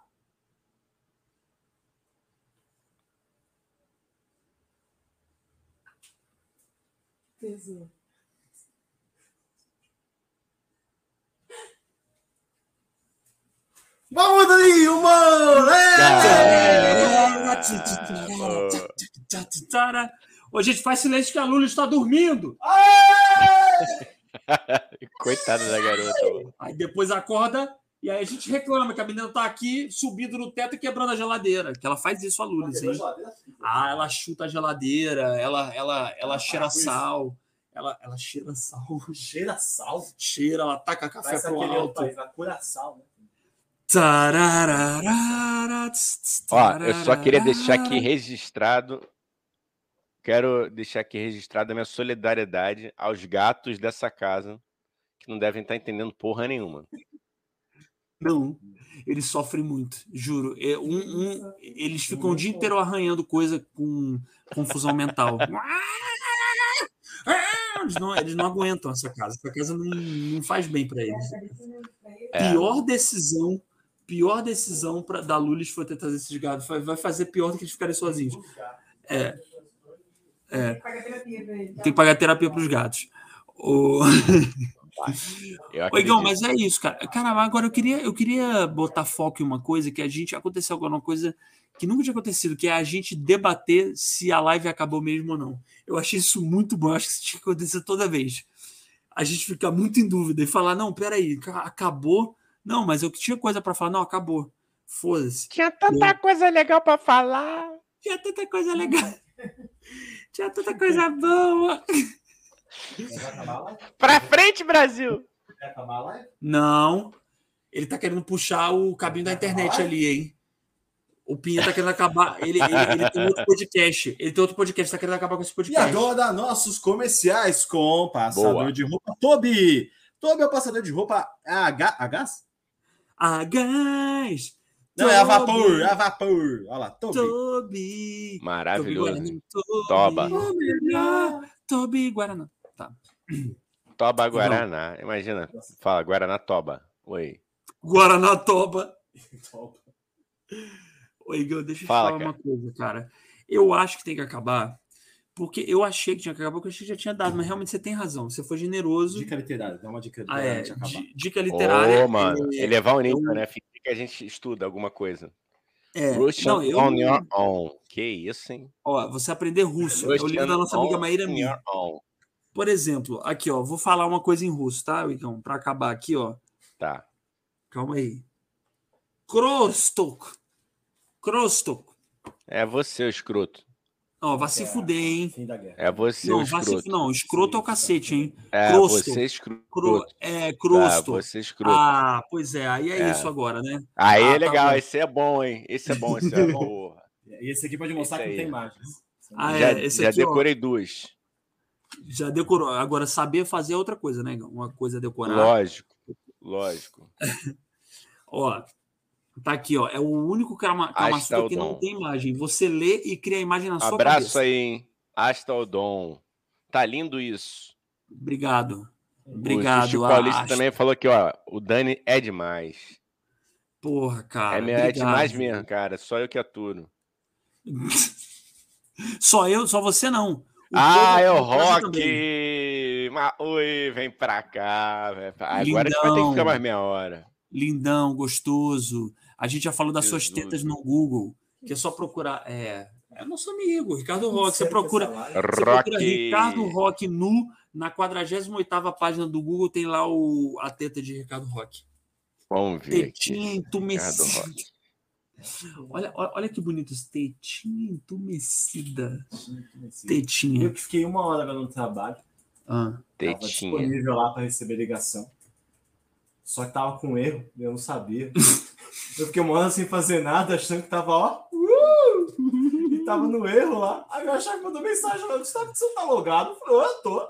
S1: Tss, tss, tss, tarara. Ô, gente, faz silêncio que a Lula está dormindo.
S2: Coitada da garota. mano.
S1: Aí depois acorda e aí a gente reclama que a menina tá aqui subindo no teto e quebrando a geladeira. Que ela faz isso, a Lulis, hein? Ah, ela chuta a geladeira, ela, ela, ela cheira sal. Ela, ela cheira sal.
S6: Cheira sal.
S1: Cheira, ela taca café
S6: Parece
S1: pro
S6: aquele outro
S1: alto.
S6: país, na Curaçao, né?
S1: Tararara, tss, tss,
S2: Ó, eu só queria deixar aqui registrado. Quero deixar aqui registrada a minha solidariedade aos gatos dessa casa que não devem estar entendendo porra nenhuma.
S1: Não, eles sofrem muito, juro. É, um, um- eles ficam o dia inteiro arranhando coisa com confusão mental. Eles não, eles não aguentam essa casa. Essa casa não, não faz bem para eles.
S2: É.
S1: Pior decisão, pior decisão pra, da Lulis foi ter trazido esses gatos. Vai, fazer pior do que eles ficarem sozinhos. É. É. Tem que pagar terapia para os gatos. O...
S2: Eu
S1: Ô, Igão, mas é isso, cara. Cara, agora eu queria, eu queria botar foco em uma coisa que a gente aconteceu agora uma coisa que nunca tinha acontecido, que é a gente debater se a live acabou mesmo ou não. Eu achei isso muito bom, acho que isso tinha que acontecer toda vez. A gente ficar muito em dúvida e falar, não, peraí, ca- acabou? Não, mas eu tinha coisa para falar, não, acabou. Foda-se.
S2: Tinha tanta coisa legal pra falar.
S1: Tinha tanta coisa legal. Tinha tanta coisa boa.
S2: Pra frente, Brasil!
S6: Quer acabar a live?
S1: Não. Ele tá querendo puxar o cabinho da internet ali, hein? O Pinha tá querendo acabar. Ele, ele, ele tem outro podcast. Ele tem outro podcast, tá querendo acabar com esse
S6: E
S1: podcast.
S6: agora, nossos comerciais com passador
S2: Boa.
S6: de roupa Toby. Toby é o passador de roupa a, a gás?
S1: A gás!
S6: Não, é a
S1: Toby,
S6: vapor, é a vapor. Olha lá, Toby.
S1: Toby.
S2: Maravilhoso.
S1: Toby Guaraná.
S2: Toba.
S1: Toby Guaraná.
S2: Toba Guaraná. Imagina. Fala, Guaraná Toba. Oi.
S1: Guaraná Toba. Ô, Igor, deixa eu te
S2: Fala,
S1: falar
S2: cara.
S1: uma coisa, cara. Eu acho que tem que acabar. Porque eu achei que tinha que acabar, porque eu achei que já tinha dado, mas realmente você tem razão. Você foi generoso.
S6: Dica literária, dá uma dica
S1: Ah,
S6: literária
S1: é.
S6: antes de acabar.
S1: di- Dica literária.
S2: Ô, mano.
S1: é-
S2: Elevar o nível,
S1: eu-
S2: né? Fica que a gente estuda alguma coisa.
S1: É,
S2: Russian
S1: não, eu,
S2: on your own. Que isso, hein?
S1: ó, você aprender russo. É o livro
S2: Russian
S1: da nossa amiga Maíra Mi. Por exemplo, aqui, ó, vou falar uma coisa em russo, tá, Igão? Para acabar aqui, ó.
S2: Tá.
S1: Calma aí. Krostok. Krostok.
S2: É você, o escroto.
S1: Ó, vai se
S6: É.
S1: fuder, hein?
S6: Fim da guerra.
S2: É você,
S1: Não,
S2: o
S1: vai se
S2: escroto.
S1: Não, escroto é o cacete, hein?
S2: É,
S1: Crosto.
S2: você, escroto.
S1: Cro... É,
S2: Tá,
S1: crosto.
S2: você, escroto.
S1: ah, pois é, aí é,
S2: É.
S1: isso agora, né?
S2: Aí
S1: ah,
S2: é
S1: tá
S2: legal,
S1: bom.
S2: esse é bom, hein? Esse é bom, esse é porra.
S6: E esse aqui pode mostrar
S2: Esse
S6: que não tem imagens.
S1: Ah,
S2: já
S1: é, esse
S2: já
S1: aqui, ó.
S2: decorei duas.
S1: Já decorou. Agora, saber fazer é outra coisa, né? Uma coisa é decorar.
S2: Lógico, lógico.
S1: Ó, tá aqui, ó. É o único Kama Kama
S2: está
S1: Sutra
S2: o
S1: que não tem imagem. Você lê e cria a imagem na sua
S2: Abraço
S1: cabeça.
S2: aí, hein? Hasta o dom. Tá lindo isso.
S1: Obrigado.
S2: o
S1: Obrigado.
S2: Chico Paulista também falou que, ó, o Dani é demais.
S1: Porra, cara.
S2: é, meu, é demais mesmo, cara. Só eu que aturo.
S1: Só eu, só você não.
S2: Ah, é o. Rock! Ma- Oi, vem pra cá. vem pra- Agora a gente vai ter que
S1: Lindão.
S2: ficar mais meia hora.
S1: Lindão, gostoso. A gente já falou das suas
S2: Jesus.
S1: tetas no Google, que é só procurar. É, é nosso amigo, Ricardo Roque. Você
S6: Sério que
S1: procura, você procura
S2: Rock!
S1: Ricardo Roque nu, na 48 página do Google tem lá o, a teta de Ricardo Roque.
S2: Vamos ver
S1: Tetinha
S2: aqui.
S1: entumecida. Olha, olha, olha que bonito isso. Tetinha entumecida.
S6: Eu
S1: Tetinha.
S6: que fiquei uma hora no trabalho.
S1: Ah.
S6: Tava
S2: Tetinha.
S6: disponível lá para receber ligação. Só que tava com erro, eu não sabia. eu fiquei uma hora sem fazer nada, achando que tava, ó. Uh! E tava no erro lá. Aí eu achava que mandou mensagem lá. Gustavo, você tá logado? Eu falei, "Ó, eu tô.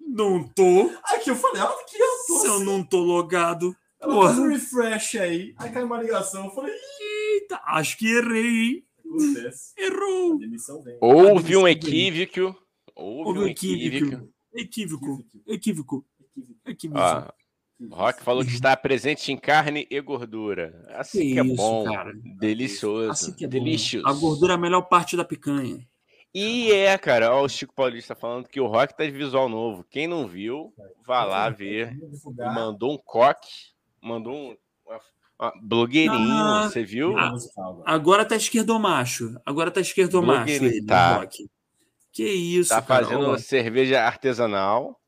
S1: Não tô.
S6: Aqui eu falei, ó, aqui eu tô.
S1: Se eu não tô logado.
S6: Ela
S1: Porra.
S6: um refresh aí. Aí caiu uma ligação. Eu falei, "Ih,
S1: Eita, acho que errei, hein?
S6: acontece. A
S1: Errou.
S6: demissão vem.
S2: Houve um equívoco. Houve
S1: Houve
S2: um
S1: um
S2: equívoco.
S1: Equívoco. Equívoco. Equívoco.
S2: Ó, Rock falou que está presente em carne e gordura. Assim
S1: Que
S2: que, é
S1: isso,
S2: bom.
S1: cara.
S2: Delicioso.
S1: Assim que é bom.
S2: Delicioso.
S1: A gordura é a melhor parte da picanha.
S2: E é, cara, ó, o Chico Paulista falando que o Rock tá de visual novo. Quem não viu, vá lá ver. E mandou um coque, mandou um blogueirinho,
S1: Ah,
S2: você viu?
S1: ah,
S6: agora.
S1: Tá esquerdomacho. Agora tá esquerdomacho. Ele,
S2: tá.
S1: Rock. Que isso,
S2: tá
S1: cara.
S2: fazendo
S1: Ó,
S2: cerveja artesanal.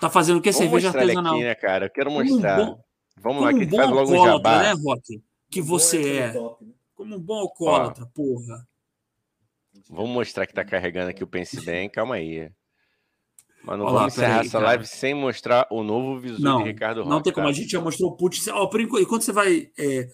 S1: tá fazendo o que? Cerveja artesanal.
S2: aqui, né, cara? Eu quero
S1: um
S2: mostrar.
S1: bom-
S2: Vamos lá, que
S1: um
S2: ele faz logo um
S1: alcoólatra,
S2: jabá.
S1: né, Rock? Que você é.
S6: top, né?
S1: Como um bom alcoólatra, porra.
S2: Vamos mostrar que tá carregando aqui o Pense Bem. Calma aí. Mas não
S1: Olha lá,
S2: vamos encerrar
S1: peraí,
S2: essa
S1: cara.
S2: live sem mostrar o novo visual
S1: Não,
S2: de Ricardo Roque.
S1: Não tem como.
S2: tá?
S1: A gente já mostrou o Putin. Ó, por enquanto, enquanto você vai é,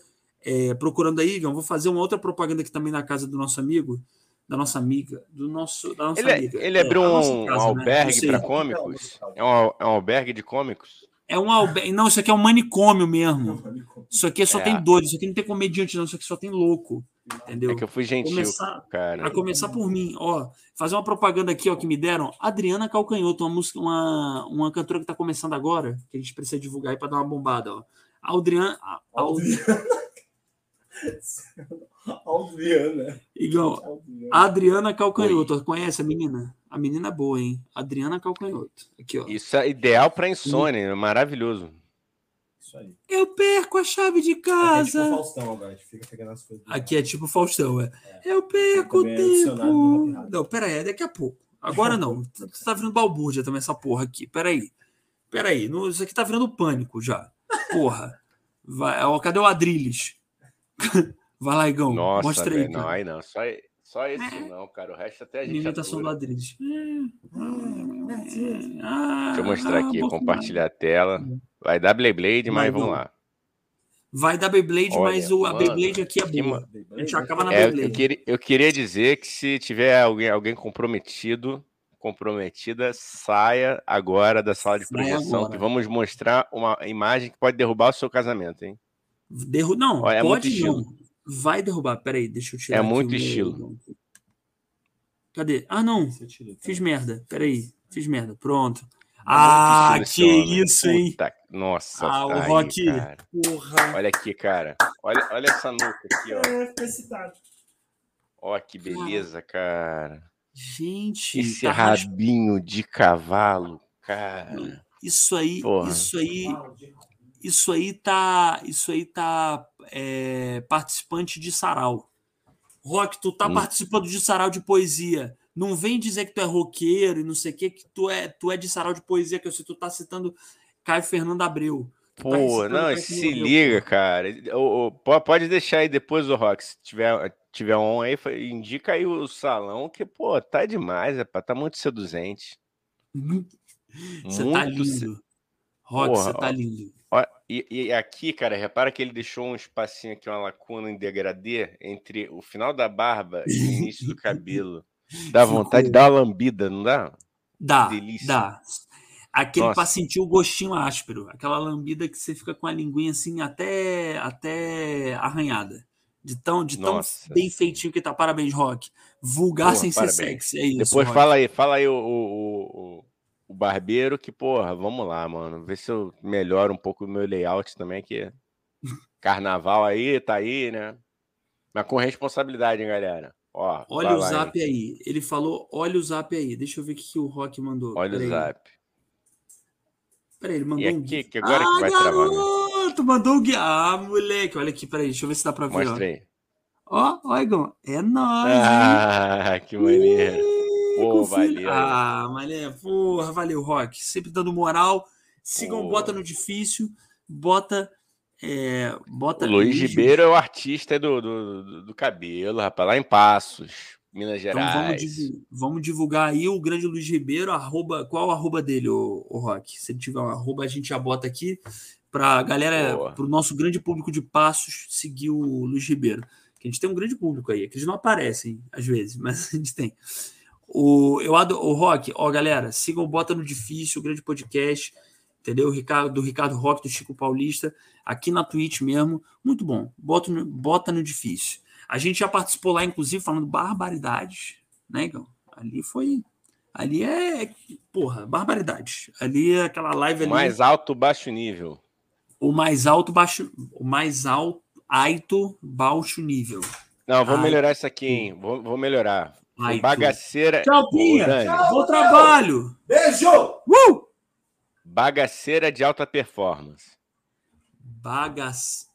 S1: é, procurando aí, eu vou fazer uma outra propaganda aqui também na casa do nosso amigo, da nossa amiga, do nosso, da nossa
S2: Ele,
S1: amiga.
S2: ele
S1: É,
S2: abriu
S1: a nossa
S2: um, um
S1: casa, né? Não
S2: albergue para cômicos? É um, é um albergue de cômicos?
S1: É um albergue. Não, isso aqui é um manicômio mesmo. Isso aqui só
S2: É.
S1: tem doido, isso aqui não tem comediante, não. Isso aqui só tem louco. Entendeu?
S2: É que eu fui gentil,
S1: Começar,
S2: cara.
S1: a começar por mim, ó. Fazer uma propaganda aqui, ó, que me deram. Adriana Calcanhoto, uma música, uma, uma cantora que tá começando agora, que a gente precisa divulgar aí para dar uma bombada, ó. A Adriana. a- a-
S6: Aldriana. Aldriana.
S1: Adriana Calcanhoto, conhece a menina? A menina é boa, hein? Adriana Calcanhoto. Aqui, ó.
S2: Isso é ideal para insônia, é maravilhoso.
S6: Isso aí.
S1: Eu perco a chave de
S6: Aqui é tipo
S1: casa.
S6: Faustão agora, a gente fica pegando as coisas.
S1: Aqui é tipo Faustão, é. Eu perco o
S6: é
S1: tempo.
S6: Hari.
S1: Não, pera aí, é daqui a pouco. Agora não. Você tá virando balbúrdia também essa porra aqui. Pera aí. Pera aí. Não, Isso aqui tá virando pânico já. Porra. Vai, ó, cadê o Adrilles? Vai lá, Igão.
S2: Nossa,
S1: Mostra aí,
S2: velho, não, aí não. Só, Só esse não, cara. O resto até a gente
S1: Imitação do. Adriles.
S5: Narciso.
S1: Ah,
S2: Deixa eu mostrar aqui,
S1: Bolsonaro.
S2: compartilhar a tela. Vai dar Blade, mas vamos lá.
S1: Vai dar Beyblade,
S2: Olha,
S1: mas o, a Beyblade aqui é boa. A gente acaba na
S2: É, eu,
S1: Beyblade.
S2: queria, eu queria dizer que se tiver alguém, alguém comprometido, comprometida, saia agora da sala de projeção, que vamos mostrar uma imagem que pode derrubar o seu casamento, hein?
S1: Derru... Não,
S2: Olha, é
S1: pode
S2: estilo.
S1: não. Vai derrubar. Peraí, deixa eu tirar
S2: É
S1: aqui
S2: muito estilo.
S1: Cadê? Ah, não.
S6: Tirou, tá?
S1: Fiz merda. Peraí. Fiz merda. Pronto.
S2: É
S1: Ah, que isso, hein?
S2: Puta, nossa,
S1: Ah, o
S2: aí,
S1: Rock.
S2: cara.
S1: Porra.
S2: Olha aqui, cara. Olha, olha essa nuca aqui, ó.
S5: É, citado.
S2: Ó, que beleza, cara.
S1: Gente,
S2: Esse
S1: tá
S2: rabinho de cavalo, cara.
S1: isso aí,
S2: Porra.
S1: isso aí, isso aí tá, isso aí tá é, participante de sarau. Rock, tu tá
S2: Hum.
S1: participando de sarau de poesia. Não vem dizer que tu é roqueiro e não sei o que, que tu é, tu é de sarau de poesia, que eu sei que tu tá citando Caio Fernando Abreu. Tá
S2: Pô,
S1: recitando
S2: não, se liga, cara. Ô, po- Pode deixar aí depois o Rock, se tiver, tiver on aí, indica aí o salão, que, pô, tá demais, rapaz, tá muito seduzente.
S1: Você tá lindo. Rock, você tá lindo.
S2: E, e aqui, cara, repara que ele deixou um espacinho aqui, uma lacuna em degradê entre o final da barba e o início do cabelo. Dá vontade de dar uma lambida, não dá?
S1: Dá,
S2: delícia.
S1: dá. Aquele pra
S2: Nossa.
S1: sentir o gostinho áspero. Aquela lambida que você fica com a linguinha assim até, até arranhada. De tão, de tão
S2: Nossa.
S1: bem feitinho que tá. Parabéns, Rock. Vulgar
S2: Porra,
S1: sem
S2: parabéns.
S1: ser sexy. É isso.
S2: Depois
S1: Rock.
S2: fala aí, fala aí o, o, o, o barbeiro que, porra, vamos lá, mano. Ver se eu melhoro um pouco o meu layout também, que carnaval aí, tá aí, né? Mas com responsabilidade, hein, galera. Ó,
S1: Olha o
S2: lá, hein.
S1: zap aí. Ele falou: olha o zap aí. Deixa eu ver o que, o Rock mandou.
S2: Olha
S1: Peraí.
S2: o zap.
S1: Peraí, ele mandou
S2: E
S1: um
S2: aqui,
S1: GIF.
S2: que agora
S1: ah,
S2: que vai travar, né?
S1: garoto, mandou um. Ah, moleque. Olha aqui, peraí. Deixa eu ver se dá pra ver.
S2: Mostra aí.
S1: Ó, ó, ó Igor. É nóis, hein?
S2: Ah, que maneiro. Pô, valeu.
S1: Ah, mané, porra, valeu, Rock. Sempre dando moral. Sigam,
S2: Pô.
S1: bota no difícil, bota. É, bota
S2: O Luiz Ribeiro é o artista do, do, do- cabelo, rapaz, lá em Passos, Minas
S1: Então vamos,
S2: Gerais.
S1: divu- vamos divulgar aí o grande Luiz Ribeiro. Arroba, qual o arroba dele, o, Rock? Se ele tiver um arroba, a gente já bota aqui pra galera,
S2: Boa.
S1: pro nosso grande público de Passos seguir o Luiz Ribeiro. Que a gente tem um grande público aí, que eles não aparecem às vezes, mas a gente tem. O, eu ado, o Rock, ó, galera, sigam o Bota no Difícil, o grande podcast, entendeu? Ricardo, do Ricardo Rock, do Chico Paulista, aqui na Twitch mesmo. Muito bom. Bota no, bota no Difícil. A gente já participou lá, inclusive, falando barbaridades, né, Igão? Ali foi. Ali é. Porra, barbaridades. Ali é aquela live ali.
S2: Mais alto, baixo nível.
S1: O mais alto, baixo. O mais alto, alto, baixo nível.
S2: Não, vou
S1: Ai.
S2: melhorar isso aqui, hein? Vou, vou melhorar.
S1: Ai,
S2: Bagaceira.
S1: Tchau, Pinha.
S2: Dani,
S1: Bom trabalho.
S6: Beijo!
S1: Uh!
S2: Bagaceira de alta performance.
S1: Bagas.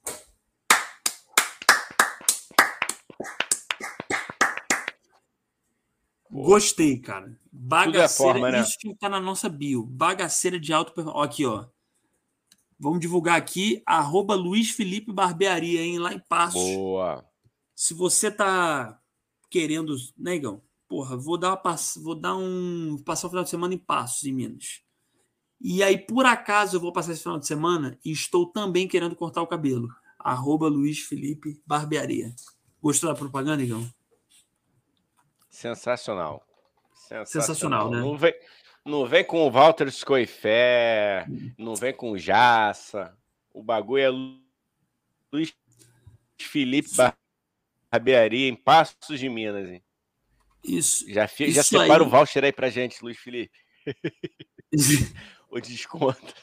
S1: Gostei, cara. Bagaceira,
S2: forma, né?
S1: isso que tá na nossa bio. Bagaceira de alto performance. Aqui, ó. Vamos divulgar aqui, arroba Luiz Felipe Barbearia, hein? Lá em Passos.
S2: Boa.
S1: Se você tá querendo, negão, porra, vou dar, uma vou dar um. passar o final de semana em Passos, em Minas. E aí, por acaso, eu vou passar esse final de semana e estou também querendo cortar o cabelo. Arroba Luiz Felipe Barbearia. Gostou da propaganda, negão?
S2: Sensacional. Sensacional,
S1: Sensacional, né?
S2: Não vem, não vem com o Walter Scoifé, não vem com o Jaça. O bagulho é Lu- Luiz Felipe Barbearia em Passos de Minas, hein?
S1: Isso.
S2: Já, já
S1: Isso
S2: separa
S1: aí.
S2: o voucher aí pra gente, Luiz Felipe. O desconto.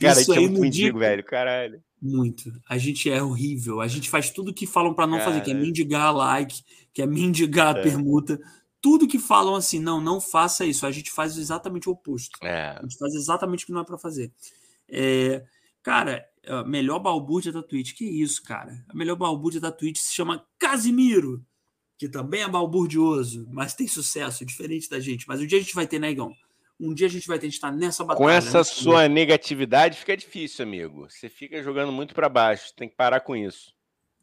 S2: Cara, a
S1: Isso
S2: gente é muito
S1: no dia
S2: mendigo, velho. Caralho.
S1: Muito. A gente é horrível. A gente faz tudo que falam para não fazer, que é mendigar like, que é mendigar a
S2: É.
S1: permuta. Tudo que falam assim, não, não faça isso. A gente faz exatamente o oposto.
S2: É.
S1: A gente faz exatamente o que não é para fazer. É, cara, a melhor balbúrdia da Twitch. Que isso, cara? A melhor balbúrdia da Twitch se chama Casimiro, que também é balburdioso, mas tem sucesso, diferente da gente. Mas um dia a gente vai ter, né, Igão? Um dia a gente vai ter, a gente tá nessa batalha.
S2: Com essa
S1: né?
S2: sua negatividade fica difícil, amigo. Você fica jogando muito pra baixo. Tem que parar com isso.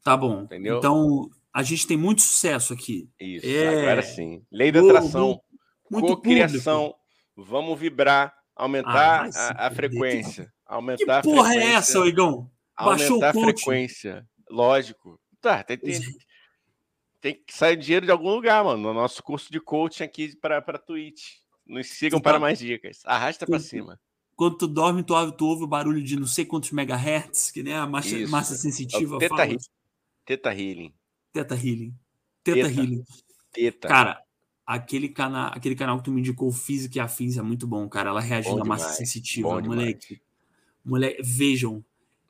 S1: Tá bom.
S2: Entendeu?
S1: Então, A gente tem muito sucesso aqui.
S2: Isso,
S1: É.
S2: agora sim. Lei da atração,
S1: Muito
S2: cocriação. Vamos vibrar, aumentar
S1: se
S2: a, a frequência.
S1: Que
S2: Aumentar a
S1: porra é
S2: frequência.
S1: essa, Oigão? Baixou
S2: aumentar
S1: o
S2: a frequência. Lógico. Tá, tem, tem, tem que sair dinheiro de algum lugar, mano. No nosso curso de coaching aqui para Twitch. Nos sigam
S1: Tu
S2: para
S1: tá-
S2: mais dicas. Arrasta para cima.
S1: Quando tu dorme, tu ouve, tu ouve o barulho de não sei quantos megahertz, que nem a massa,
S2: Isso.
S1: massa
S2: É
S1: sensitiva
S2: o teta
S1: fala.
S2: healing. Teta Healing.
S1: Teta Healing. Teta,
S2: Teta.
S1: Healing.
S2: Teta.
S1: Cara, aquele, cana aquele canal que tu me indicou, Física e Afins, é muito bom, cara. Ela reagindo
S2: Bom
S1: massa
S2: demais,
S1: sensitiva.
S2: bom demais.
S1: Moleque. Moleque, vejam.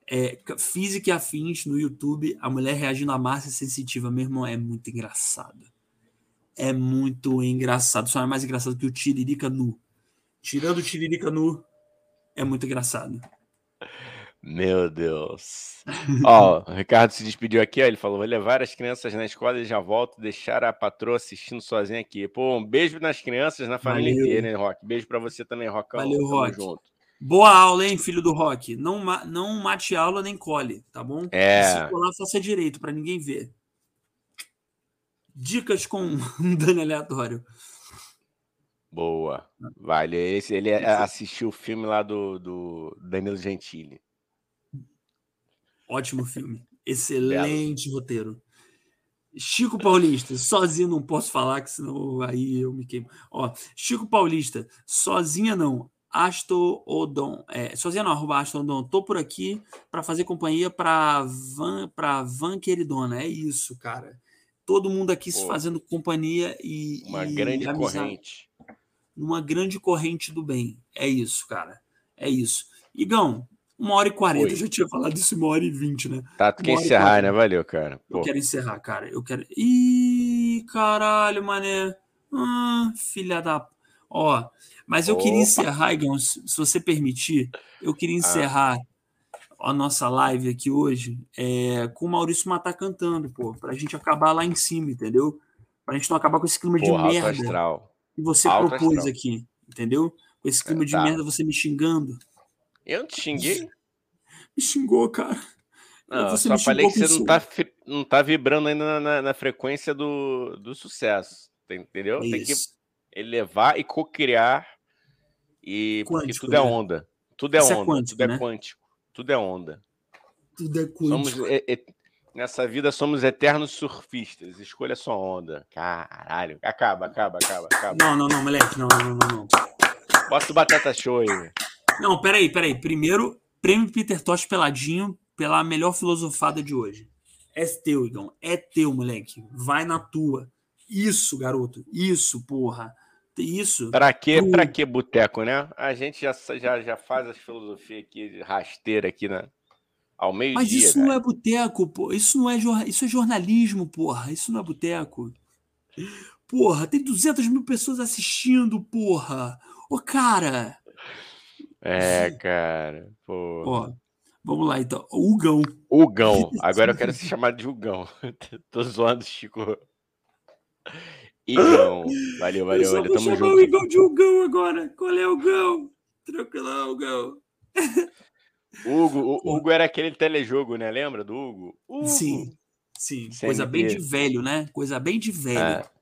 S1: É, ca- Física e Afins no YouTube, a mulher reagindo à massa sensitiva, meu irmão, é muito engraçado. É muito engraçado. Só é mais engraçado que o Tiririca nu. Tirando o Tiririca nu, é muito engraçado.
S2: Meu Deus. Ó, o Ricardo se despediu aqui, ó. Ele falou: vou levar as crianças na escola e já volto, deixar a patroa assistindo sozinha aqui. Pô, um beijo nas crianças, na família
S1: Valeu.
S2: inteira, hein, Rock? Beijo pra você também, Rockão.
S1: Valeu,
S2: Tamo
S1: Rock.
S2: junto.
S1: Boa aula, hein, filho do Rock. Não, ma- não mate aula nem cole, tá bom?
S2: É.
S1: Se colar, faça direito, pra ninguém ver. Dicas com um dano aleatório.
S2: Boa. Vale. Esse, ele é- assistiu o filme lá do, do Danilo Gentili.
S1: Ótimo filme. Excelente roteiro. Chico Paulista, sozinho não posso falar, que senão aí eu me queimo. Ó, Chico Paulista, sozinha não. Asto Odon, é, sozinha não, arroba Asto Odon. Tô por aqui para fazer companhia para Van, para Van Queridona. É isso, cara. Todo mundo aqui se
S2: Pô.
S1: fazendo companhia e
S2: Uma
S1: e
S2: grande
S1: amizade.
S2: corrente.
S1: numa grande corrente do bem. É isso, cara. É isso. Igão, uma hora e quarenta. Eu já tinha falado isso, uma hora e vinte, né?
S2: Tá, tu quer encerrar, né? Valeu, cara.
S1: Eu
S2: Pô,
S1: quero encerrar, cara. Eu quero. Ih, caralho, mané. Ah, filha da. Ó, mas eu queria
S2: Opa.
S1: encerrar, Igão, se você permitir, eu queria encerrar a nossa live aqui hoje é, com o Maurício Matar cantando, pô, pra gente acabar lá em cima, entendeu? Pra gente não acabar com esse clima de
S2: porra,
S1: merda
S2: astral.
S1: que você
S2: Alto
S1: propôs
S2: astral.
S1: aqui, entendeu? Com esse clima
S2: É,
S1: de
S2: tá.
S1: merda, você me xingando.
S2: Eu não te xinguei?
S1: Me xingou, cara.
S2: Não,
S1: Você
S2: só falei que você não
S1: isso.
S2: tá, não tá vibrando ainda na, na- na frequência do, do sucesso. Entendeu?
S1: É
S2: Tem que
S1: isso.
S2: elevar e co-criar. E porque
S1: Quântico,
S2: tudo é
S1: né?
S2: onda. Tudo é
S1: Isso é
S2: onda.
S1: quântico,
S2: tudo é
S1: né?
S2: quântico. Tudo é onda.
S1: Tudo é
S2: Somos,
S1: quântico.
S2: e- e- nessa vida somos eternos surfistas. Escolha sua onda. Caralho. Acaba, acaba, acaba, acaba.
S1: Não, não, não, moleque. Não, não, não, não.
S2: Bota o Batata Show aí.
S1: Não, peraí, peraí. Primeiro, prêmio Peter Tosh peladinho pela melhor filosofada de hoje. É teu, Igão. É teu, moleque. Vai na tua. Isso, garoto. Isso, porra. Isso.
S2: Pra que,
S1: Pro-
S2: pra que boteco, né? A gente já, já, já faz as filosofias aqui, rasteira aqui na, ao meio-dia.
S1: Mas isso
S2: cara.
S1: não é boteco, pô. Isso não é, jor- isso é jornalismo, porra. Isso não é boteco. Porra, tem 200 mil pessoas assistindo, porra. Ô, cara.
S2: É, cara. Pô.
S1: Ó, vamos lá, então. O Hugão.
S2: Hugão. Agora eu quero ser chamado de Hugão. Tô zoando, Chico. Igão. Valeu,
S1: Eu
S2: valeu,
S1: só
S2: valeu.
S1: vou chamar o. Igão de Hugão agora. Qual é o Hugão? Tranquilão, Hugão.
S2: Hugo, o Hugo era aquele telejogo, né? Lembra do Hugo? Hugo.
S1: Sim, sim. Coisa bem de velho, né? Coisa bem de velho.
S2: É.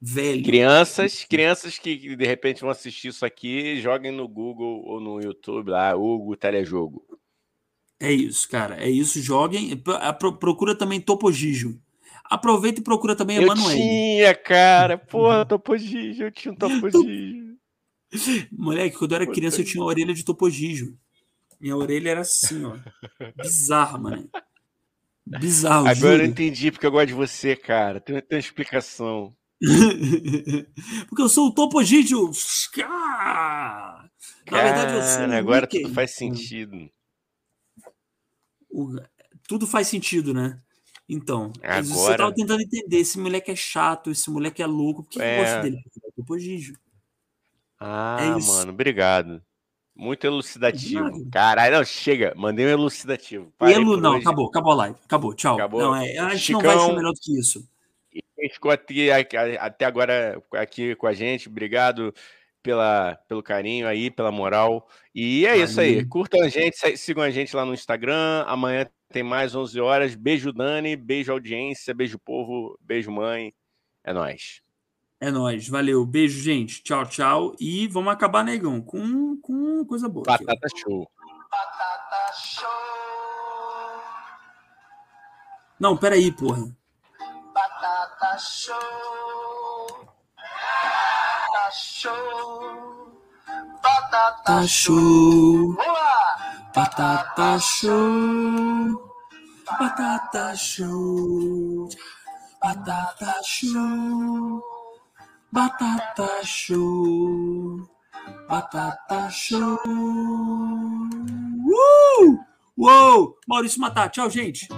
S1: Velho.
S2: Crianças, crianças que de repente vão assistir isso aqui, joguem no Google ou no YouTube lá, Hugo Telejogo.
S1: É isso, cara. É isso. Joguem. Pro- Procura também Topogijo. Aproveita e procura também
S2: Eu
S1: Emanuele.
S2: tinha, cara. Porra, Topogígio, eu tinha um Topogígio.
S1: Moleque, quando eu era criança, eu tinha a orelha de Topogijo. Minha orelha era assim, ó. Bizarra, mano. Bizarro,
S2: Agora eu
S1: juro.
S2: entendi porque eu gosto de você, cara. Tem, tem uma explicação.
S1: Porque eu sou o Topogijo. Ah! Na verdade, eu sou o
S2: agora
S1: Mickey.
S2: tudo faz sentido.
S1: O- Tudo faz sentido, né? Então, você
S2: Agora-
S1: tava tentando entender. Esse moleque é chato, esse moleque é louco. Por que, que eu
S2: É.
S1: gosto dele? Porque é Topogijo.
S2: Ah,
S1: isso.
S2: mano, obrigado. Muito elucidativo. Caralho, não, chega. Mandei um elucidativo. Parei por
S1: não,
S2: hoje.
S1: acabou, acabou a live. Acabou, tchau.
S2: Acabou.
S1: Não, é, a gente não vai ser
S2: Chicão.
S1: melhor do que isso.
S2: Quem ficou aqui, a- a- até agora aqui com a gente, obrigado pela, pelo carinho aí, pela moral. E é isso aí. Curtam a gente, sigam a gente lá no Instagram. Amanhã tem mais 11 horas. Beijo, Dani. Beijo, audiência. Beijo, povo. Beijo, mãe. É nóis.
S1: É nóis. Valeu. Beijo, gente. Tchau, tchau. E vamos acabar, negão, com, com coisa boa. aqui.
S2: Batata show.
S4: Batata show,
S1: Não, peraí, porra.
S4: Batata show, batata
S1: Tá
S4: show.
S1: Batata show. Batata show. Batata show. Batata show. Batata show. Uh! Uou! Maurício Matar. Tchau, gente.